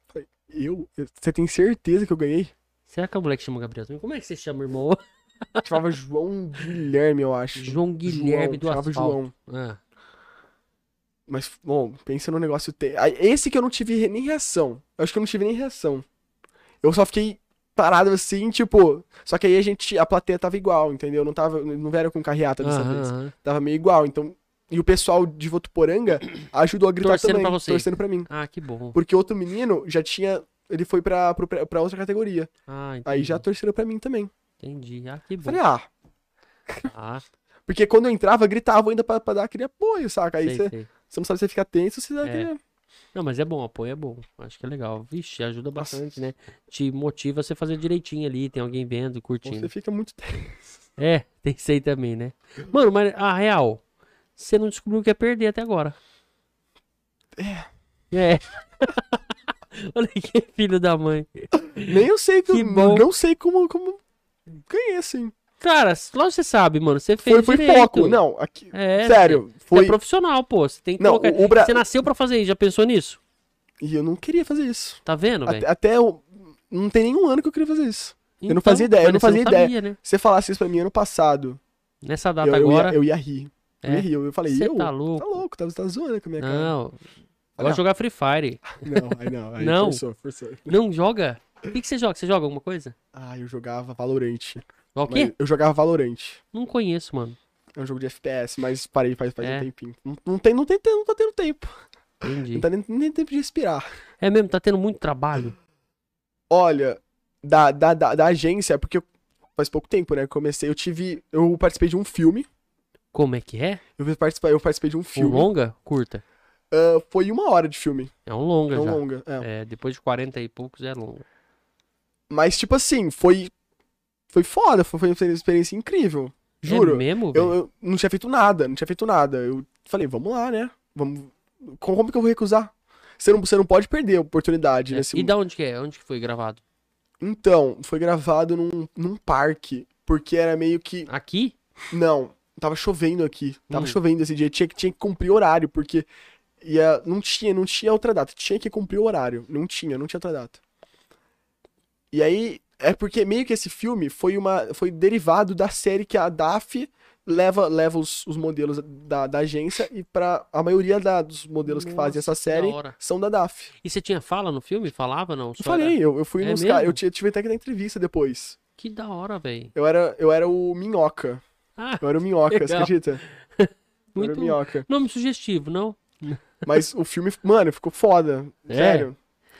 Eu Você tem certeza que eu ganhei? será que é o moleque chama Gabriel? também? Como é que você chama, irmão? Chamava João Guilherme, eu acho. João Guilherme do chamava Asfalto. João. Ah, Mas, bom, pensa no negócio. Te... Esse que eu não tive nem reação. Eu acho que eu não tive nem reação. Eu só fiquei parado assim, tipo. Só que aí a gente. A plateia tava igual, entendeu? Não tava. Não vieram com carreata dessa vez. Tava meio igual. Então. E o pessoal de Votuporanga ajudou a gritar Torcendo também. pra você. Torcendo pra mim. Ah, que bom. Porque outro menino já tinha. Ele foi pra, pra, pra outra categoria. Ah, entendi. Aí já torceram pra mim também. Entendi. Ah, que bom. Falei, ah. Ah, Porque quando eu entrava, gritavam ainda pra, pra dar aquele apoio, saca? Aí sei, você sei. você não sabe se você fica tenso se dá É. aquele. Não, mas é bom, apoio é bom. Acho que é legal. Vixe, ajuda bastante, né? Te motiva você a fazer direitinho ali, tem alguém vendo, curtindo. Você fica muito tenso. É, tem isso aí também, né? Mano, mas a real, você não descobriu o que é perder até agora. É. É. Olha que filho da mãe. Nem eu sei que, Que eu bom. não sei como, como ganhei assim. Cara, logo você sabe, mano. Você fez Foi, foi direito. foco. Não, aqui. É, sério, Você foi. é profissional, pô. Você tem que Não, colocar. Bra... Você nasceu pra fazer isso. Já pensou nisso? E eu não queria fazer isso. Tá vendo, Até, velho? até eu- não tem nenhum ano que eu queria fazer isso. eu não Então, fazia ideia, eu não você fazia ideia. Sabia, né? Se você falasse isso pra mim ano passado, Nessa eu, data eu agora. ia, eu ia rir. Eu É. ia rir. Eu falei, Você eu? tá louco? Tá louco, tá, tá zoando com a minha cara. Não. Ah. Vai jogar Free Fire. Não, aí não. Aí Não. Forçou, forçou. Não joga? O que, que você joga? Você joga alguma coisa? Ah, eu jogava Valorant. O quê? Eu jogava Valorant. Não conheço, mano. É um jogo de FPS, mas parei faz, faz É. um tempinho. Não, não tem, não tem, não tá tendo tempo. Entendi. Não tá nem, nem tempo de respirar. É mesmo, tá tendo muito trabalho. Olha, da, da, da, da agência, porque eu- faz pouco tempo, né? Comecei, eu tive. Eu participei de um filme. Como é que é? Eu participei, eu participei de um Um filme. longa? Curta. Ah, foi uma hora de filme. É um longa Não já. longa. é. É, depois de 40 e poucos é longa. Mas, tipo assim, foi. Foi foda, foi, uma experiência incrível. Juro. É mesmo? Eu, eu não tinha feito nada, não tinha feito nada. Eu falei, vamos lá, né? Vamos. Como como que eu vou recusar? Você não, você não pode perder a oportunidade É. nesse E da onde que é? Onde que foi gravado? Então, foi gravado num, num parque. Porque era meio que. Aqui? Não, tava chovendo aqui. Tava Hum. chovendo esse dia. Tinha que, tinha que cumprir horário, porque ia, não tinha, não tinha outra data. Tinha que cumprir o horário. Não tinha, não tinha outra data. E aí, é porque meio que esse filme foi uma. Foi derivado da série que a DAF leva, leva os, os modelos da, da agência e para A maioria da- dos modelos que fazem essa Nossa, série da são da DAF. E você tinha fala no filme? Falava não? Eu Só era- falei, eu, eu fui É nos caras. Eu tive, tive até que dar entrevista depois. Que da hora, velho. Eu era, eu era o Minhoca. Ah, Eu era o Minhoca, você acredita? Eu era o muito Minhoca. nome sugestivo, não? Mas o filme, mano, ficou foda. É? Sério.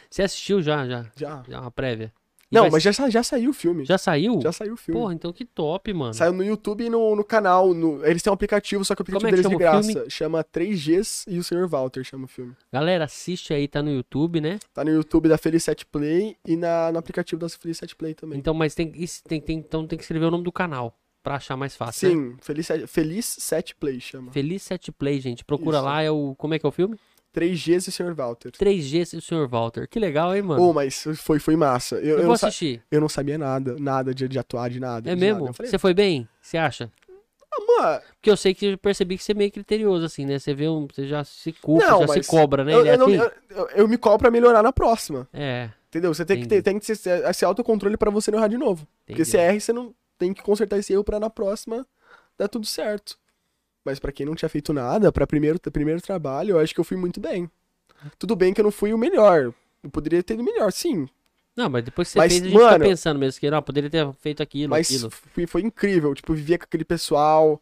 Você assistiu já, já? Já. Já uma prévia? E Não, vai- mas já, já saiu o filme. Já saiu? Já saiu o filme. Porra, então que top, mano. Saiu no YouTube e no, no canal. no- eles têm um aplicativo, só que o Como aplicativo é que deles de chama o graça. filme? Chama 3Gs e o Sr. Walter chama o filme. Galera, assiste aí, tá no YouTube, né? Tá no YouTube da Feliz 7 Play e na, no aplicativo da Feliz 7 Play também. Então, mas tem, isso tem, tem- então tem que escrever o nome do canal pra achar mais fácil. né? Sim, Feliz, 7 Feliz 7 Play chama. Feliz 7 Play, gente. Procura Isso. lá, é o. Como é que é o filme? 3Gs e o Sr. Walter. 3G e o Sr. Walter. Que legal, hein, mano? Oh, mas foi, foi massa. Eu, eu eu, vou assistir. eu não sabia nada, nada de, de atuar, de nada. É de mesmo? nada. Falei, Você foi bem? Você acha? ah, mano, Porque eu sei que eu percebi que você é meio criterioso, assim, né? Você vê um. Você já se culpa, Não, já se cobra, né? eu, é assim? eu- eu- me cobro pra melhorar na próxima. É. Entendeu? Você tem que, Entendi. ter, tem que ter esse autocontrole pra você não errar de novo. Porque Entendi. se erra, você não tem que consertar esse erro pra na próxima dar tudo certo. Mas pra quem não tinha feito nada, pra primeiro, primeiro trabalho, eu acho que eu fui muito bem. Tudo bem que eu não fui o melhor. Eu poderia ter ido melhor, sim. Não, mas depois que você Mas, fez, a gente mano- pensando mesmo que não, poderia ter feito aquilo, Mas aquilo. fui- foi incrível. Tipo, vivia com aquele pessoal,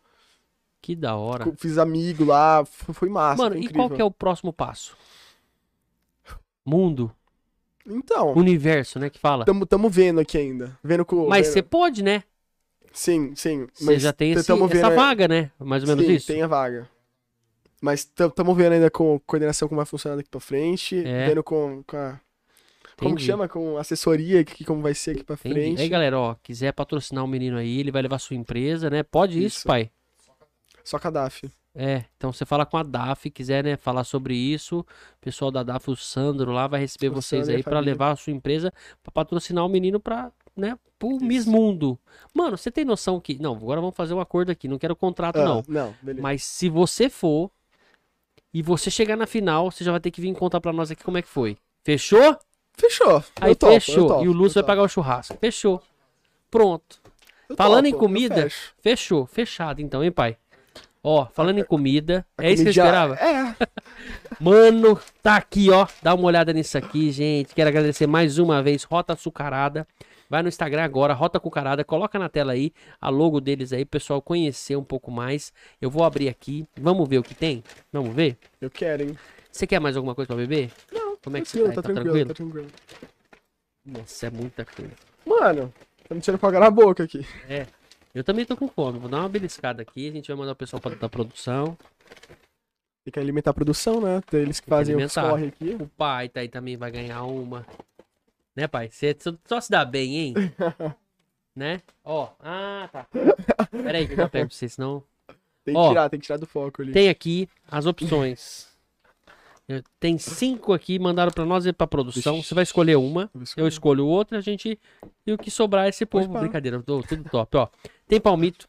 Que da hora. fiz amigo lá, foi, foi massa. Mano, foi e qual que é o próximo passo? Mundo, Então, universo, né? Que fala. tamo, tamo vendo aqui ainda. Vendo com. Mas você pode, né? Sim, sim. Você mas já tem esse- essa vaga, né? Mais ou menos Sim, isso. tem a vaga. Mas estamos vendo ainda com coordenação como vai funcionar daqui pra frente. É. Vendo com, com a. Como que chama? Com assessoria, que, como vai ser aqui pra Entendi. frente. Aí, galera, ó, quiser patrocinar o menino aí, ele vai levar sua empresa, né? Pode isso, Isso. pai? Só Cadaf. É, então você fala com a DAF, quiser, né, falar sobre isso, o pessoal da DAF, o Sandro lá, vai receber O vocês Sandro aí a família. levar a sua empresa pra patrocinar o menino pra, né, pro Isso. Miss Mundo. Mano, você tem noção que... Não, agora vamos fazer um acordo aqui, não quero contrato Ah, não. não, beleza. Mas se você for e você chegar na final, você já vai ter que vir contar pra nós aqui como é que foi. Fechou? Fechou. Aí topo, fechou. topo, e o Lúcio vai pagar o churrasco. Fechou. Pronto. eu falando em topo, eu comida, fecho. Fechou. Fechado então, hein, pai? Ó, falando em comida, A é isso que eu esperava? É. Mano, tá aqui, ó. Dá uma olhada nisso aqui, gente. Quero agradecer mais uma vez, Rota Açucarada. Vai no Instagram agora, Rota Cucarada, coloca na tela aí a logo deles aí, pessoal conhecer um pouco mais. Eu vou abrir aqui, vamos ver o que tem? Vamos ver? Eu quero, hein? Você quer mais alguma coisa pra beber? Não. Como é que você tá? tá Tá tranquilo, tranquilo? tá tranquilo. Nossa, é muita coisa. Mano, tá me tirando com na boca aqui. Eu também tô com fome, vou dar uma beliscada aqui, a gente vai mandar o pessoal pra, da produção. Tem que alimentar a produção, né? Eles que fazem alimentar. corre aqui. O pai tá aí também vai ganhar uma. Né, pai? Você só- se dá bem, hein? né? Ó, ah, tá. Pera aí que eu já pego pra você, senão... Tem que Ó, tirar, tem que tirar do foco ali. Tem aqui as opções. Eu- Tem cinco aqui, mandaram pra nós e pra produção. Você vai escolher uma, eu escolher. escolho outra, a gente... E o que sobrar é esse povo. Brincadeira, tô- tudo top, ó. Tem palmito,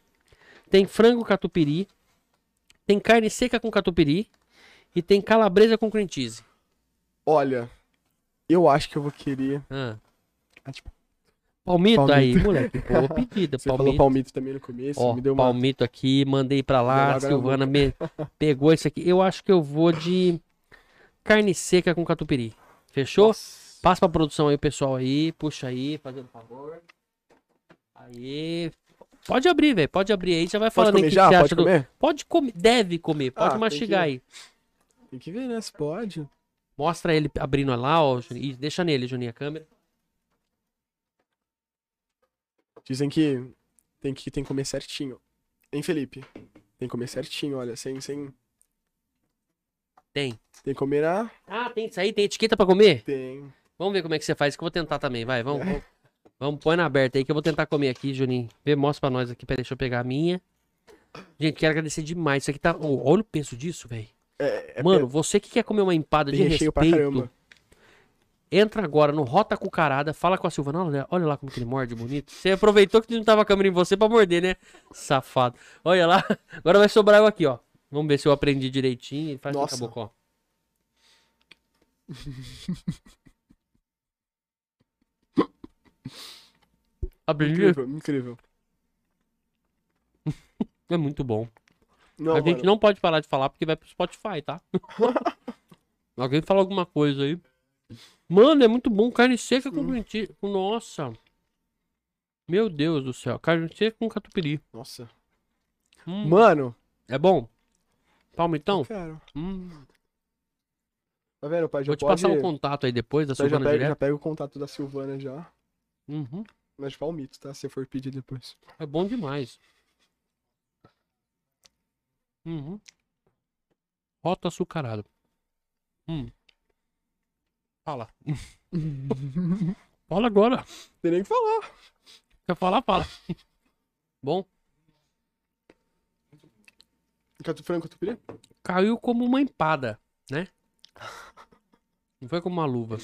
tem frango catupiry, tem carne seca com catupiry e tem calabresa com cream cheese. Olha, eu acho que eu vou querer. Ah. Ah, tipo, Palmito, Palmito. aí, moleque. Boa pedida. Você falou Palmito. palmito também no começo, Ó, me deu uma. palmito aqui, mandei pra lá. A na Silvana me pegou isso aqui. Eu acho que eu vou de carne seca com catupiry. Fechou? Nossa. Passa pra produção aí, pessoal aí. Puxa aí, fazendo favor. Aí. Pode abrir, velho. Pode abrir aí. Já vai Pode falando aí o comer que já? você Pode acha do. comer? Pode comer. Deve comer. Pode Ah, tem mastigar que- aí. Tem que ver, né? Se pode. Mostra ele abrindo lá, ó. Juninho. E deixa nele, Juninho, a câmera. Dizem que tem que, tem que comer certinho. Hein, Felipe? Tem que comer certinho, olha, sem. sem... Tem. Tem que combinar? Ah, tem isso aí? Tem etiqueta pra comer? Tem. Vamos ver como é que você faz, que eu vou tentar também, vai, vamos. Vamos, vamos põe na aberta aí que eu vou tentar comer aqui, Juninho. Vê, mostra pra nós aqui, peraí, deixa eu pegar a minha. Gente, quero agradecer demais. Isso aqui tá. oh, olha o peso disso, velho. É, é Mano, você que quer comer uma empada de respeito, entra agora no Rota Cucarada, fala com a Silvana, olha, olha lá como que ele morde bonito. Você aproveitou que não tava a câmera em você pra morder, né? Safado. Olha lá, agora vai sobrar eu aqui, ó. Vamos ver se eu aprendi direitinho. Faz Nossa. caboclo, ó. Aprendi? Incrível, incrível. É muito bom. Não, a gente mano, não pode parar de falar porque vai pro Spotify, tá? Alguém fala alguma coisa aí. Mano, é muito bom. Carne seca com lentilha. Nossa. Meu Deus do céu. Carne seca com catupiry. Nossa. Hum, Mano, É bom? Palmitão? cara. Hum, Tá vendo, pai? Já vou te pode... passar o contato aí depois da já, Silvana pega, já direto. pega o contato da Silvana já. Uhum. Mas palmito, tá? Se for pedir depois. É bom demais. Uhum. Rota açucarado. Hum. Fala. Fala agora. Tem nem que falar. Quer falar? Fala. Bom, frango catupiry? caiu como uma empada, né? Não foi como uma luva.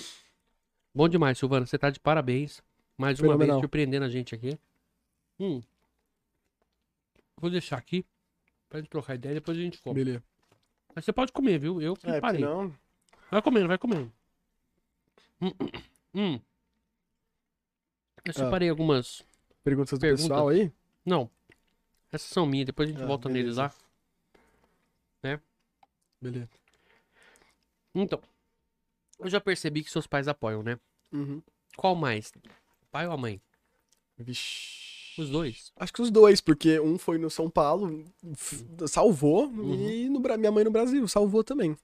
Bom demais, Silvana. Você tá de parabéns. Mais uma vez surpreendendo a gente aqui. Hum. Vou deixar aqui pra gente trocar ideia depois a gente come. Beleza. Mas você pode comer, viu? Eu que É, parei. não. Vai comendo, vai comendo. Hum, hum, hum. Eu separei algumas. Perguntas do Perguntas. pessoal aí? Não. Essas são minhas, depois a gente Ah, volta neles beleza. lá. Beleza. Então. Eu já percebi que seus pais apoiam, né? Uhum. Qual mais? Pai ou a mãe? Vixe. Os dois. Acho que os dois, porque um foi no São Paulo, salvou, Uhum. e no, minha mãe no Brasil, salvou também.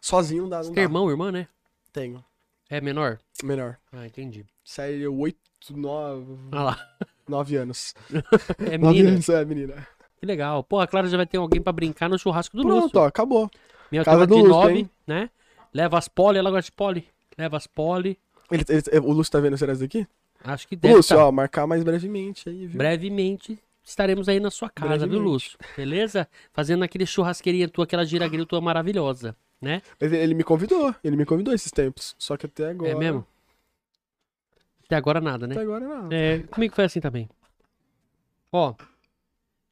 Sozinho não dá, não tem dá. irmão, irmã, né? Tenho. É menor? Menor. Ah, entendi. Sério, oito, nove, Ah lá. nove anos. É Nove menina. anos, é, menina. Que legal. Pô, a Clara já vai ter alguém pra brincar no churrasco do Pronto, Lúcio. ó, acabou. Minha Casa do de Lúcio, nove, hein? né? Leva as poli, ela gosta de poli. Leva as poli. Ele, ele- o Lúcio tá vendo serás daqui? Acho que deve Lúcio, tá. ó, marcar mais brevemente aí, viu? Brevemente estaremos aí na sua casa, viu. Lúcio? Beleza? Fazendo aquele churrasqueirinha tua, aquela giragril tua maravilhosa, né? Mas ele me convidou, ele me convidou esses tempos. Só que até agora. É mesmo? Até agora nada, né? Até agora não. É, comigo foi assim também. Ó,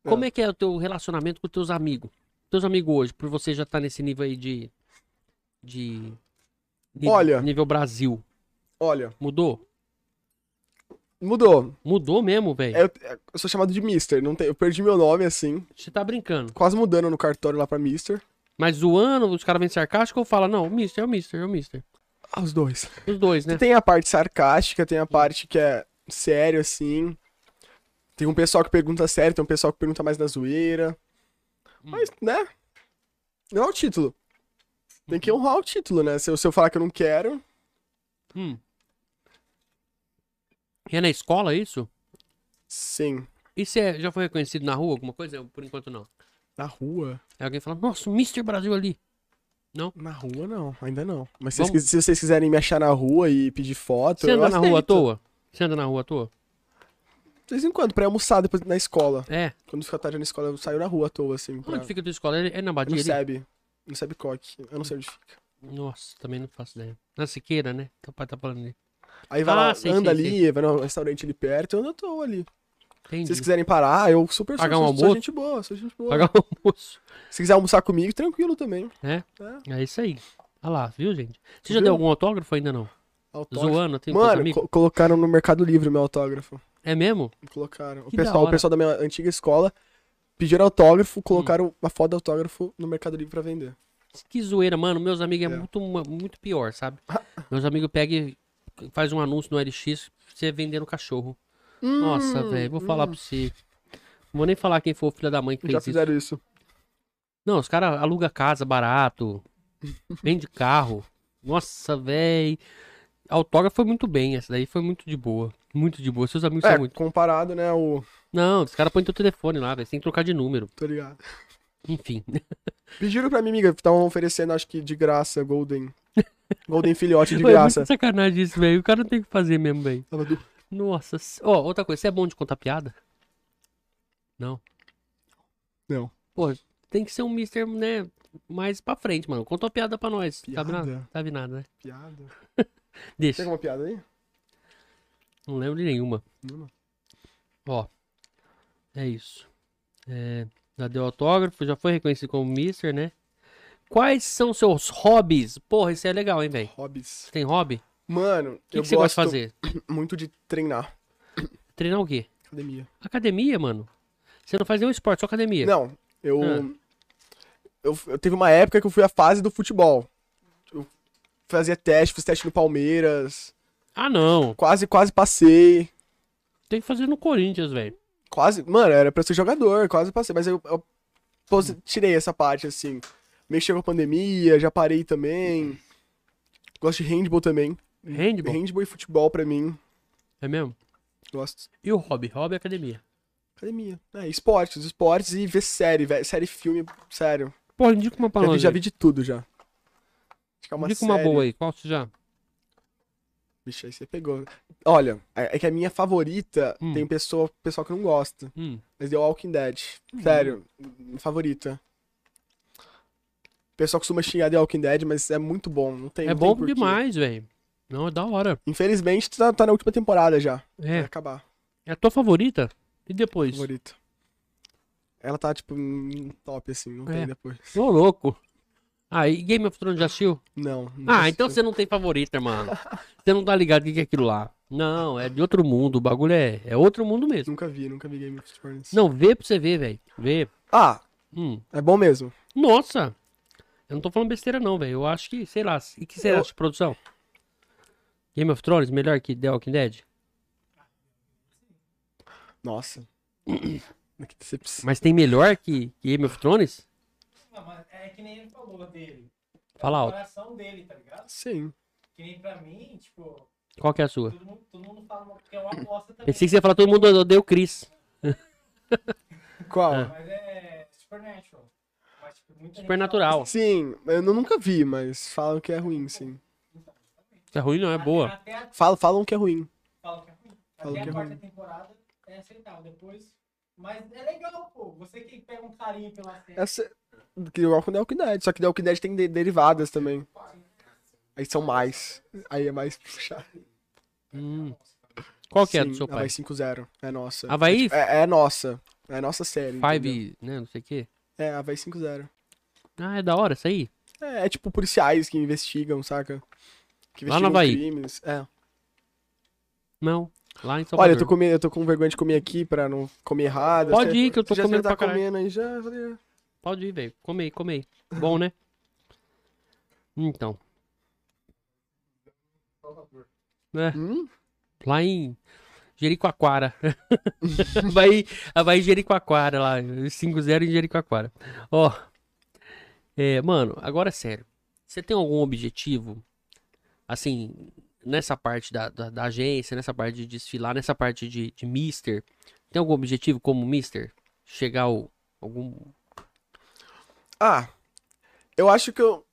como é que é o teu relacionamento com teus amigos? Teus amigos hoje, por você já tá nesse nível aí de. De. Olha. Nível Brasil. Olha, Mudou? Mudou. Mudou mesmo, velho. Eu, eu sou chamado de Mister, não tem, eu perdi meu nome assim, Você tá brincando. quase mudando no cartório lá pra Mister. Mas zoando, os caras vêm sarcásticos ou fala, não, o Mister, é o Mister, é o Mister. Ah, os dois. Os dois, né? Tem a parte sarcástica, tem a parte que é sério, assim. Tem um pessoal que pergunta sério, tem um pessoal que pergunta mais na zoeira. Hum. Mas, né? Não é o título. Tem que honrar o título, né? Se eu, se eu falar que eu não quero. Hum. E é na escola isso? Sim. E você já foi reconhecido na rua, alguma coisa? Por enquanto não. Na rua? Aí alguém fala, nossa, o Mr. Brasil ali. Na rua não, ainda não. Mas se, vocês, se vocês quiserem me achar na rua e pedir foto. Você anda na rua à toa? Você anda na rua à toa? De vez em quando, pra almoçar depois na escola. É. Quando fica tarde na escola, eu saio na rua à toa, assim. Pra... Onde fica a tua escola? É é na Badia ali? SEB. No SEB Coque. Eu não sei onde fica. Nossa, também não faço ideia. Na Siqueira, né? Teu pai tá falando ali. Aí vai Ah, lá, sei, anda sei, ali, vai no restaurante ali perto, eu ando à toa ali. Se Entendi. vocês quiserem parar, eu super Pagar sou, um sou, sou almoço? gente boa, sou gente boa. Pagar o almoço. Se quiser almoçar comigo, tranquilo também. É? É, É isso aí. Olha lá, viu, gente? Você já Viu? deu algum autógrafo ainda não? autógrafo. Zoando, tem Mano, co- colocaram no Mercado Livre o meu autógrafo. É mesmo? Colocaram. O Que pessoal, o. Hum. pessoal da minha antiga escola pediram autógrafo, colocaram uma foto de autógrafo no Mercado Livre pra vender. Que zoeira, mano. Meus amigos é, É. Muito, muito pior, sabe? Meus amigos pegam faz um anúncio no LX você vendendo cachorro. Nossa, Hum, velho, vou falar hum, pra você. Não vou nem falar quem foi o filho da mãe que fez Já isso. fizeram isso. Não, os caras alugam casa barato, vende carro. Nossa, velho. Autógrafo foi muito bem, essa daí foi muito de boa. Muito de boa. Seus amigos É, são muito. comparado, né, o... Não, os caras põem teu telefone lá, velho. Você tem que trocar de número. Tô ligado. Enfim. Pediram pra mim, amiga, estavam oferecendo, acho que de graça, Golden. Golden filhote de é graça. muito sacanagem isso, velho. O cara não tem o que fazer mesmo, velho. Nossa. Ó, outra coisa, você é bom de contar piada? Não. Não. Pô, tem que ser um mister, né, mais pra frente, mano. Conta uma piada pra nós. Sabe nada? Piada? Sabe nada, né? Piada. Deixa. Tem alguma piada aí? Não lembro de nenhuma. Nenhuma. Ó. É isso. É, já deu autógrafo, já foi reconhecido como mister, né? Quais são seus hobbies? Porra, isso é legal, hein, velho? Hobbies. Tem hobby? O Mano, que, eu que você gosta de fazer? muito de treinar. Treinar o quê? Academia. Academia, mano. Você não faz nenhum esporte, só academia. Não, eu, Ah. eu. Eu teve uma época que eu fui à fase do futebol. Eu fazia teste, fiz teste no Palmeiras. Ah, não. Quase, quase passei. Tem que fazer no Corinthians, velho. Quase. Mano, era pra ser jogador, quase passei. Mas eu, eu tirei essa parte, assim. Mexi com a pandemia, já parei também. Gosto de handball também. Handball? Handball e futebol pra mim. É mesmo? Gosto. E o hobby? Hobby é academia. Academia. É, esportes, esportes e ver série. Série, filme, sério. Pô, indica uma pra Já vi, já vi de tudo já. Acho que é uma indica uma série. boa aí. Qual você já? Vixe, aí você pegou. Olha, é é que a minha favorita Hum. tem pessoa, pessoal que não gosta. Hum. Mas The Walking Dead. Sério, minha favorita. O pessoal costuma xingar The Walking Dead, mas é muito bom. Não tem, É não tem bom porquê. demais, velho. Não, é da hora. Infelizmente, tá, tá na última temporada já. Vai É. acabar. É a tua favorita? E depois? Favorita. Ela tá, tipo, em top, assim. Não É. tem depois. Ô, louco. Ah, e Game of Thrones já assistiu? Não. não Ah, então você não tem favorita, mano. Você não tá ligado o que que é aquilo lá. Não, é de outro mundo. O bagulho é, é outro mundo mesmo. Nunca vi, nunca vi Game of Thrones. Não, vê pra você ver, velho. Vê. Ah, Hum. é bom mesmo. Nossa! Eu não tô falando besteira, não, velho. Eu acho que, sei lá. E que você Eu- acha de produção? Game of Thrones melhor que The Walking Dead? Nossa. que decepção. Mas tem melhor que, que Game of Thrones? Não, mas é que nem ele falou dele. Fala É o alto. coração dele, tá ligado? Sim. Que nem pra mim, tipo, Qual que é a sua? todo mundo, todo mundo fala que é uma aposta também. Pensei que você ia falar todo mundo odeia o Chris. Qual? É. Mas é Supernatural. Supernatural. Sim, eu nu- nunca vi, mas falam que é ruim, sim. Se é ruim, não, é boa. Até a, Falam, falam que é ruim. falam que é ruim. Falam Até que é a quarta ruim. temporada é aceitável. Depois. Mas é legal, pô. Você que pega um carinho pela série. Essa. Que igual com The Walking Dead. Só que The Walking Dead tem de- derivadas também. Aí são mais. Aí é mais puxado. Hum. Qual que é Sim, do seu pai? Havaí 5-0. É nossa. Havaí? É, é nossa. É nossa série. entendeu? Five, né? Não sei o quê. É, Havaí 5-0. Ah, é da hora isso aí. É, é tipo policiais que investigam, saca? Que Lá no investigam Havaí? crimes. É. Não. Lá em Salvador. Olha, eu tô, comendo, eu tô com vergonha de comer aqui pra não comer errado. Pode Você- ir, que eu tô já comendo tá pra caralho. comendo aí já. Pode ir, velho. Come aí, come aí. Bom, né? Então. É, Hum? lá em Jericoacoara. vai em Jericoacoara lá. 5-0 em Jericoacoara. Ó. É, mano, agora é sério. Você tem algum objetivo? Assim, nessa parte da, da, da agência, nessa parte de desfilar, nessa parte de, de Mister. Tem algum objetivo como Mister? Chegar ao, algum. Ah, eu acho que eu.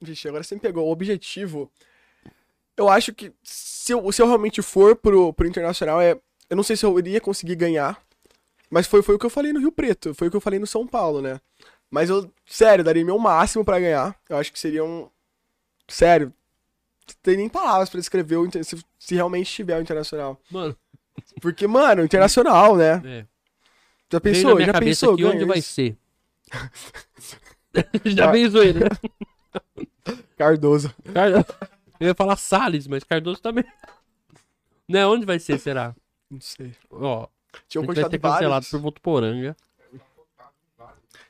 Vixe, agora você me pegou. O objetivo. Eu acho que se eu, se eu realmente for pro, pro internacional, é. Eu não sei se eu iria conseguir ganhar. Mas foi, foi o que eu falei no Rio Preto. Foi o que eu falei no São Paulo, né? Mas eu, sério, daria meu máximo pra ganhar. Eu acho que seria um. Sério. Não tem nem palavras pra descrever o, se, se realmente tiver o internacional. Mano, Porque, mano, internacional, né? é. Já pensou? Já pensou? aqui onde ganha vai isso? ser. Já pensou ele, né? Cardoso. Car- Eu ia falar Salles, mas Cardoso também. Né, onde vai ser, será? Não sei. Ó, Tinham a gente vai contado ser em cancelado vários. por Votuporanga.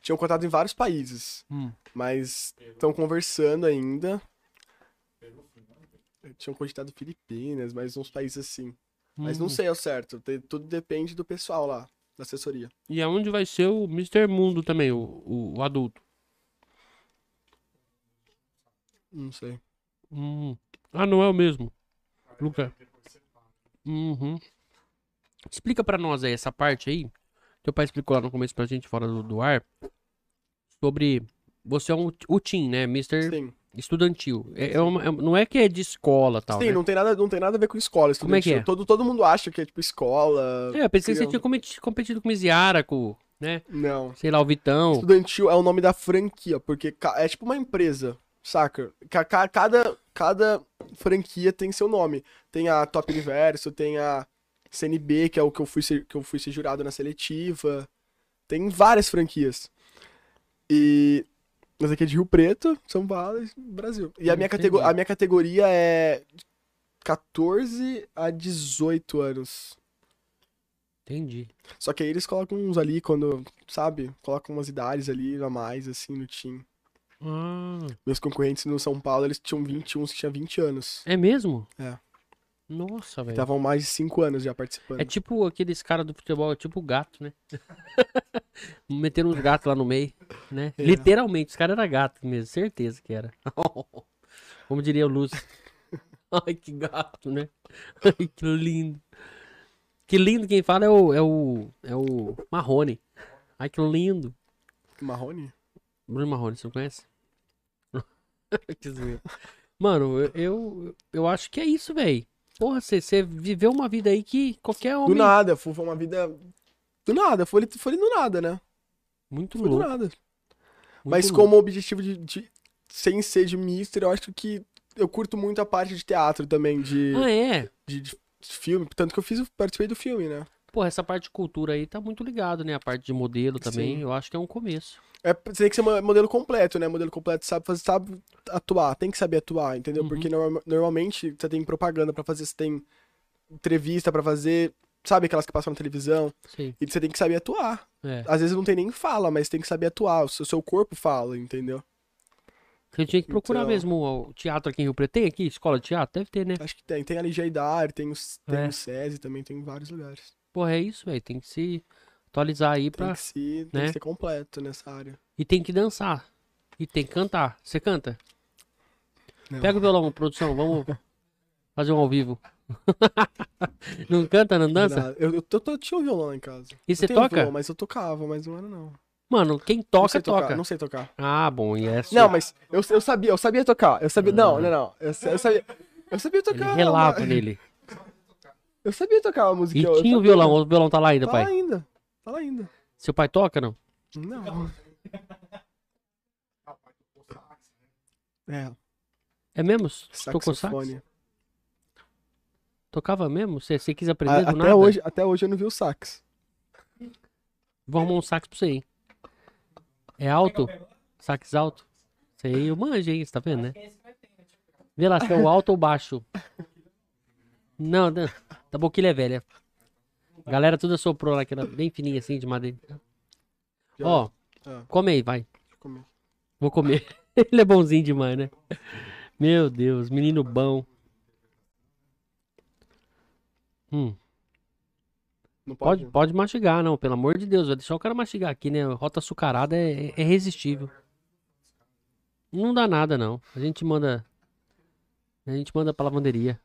Tinham contado em vários países. Hum. Mas estão conversando ainda. Tinham cogitado Filipinas, mas uns países assim. Mas não Hum. sei ao certo. te- Tudo depende do pessoal lá, da assessoria. E aonde vai ser o Mr. Mundo também, o, o, o adulto. Não sei. Hum. Ah, não é o mesmo. Luca. Uhum. Explica pra nós aí essa parte aí. Teu pai explicou lá no começo pra gente, fora do, do ar, sobre. Você é um, o Tim, né? Mr. Sim. Estudantil. É, é uma- é- não é que é de escola tal. Sim, né? não, tem nada, não tem nada a ver com escola. Como é que é? Todo, todo mundo acha que é tipo escola. É, eu pensei que você tinha competi- competido com o Miziara, com, né? Não. Sei lá, o Vitão. Estudantil é o nome da franquia, porque é tipo uma empresa, saca? Ca- ca- Cada, cada franquia tem seu nome. Tem a Top Universo, tem a CNB, que é o que eu fui ser, que eu fui ser jurado na seletiva. Tem várias franquias. E. Mas aqui é de Rio Preto, São Paulo e Brasil. E a minha, catego- a minha categoria é 14 a 18 anos. Entendi. Só que aí eles colocam uns ali quando, sabe? Colocam umas idades ali a mais, assim, no time. Ah, Meus concorrentes no São Paulo, eles tinham 21, que tinha 20 anos. é mesmo? É. Nossa, velho. Estavam mais de 5 anos já participando. É tipo aqueles caras do futebol, é tipo o gato, né? Meteram uns gatos lá no meio, né? É. Literalmente, os caras eram gato mesmo, certeza que era. Como diria o Lúcio. Ai, que gato, né? Ai, que lindo. Que lindo quem fala é o, é o, é o Marrone. Ai, que lindo. Marrone? Bruno Marrone, você não conhece? Mano, eu, eu, eu acho que é isso, velho. Porra, você viveu uma vida aí que qualquer Do homem... nada, foi uma vida. Do nada, foi, foi do nada, né? Muito Foi do louco. nada. muito Mas louco. como objetivo de, de. Sem ser de mister, eu acho que. Eu curto muito a parte de teatro também, de, Ah, é? de, de filme. Tanto que eu fiz, participei do filme, né? Pô, essa parte de cultura aí tá muito ligado, né? A parte de modelo também, Sim. eu acho que é um começo. É, você tem que ser mo- modelo completo, né? Modelo completo sabe fazer, sabe atuar, tem que saber atuar, entendeu? Uhum. Porque norma- normalmente você tem propaganda pra fazer, você tem entrevista pra fazer, sabe aquelas que passam na televisão? Sei. E você tem que saber atuar. É. Às vezes não tem nem fala, mas tem que saber atuar. O seu, seu corpo fala, entendeu? Você tinha que procurar Então- mesmo o teatro aqui em Rio Preto. Tem aqui? Escola de teatro? Deve ter, né? Acho que tem. Tem a Ligeidar, tem o, tem É. o SESI também, tem em vários lugares. Porra, é isso, velho. Tem que se atualizar aí Tem pra. que, se, tem né? que ser completo nessa área. E tem que dançar. E tem que cantar. Você canta? Não. Pega o violão, produção, vamos fazer um ao vivo. não canta, não dança? Eu, eu, tô- tô- tinha um violão em casa. E Eu você toca? violão, mas eu tocava, mas não era não. Mano, quem não toca, sei toca. tocar, não sei tocar. Ah, bom, e é Não, mas eu, eu sabia, eu sabia tocar. Eu sabia. Não, Ah. não, não. Eu, eu sabia. Eu sabia Ele tocar. relapa uma- nele. Eu sabia tocar uma música. E eu tinha o sabia. violão, o violão tá lá ainda, Tá pai. lá ainda. Tá lá ainda. Seu pai toca, não? Não. É, É mesmo? Tocou sax? saxofone. Tocava mesmo? Você, você quis aprender A- do nada? até, hoje, até hoje eu não vi o sax. Vou arrumar um sax pra você aí. É alto? Sax alto? Sei, eu manjo, hein? Você tá vendo, né? Vê lá se é o alto ou baixo. Não, não. Da boquilha é velha. A galera tudo soprou lá, que era bem fininha assim, de madeira. Ó, Ah. come aí, vai. Comer. Vou comer. Ele é bonzinho demais, né? Meu Deus, menino bom. Hum, Não pode, pode? pode mastigar, não. Pelo amor de Deus, vai deixar o cara mastigar aqui, né? Rota açucarada é, é irresistível. Não dá nada, não. A gente manda. A gente manda pra lavanderia.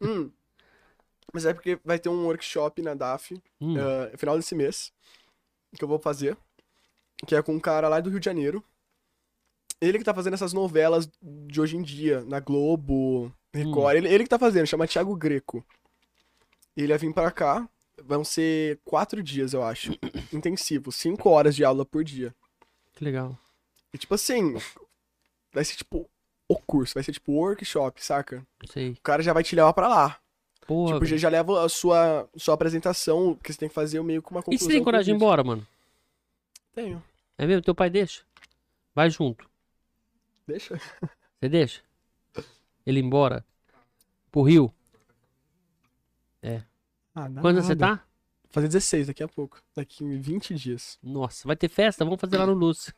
Hum. Mas é porque vai ter um workshop na DAF Hum, eh, final desse mês que eu vou fazer, que é com um cara lá do Rio de Janeiro. Ele que tá fazendo essas novelas de hoje em dia, na Globo, Record. Ele, ele que tá fazendo, chama Thiago Greco. Ele vai vir pra cá, vão ser quatro dias, eu acho, intensivos, cinco horas de aula por dia. que legal. E tipo assim, vai ser tipo o curso, vai ser tipo workshop, saca? Sei. O cara já vai te levar pra lá. Porra. Tipo, já, já leva a sua, sua apresentação, que você tem que fazer meio com uma e conclusão. se tem coragem de ir embora, mano? Tenho. É mesmo? Teu pai deixa? Vai junto. Deixa. Você deixa? Ele ir embora? Pro Rio? Ah, dá Quando você tá? Fazer 16 daqui a pouco. Daqui em 20 dias. Nossa, vai ter festa? Vamos fazer lá no Lúcio.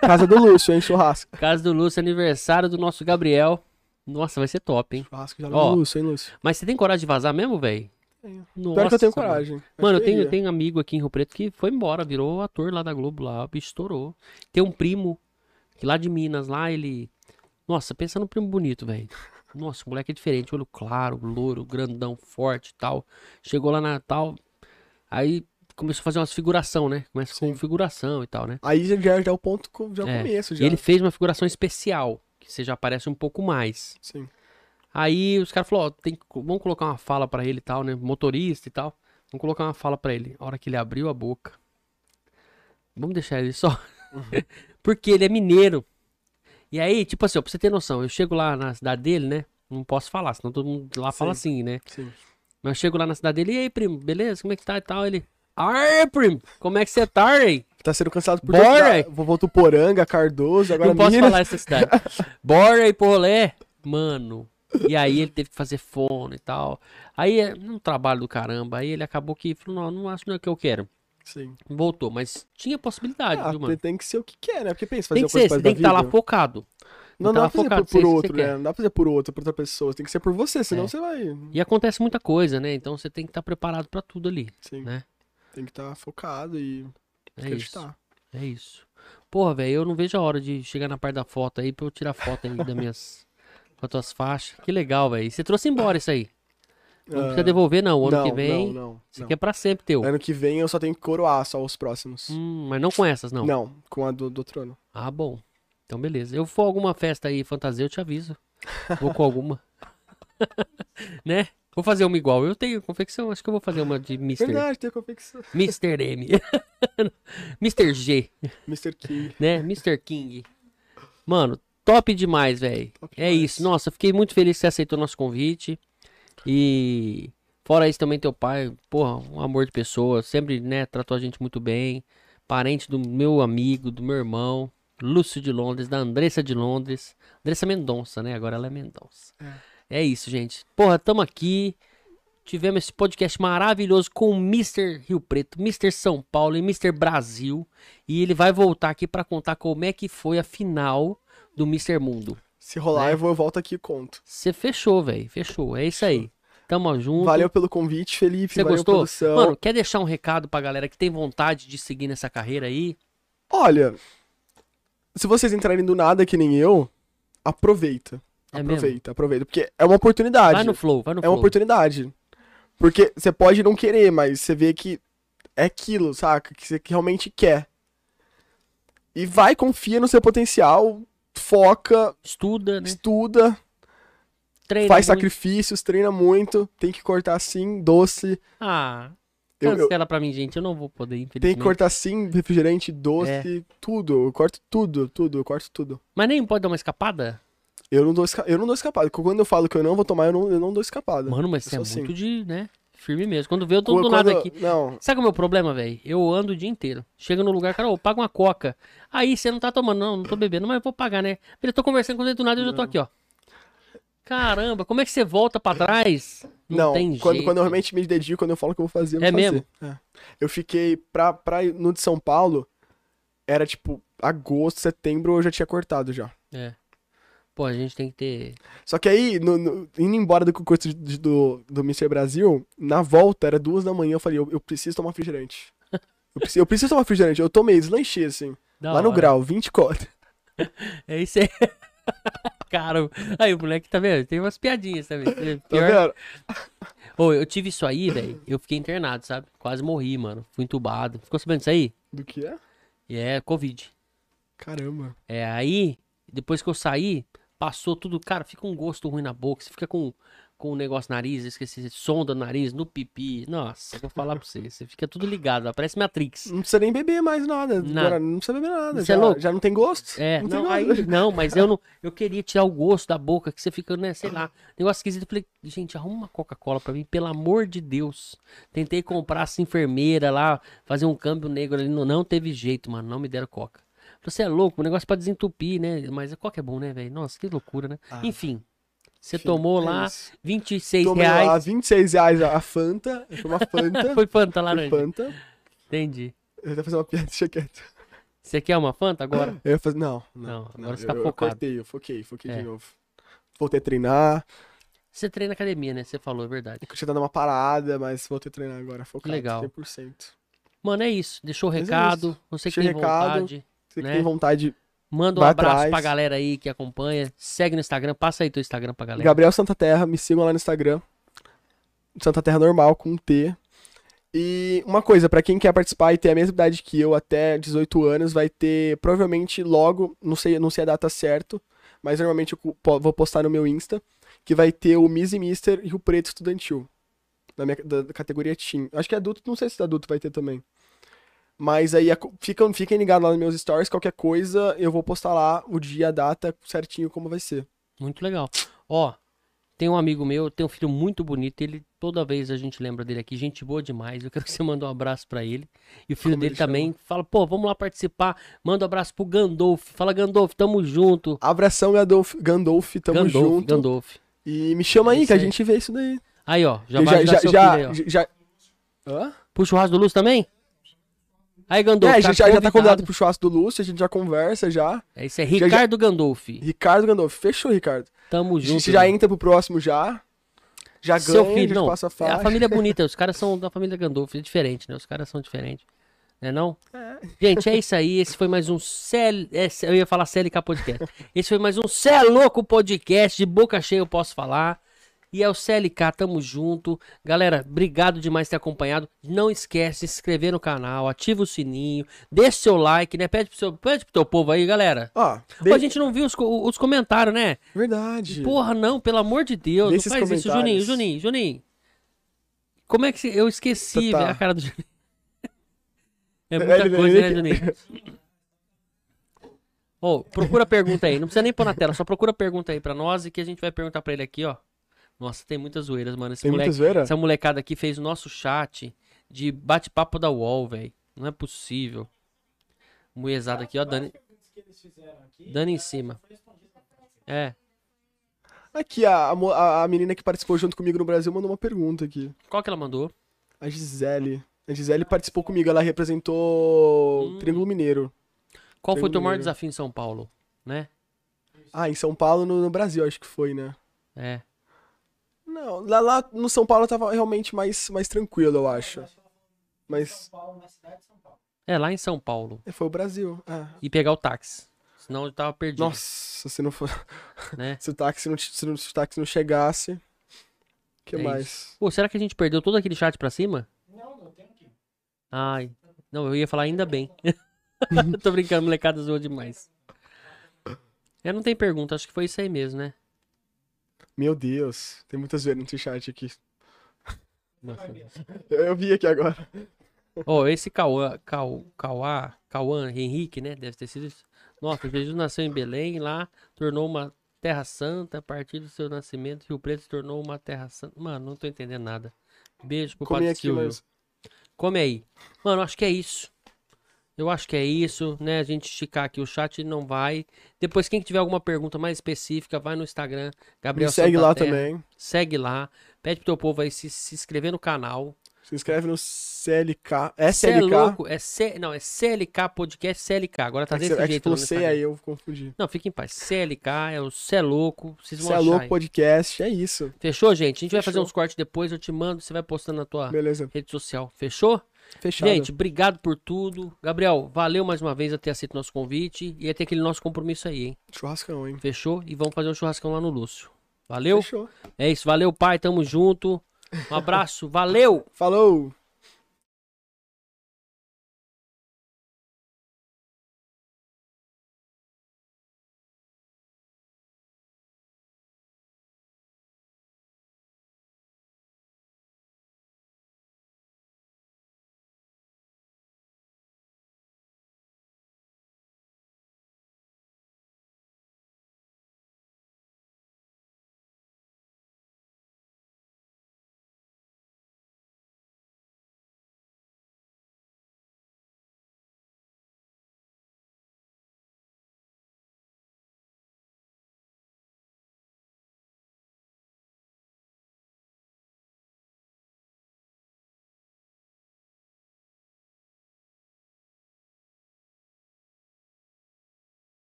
Casa do Lúcio, hein? Churrasco. Casa do Lúcio, aniversário do nosso Gabriel. Nossa, vai ser top, hein? Churrasco já Ó. Lúcio, hein, Lúcio? Mas você tem coragem de vazar mesmo, velho? Tenho. Pior que eu tenho coragem. Mano, eu tenho, iria. tenho amigo aqui em Rio Preto que foi embora, virou ator lá da Globo lá, o bicho estourou. Tem um primo que lá de Minas, lá ele. Nossa, pensa no primo bonito, velho. Nossa, o moleque é diferente, olho claro, louro, grandão, forte e tal. Chegou lá na tal. Aí começou a fazer umas figuração, né? Começa com Sim. figuração e tal, né? Aí já, já é o ponto, já é o É. começo, E já. ele fez uma figuração especial, você já aparece um pouco mais. Sim. Aí os caras falaram, ó, tem vamos colocar uma fala pra ele e tal, né? Motorista e tal. Vamos colocar uma fala pra ele. A hora que ele abriu a boca. Vamos deixar ele só. Uhum. Porque ele é mineiro. E aí, tipo assim, ó, pra você ter noção, eu chego lá na cidade dele, né? Não posso falar, senão todo mundo lá fala Sim. assim, né? Sim. Mas eu chego lá na cidade dele, e aí, primo, beleza? Como é que tá e tal? Ele. Aê, primo, como é que você tá, hein? Tá sendo cancelado por Bora! Poranga, Cardoso, agora não posso Minas. falar essa cidade. Bora aí pro rolê. Mano. E aí ele teve que fazer fono e tal. Aí é um trabalho do caramba. Aí ele acabou que falou, não, não acho não é o que eu quero. Sim. Voltou, mas tinha possibilidade, Ah, viu, mano? tem que ser o que quer, né? Porque pensa, fazer Tem que ser, você tem que estar lá vida. focado. Não, tá não lá dá pra fazer por, por outro, né? Não dá pra fazer por outro, por outra pessoa. Tem que ser por você, senão É. você vai. E acontece muita coisa, né? Então você tem que estar preparado pra tudo ali, Sim. né? Tem que estar focado e É isso. acreditar. É isso. Porra, velho, eu não vejo a hora de chegar na parte da foto aí pra eu tirar foto aí das minhas com as tuas faixas. Que legal, velho. Você trouxe embora isso aí. Não precisa Ah, devolver, não. Ano não, que vem. Não, não. Isso aqui é pra sempre teu. Ano que vem eu só tenho que coroar só os próximos. Hum, mas não com essas, não. Não, com a do, do outro ano. Ah, bom. Então, beleza. Eu for alguma festa aí, fantasia, eu te aviso. Vou com alguma. né? Vou fazer uma igual. Eu tenho confecção, acho que eu vou fazer uma de Mr. Verdade, confecção. Mr. M. Mr. G, Mr. King. né? Mr. King. Mano, top demais, velho. É demais. isso. Nossa, fiquei muito feliz que você aceitou nosso convite. E fora isso também teu pai, porra, um amor de pessoa, sempre, né, tratou a gente muito bem. Parente do meu amigo, do meu irmão, Lúcio de Londres, da Andressa de Londres. Andressa Mendonça, né? Agora ela é Mendonça. É, isso, gente. Porra, tamo aqui. Tivemos esse podcast maravilhoso com o Mr. Rio Preto, Mr. São Paulo e Mr. Brasil. E ele vai voltar aqui pra contar como é que foi a final do Mr. Mundo. Se rolar, Né? eu, vou, eu volto aqui e conto. Você fechou, velho. Fechou. É isso aí. Tamo junto. Valeu pelo convite, Felipe. Você gostou? produção. Mano, quer deixar um recado pra galera que tem vontade de seguir nessa carreira aí? Olha, se vocês entrarem do nada que nem eu, aproveita. É aproveita, aproveita. Porque é uma oportunidade. Vai no flow, vai no é flow. uma oportunidade. Porque você pode não querer, mas você vê que é aquilo, saca? Que você realmente quer. E vai, confia no seu potencial, foca, Estuda, né? estuda, Treina faz muito. sacrifícios, treina muito, tem que cortar assim, doce. Ah, Eu- eu- cancela pra mim, gente. Eu não vou poder, tem que cortar sim, refrigerante, doce, É. tudo. Eu corto tudo, tudo, eu corto tudo. Mas nem pode dar uma escapada? Eu não dou, eu não dou escapada. Quando eu falo que eu não vou tomar, eu não, eu não dou escapada. Mano, mas Eu você é assim. muito de, né? Firme mesmo. Quando vê, eu tô Quando- do quando- aqui. Não, Sabe o meu problema, velho? Eu ando o dia inteiro. Chega no lugar, cara, ô, paga uma coca. Aí você não tá tomando, não, não tô bebendo, mas eu vou pagar, né? Eu tô conversando com ele do nada e eu já tô aqui, ó. Caramba, como é que você volta pra trás? Não, tem quando, jeito. quando eu realmente me dedico, quando eu falo que eu vou fazer, eu É mesmo? É. Eu fiquei, pra, pra no de São Paulo, era tipo, agosto, setembro, eu já tinha cortado já. É. Pô, a gente tem que ter. Só que aí, no- no- indo embora do concurso de- do, do Mr. Brasil, na volta, era duas da manhã, eu falei, eu, eu preciso tomar refrigerante. Eu preciso, eu preciso tomar refrigerante. Eu tomei, deslanchei, assim. Da lá no hora. grau, 20 cotas. É isso aí. Cara, aí o moleque tá vendo? Tem umas piadinhas também. Tá Pior. vendo? Ô, eu tive isso aí, velho. Eu fiquei internado, sabe? Quase morri, mano. Fui entubado. Ficou sabendo disso aí? Do que é? E é Covid. Caramba. É, aí, depois que eu saí, passou tudo. Cara, fica um gosto ruim na boca. Você fica com, com um negócio nariz, esqueci, sonda no nariz, no pipi. Nossa, vou falar pra você. Você fica tudo ligado, parece Matrix. Não precisa nem beber mais nada. Nada. Não precisa beber nada. Você é já, louco? já não tem gosto? É, não, não, gosto. aí, não, mas eu não. Eu queria tirar o gosto da boca, que você fica, né, sei lá, negócio esquisito. Eu falei, gente, arruma uma Coca-Cola pra mim, pelo amor de Deus. Tentei comprar essa enfermeira lá, fazer um câmbio negro ali, não, não teve jeito, mano, não me deram Coca. Você é louco, o negócio pra desentupir, né? Mas a Coca é bom, né, velho? Nossa, que loucura, né? Ah, Enfim, você Enfim, tomou é lá isso. 26 Tomei reais. lá 26 reais a Fanta. Foi uma Fanta. Foi Fanta Foi laranja. Fanta. Entendi. Eu ia fazer uma piada, deixa quieto. Você quer uma Fanta agora? Eu ia fazer, não, Não, não. agora você tá eu, eu focado. cortei, eu foquei, foquei É. de novo. Voltei a treinar. Você treina academia, né? Você falou, é verdade. Eu tinha dado uma parada, mas voltei a treinar agora, focado. legal. 100%. Mano, é isso. Deixou o é recado. Você que tem recado. vontade. Você Né? que tem vontade, Manda um abraço atrás. pra galera aí que acompanha. Segue no Instagram. Passa aí teu Instagram pra galera. Gabriel Santa Terra, me sigam lá no Instagram. Santa Terra normal, com um T. E uma coisa, pra quem quer participar e ter a mesma idade que eu, até 18 anos, vai ter provavelmente logo, não sei, não sei a data certo, mas normalmente eu vou postar no meu Insta, que vai ter o Miss e Mister e o Preto Estudantil. Da, minha, da, da categoria Team. Acho que adulto, não sei se adulto vai ter também. Mas aí fiquem, fiquem ligados lá nos meus stories, qualquer coisa eu vou postar lá o dia, a data, certinho como vai ser. Muito legal. Ó, tem um amigo meu, tem um filho muito bonito, ele toda vez a gente lembra dele aqui, gente boa demais. Eu quero que você mande um abraço pra ele. E o filho Como dele ele chama? também fala, pô, vamos lá participar. Manda um abraço pro Gandolf. Fala, Gandolf, tamo junto. Abração, Gandolf, Gandolf tamo Gandolf, junto. Gandolf. E me chama aí, que a gente vê isso daí. Aí, ó, já Eu vai ajudar seu filho aí, ó. já, já... Hã? Puxa o churrasco do Luz também? Aí, Gandolf, É, a gente já, já tá convidado. pro churrasco do Lúcio, a gente já conversa já. É isso, é Ricardo Gandolf. Ricardo Gandolf, fechou, Ricardo. Tamo A junto. gente já entra pro próximo já. Já Seu ganha, filho, já não. passa a é, faixa. A família é bonita, os caras são da família Gandolf, é diferente, né? Os caras são diferentes. Né não? Gente, é isso aí. Esse foi mais um CL... é, Eu ia falar CLK Podcast. Esse foi mais um Cê é Louco Podcast. De boca cheia eu posso falar. E é o CLK, tamo junto. Galera, obrigado demais por ter acompanhado. Não esquece de se inscrever no canal, ativa o sininho, deixa seu like, né? Pede pro, seu, pede pro teu povo aí, galera. Ó, Pô, a gente não viu os, os comentários, né? verdade. Porra, não, pelo amor de Deus. Não faz isso, Juninho. Juninho, Juninho. Como é que se... eu esqueci, Tá. velho, a cara do Juninho. É muita Ele- coisa, ele- né, Juninho? Ô, procura a pergunta aí. Não precisa nem pôr na tela, só procura a pergunta aí pra nós e que a gente vai perguntar pra ele aqui, ó. Nossa, tem muitas zoeiras, mano. Esse Tem moleque, muita zoeira? essa molecada aqui fez o nosso chat de bate-papo da UOL, velho. Não é possível. Mulherzada aqui, ó, Dani. Dani em cima. É. Aqui, a, a, a- menina que participou junto comigo no Brasil mandou uma pergunta aqui. Qual que ela mandou? A Gisele. A Gisele participou comigo, ela representou Hum. o Triângulo Mineiro. Qual foi o teu maior Triângulo desafio em São Paulo? Né? Ah, em São Paulo, no, no Brasil, acho que foi, né? É. Não, lá, lá no São Paulo tava realmente mais, mais tranquilo, eu acho. Mas São Paulo, na cidade de São Paulo. É, lá em São Paulo. é, foi o Brasil. Ah. E pegar o táxi. Senão eu tava perdido. Nossa, se não for. Né? Se o táxi não, se, não- se o táxi não chegasse. O que É mais? Pô, será que a gente perdeu todo aquele chat pra cima? Não, eu tenho aqui. Ai. Não, eu ia falar ainda bem. Tô brincando, molecada zoou demais. É, não tem pergunta, acho que foi isso aí mesmo, né? Meu Deus, tem muitas vezes nesse chat aqui. Nossa. Eu, vi aqui agora. Ó, esse Cauã, Cau, Cauã, Cauã Henrique, né? Deve ter sido isso. Nossa, Jesus nasceu em Belém, lá tornou uma terra santa, a partir do seu nascimento, Rio Preto se tornou uma terra santa. Mano, não tô entendendo nada. Beijo pro Comi Padre aqui, Silvio. mas. Come aí. Mano, acho que é isso. Eu acho que é isso, né? A gente esticar aqui o chat não vai. Depois, quem tiver alguma pergunta mais específica, vai no Instagram. Gabriel Me segue Santa lá Terra. também. Segue lá. Pede pro teu povo aí se, se inscrever no canal. Se inscreve no CLK. Cê é SLK. louco. É C... Não, é CLK Podcast CLK. Agora tá É desse você- é jeito C Instagram. aí, eu confundi. Não, fica em paz. CLK é o Cê é louco. Vocês vão Você é louco aí. podcast, é isso. Fechou, gente? A gente vai fazer Fechou. uns cortes depois. Eu te mando. Você vai postando na tua Beleza. rede social. Fechou? Fechado. Gente, obrigado por tudo. Gabriel, valeu mais uma vez a ter aceito nosso convite e a ter aquele nosso compromisso aí, hein? Churrascão, hein? Fechou? E vamos fazer um churrascão lá no Lúcio. Valeu? Fechou. É isso, valeu, pai, tamo junto. Um abraço, valeu! Falou!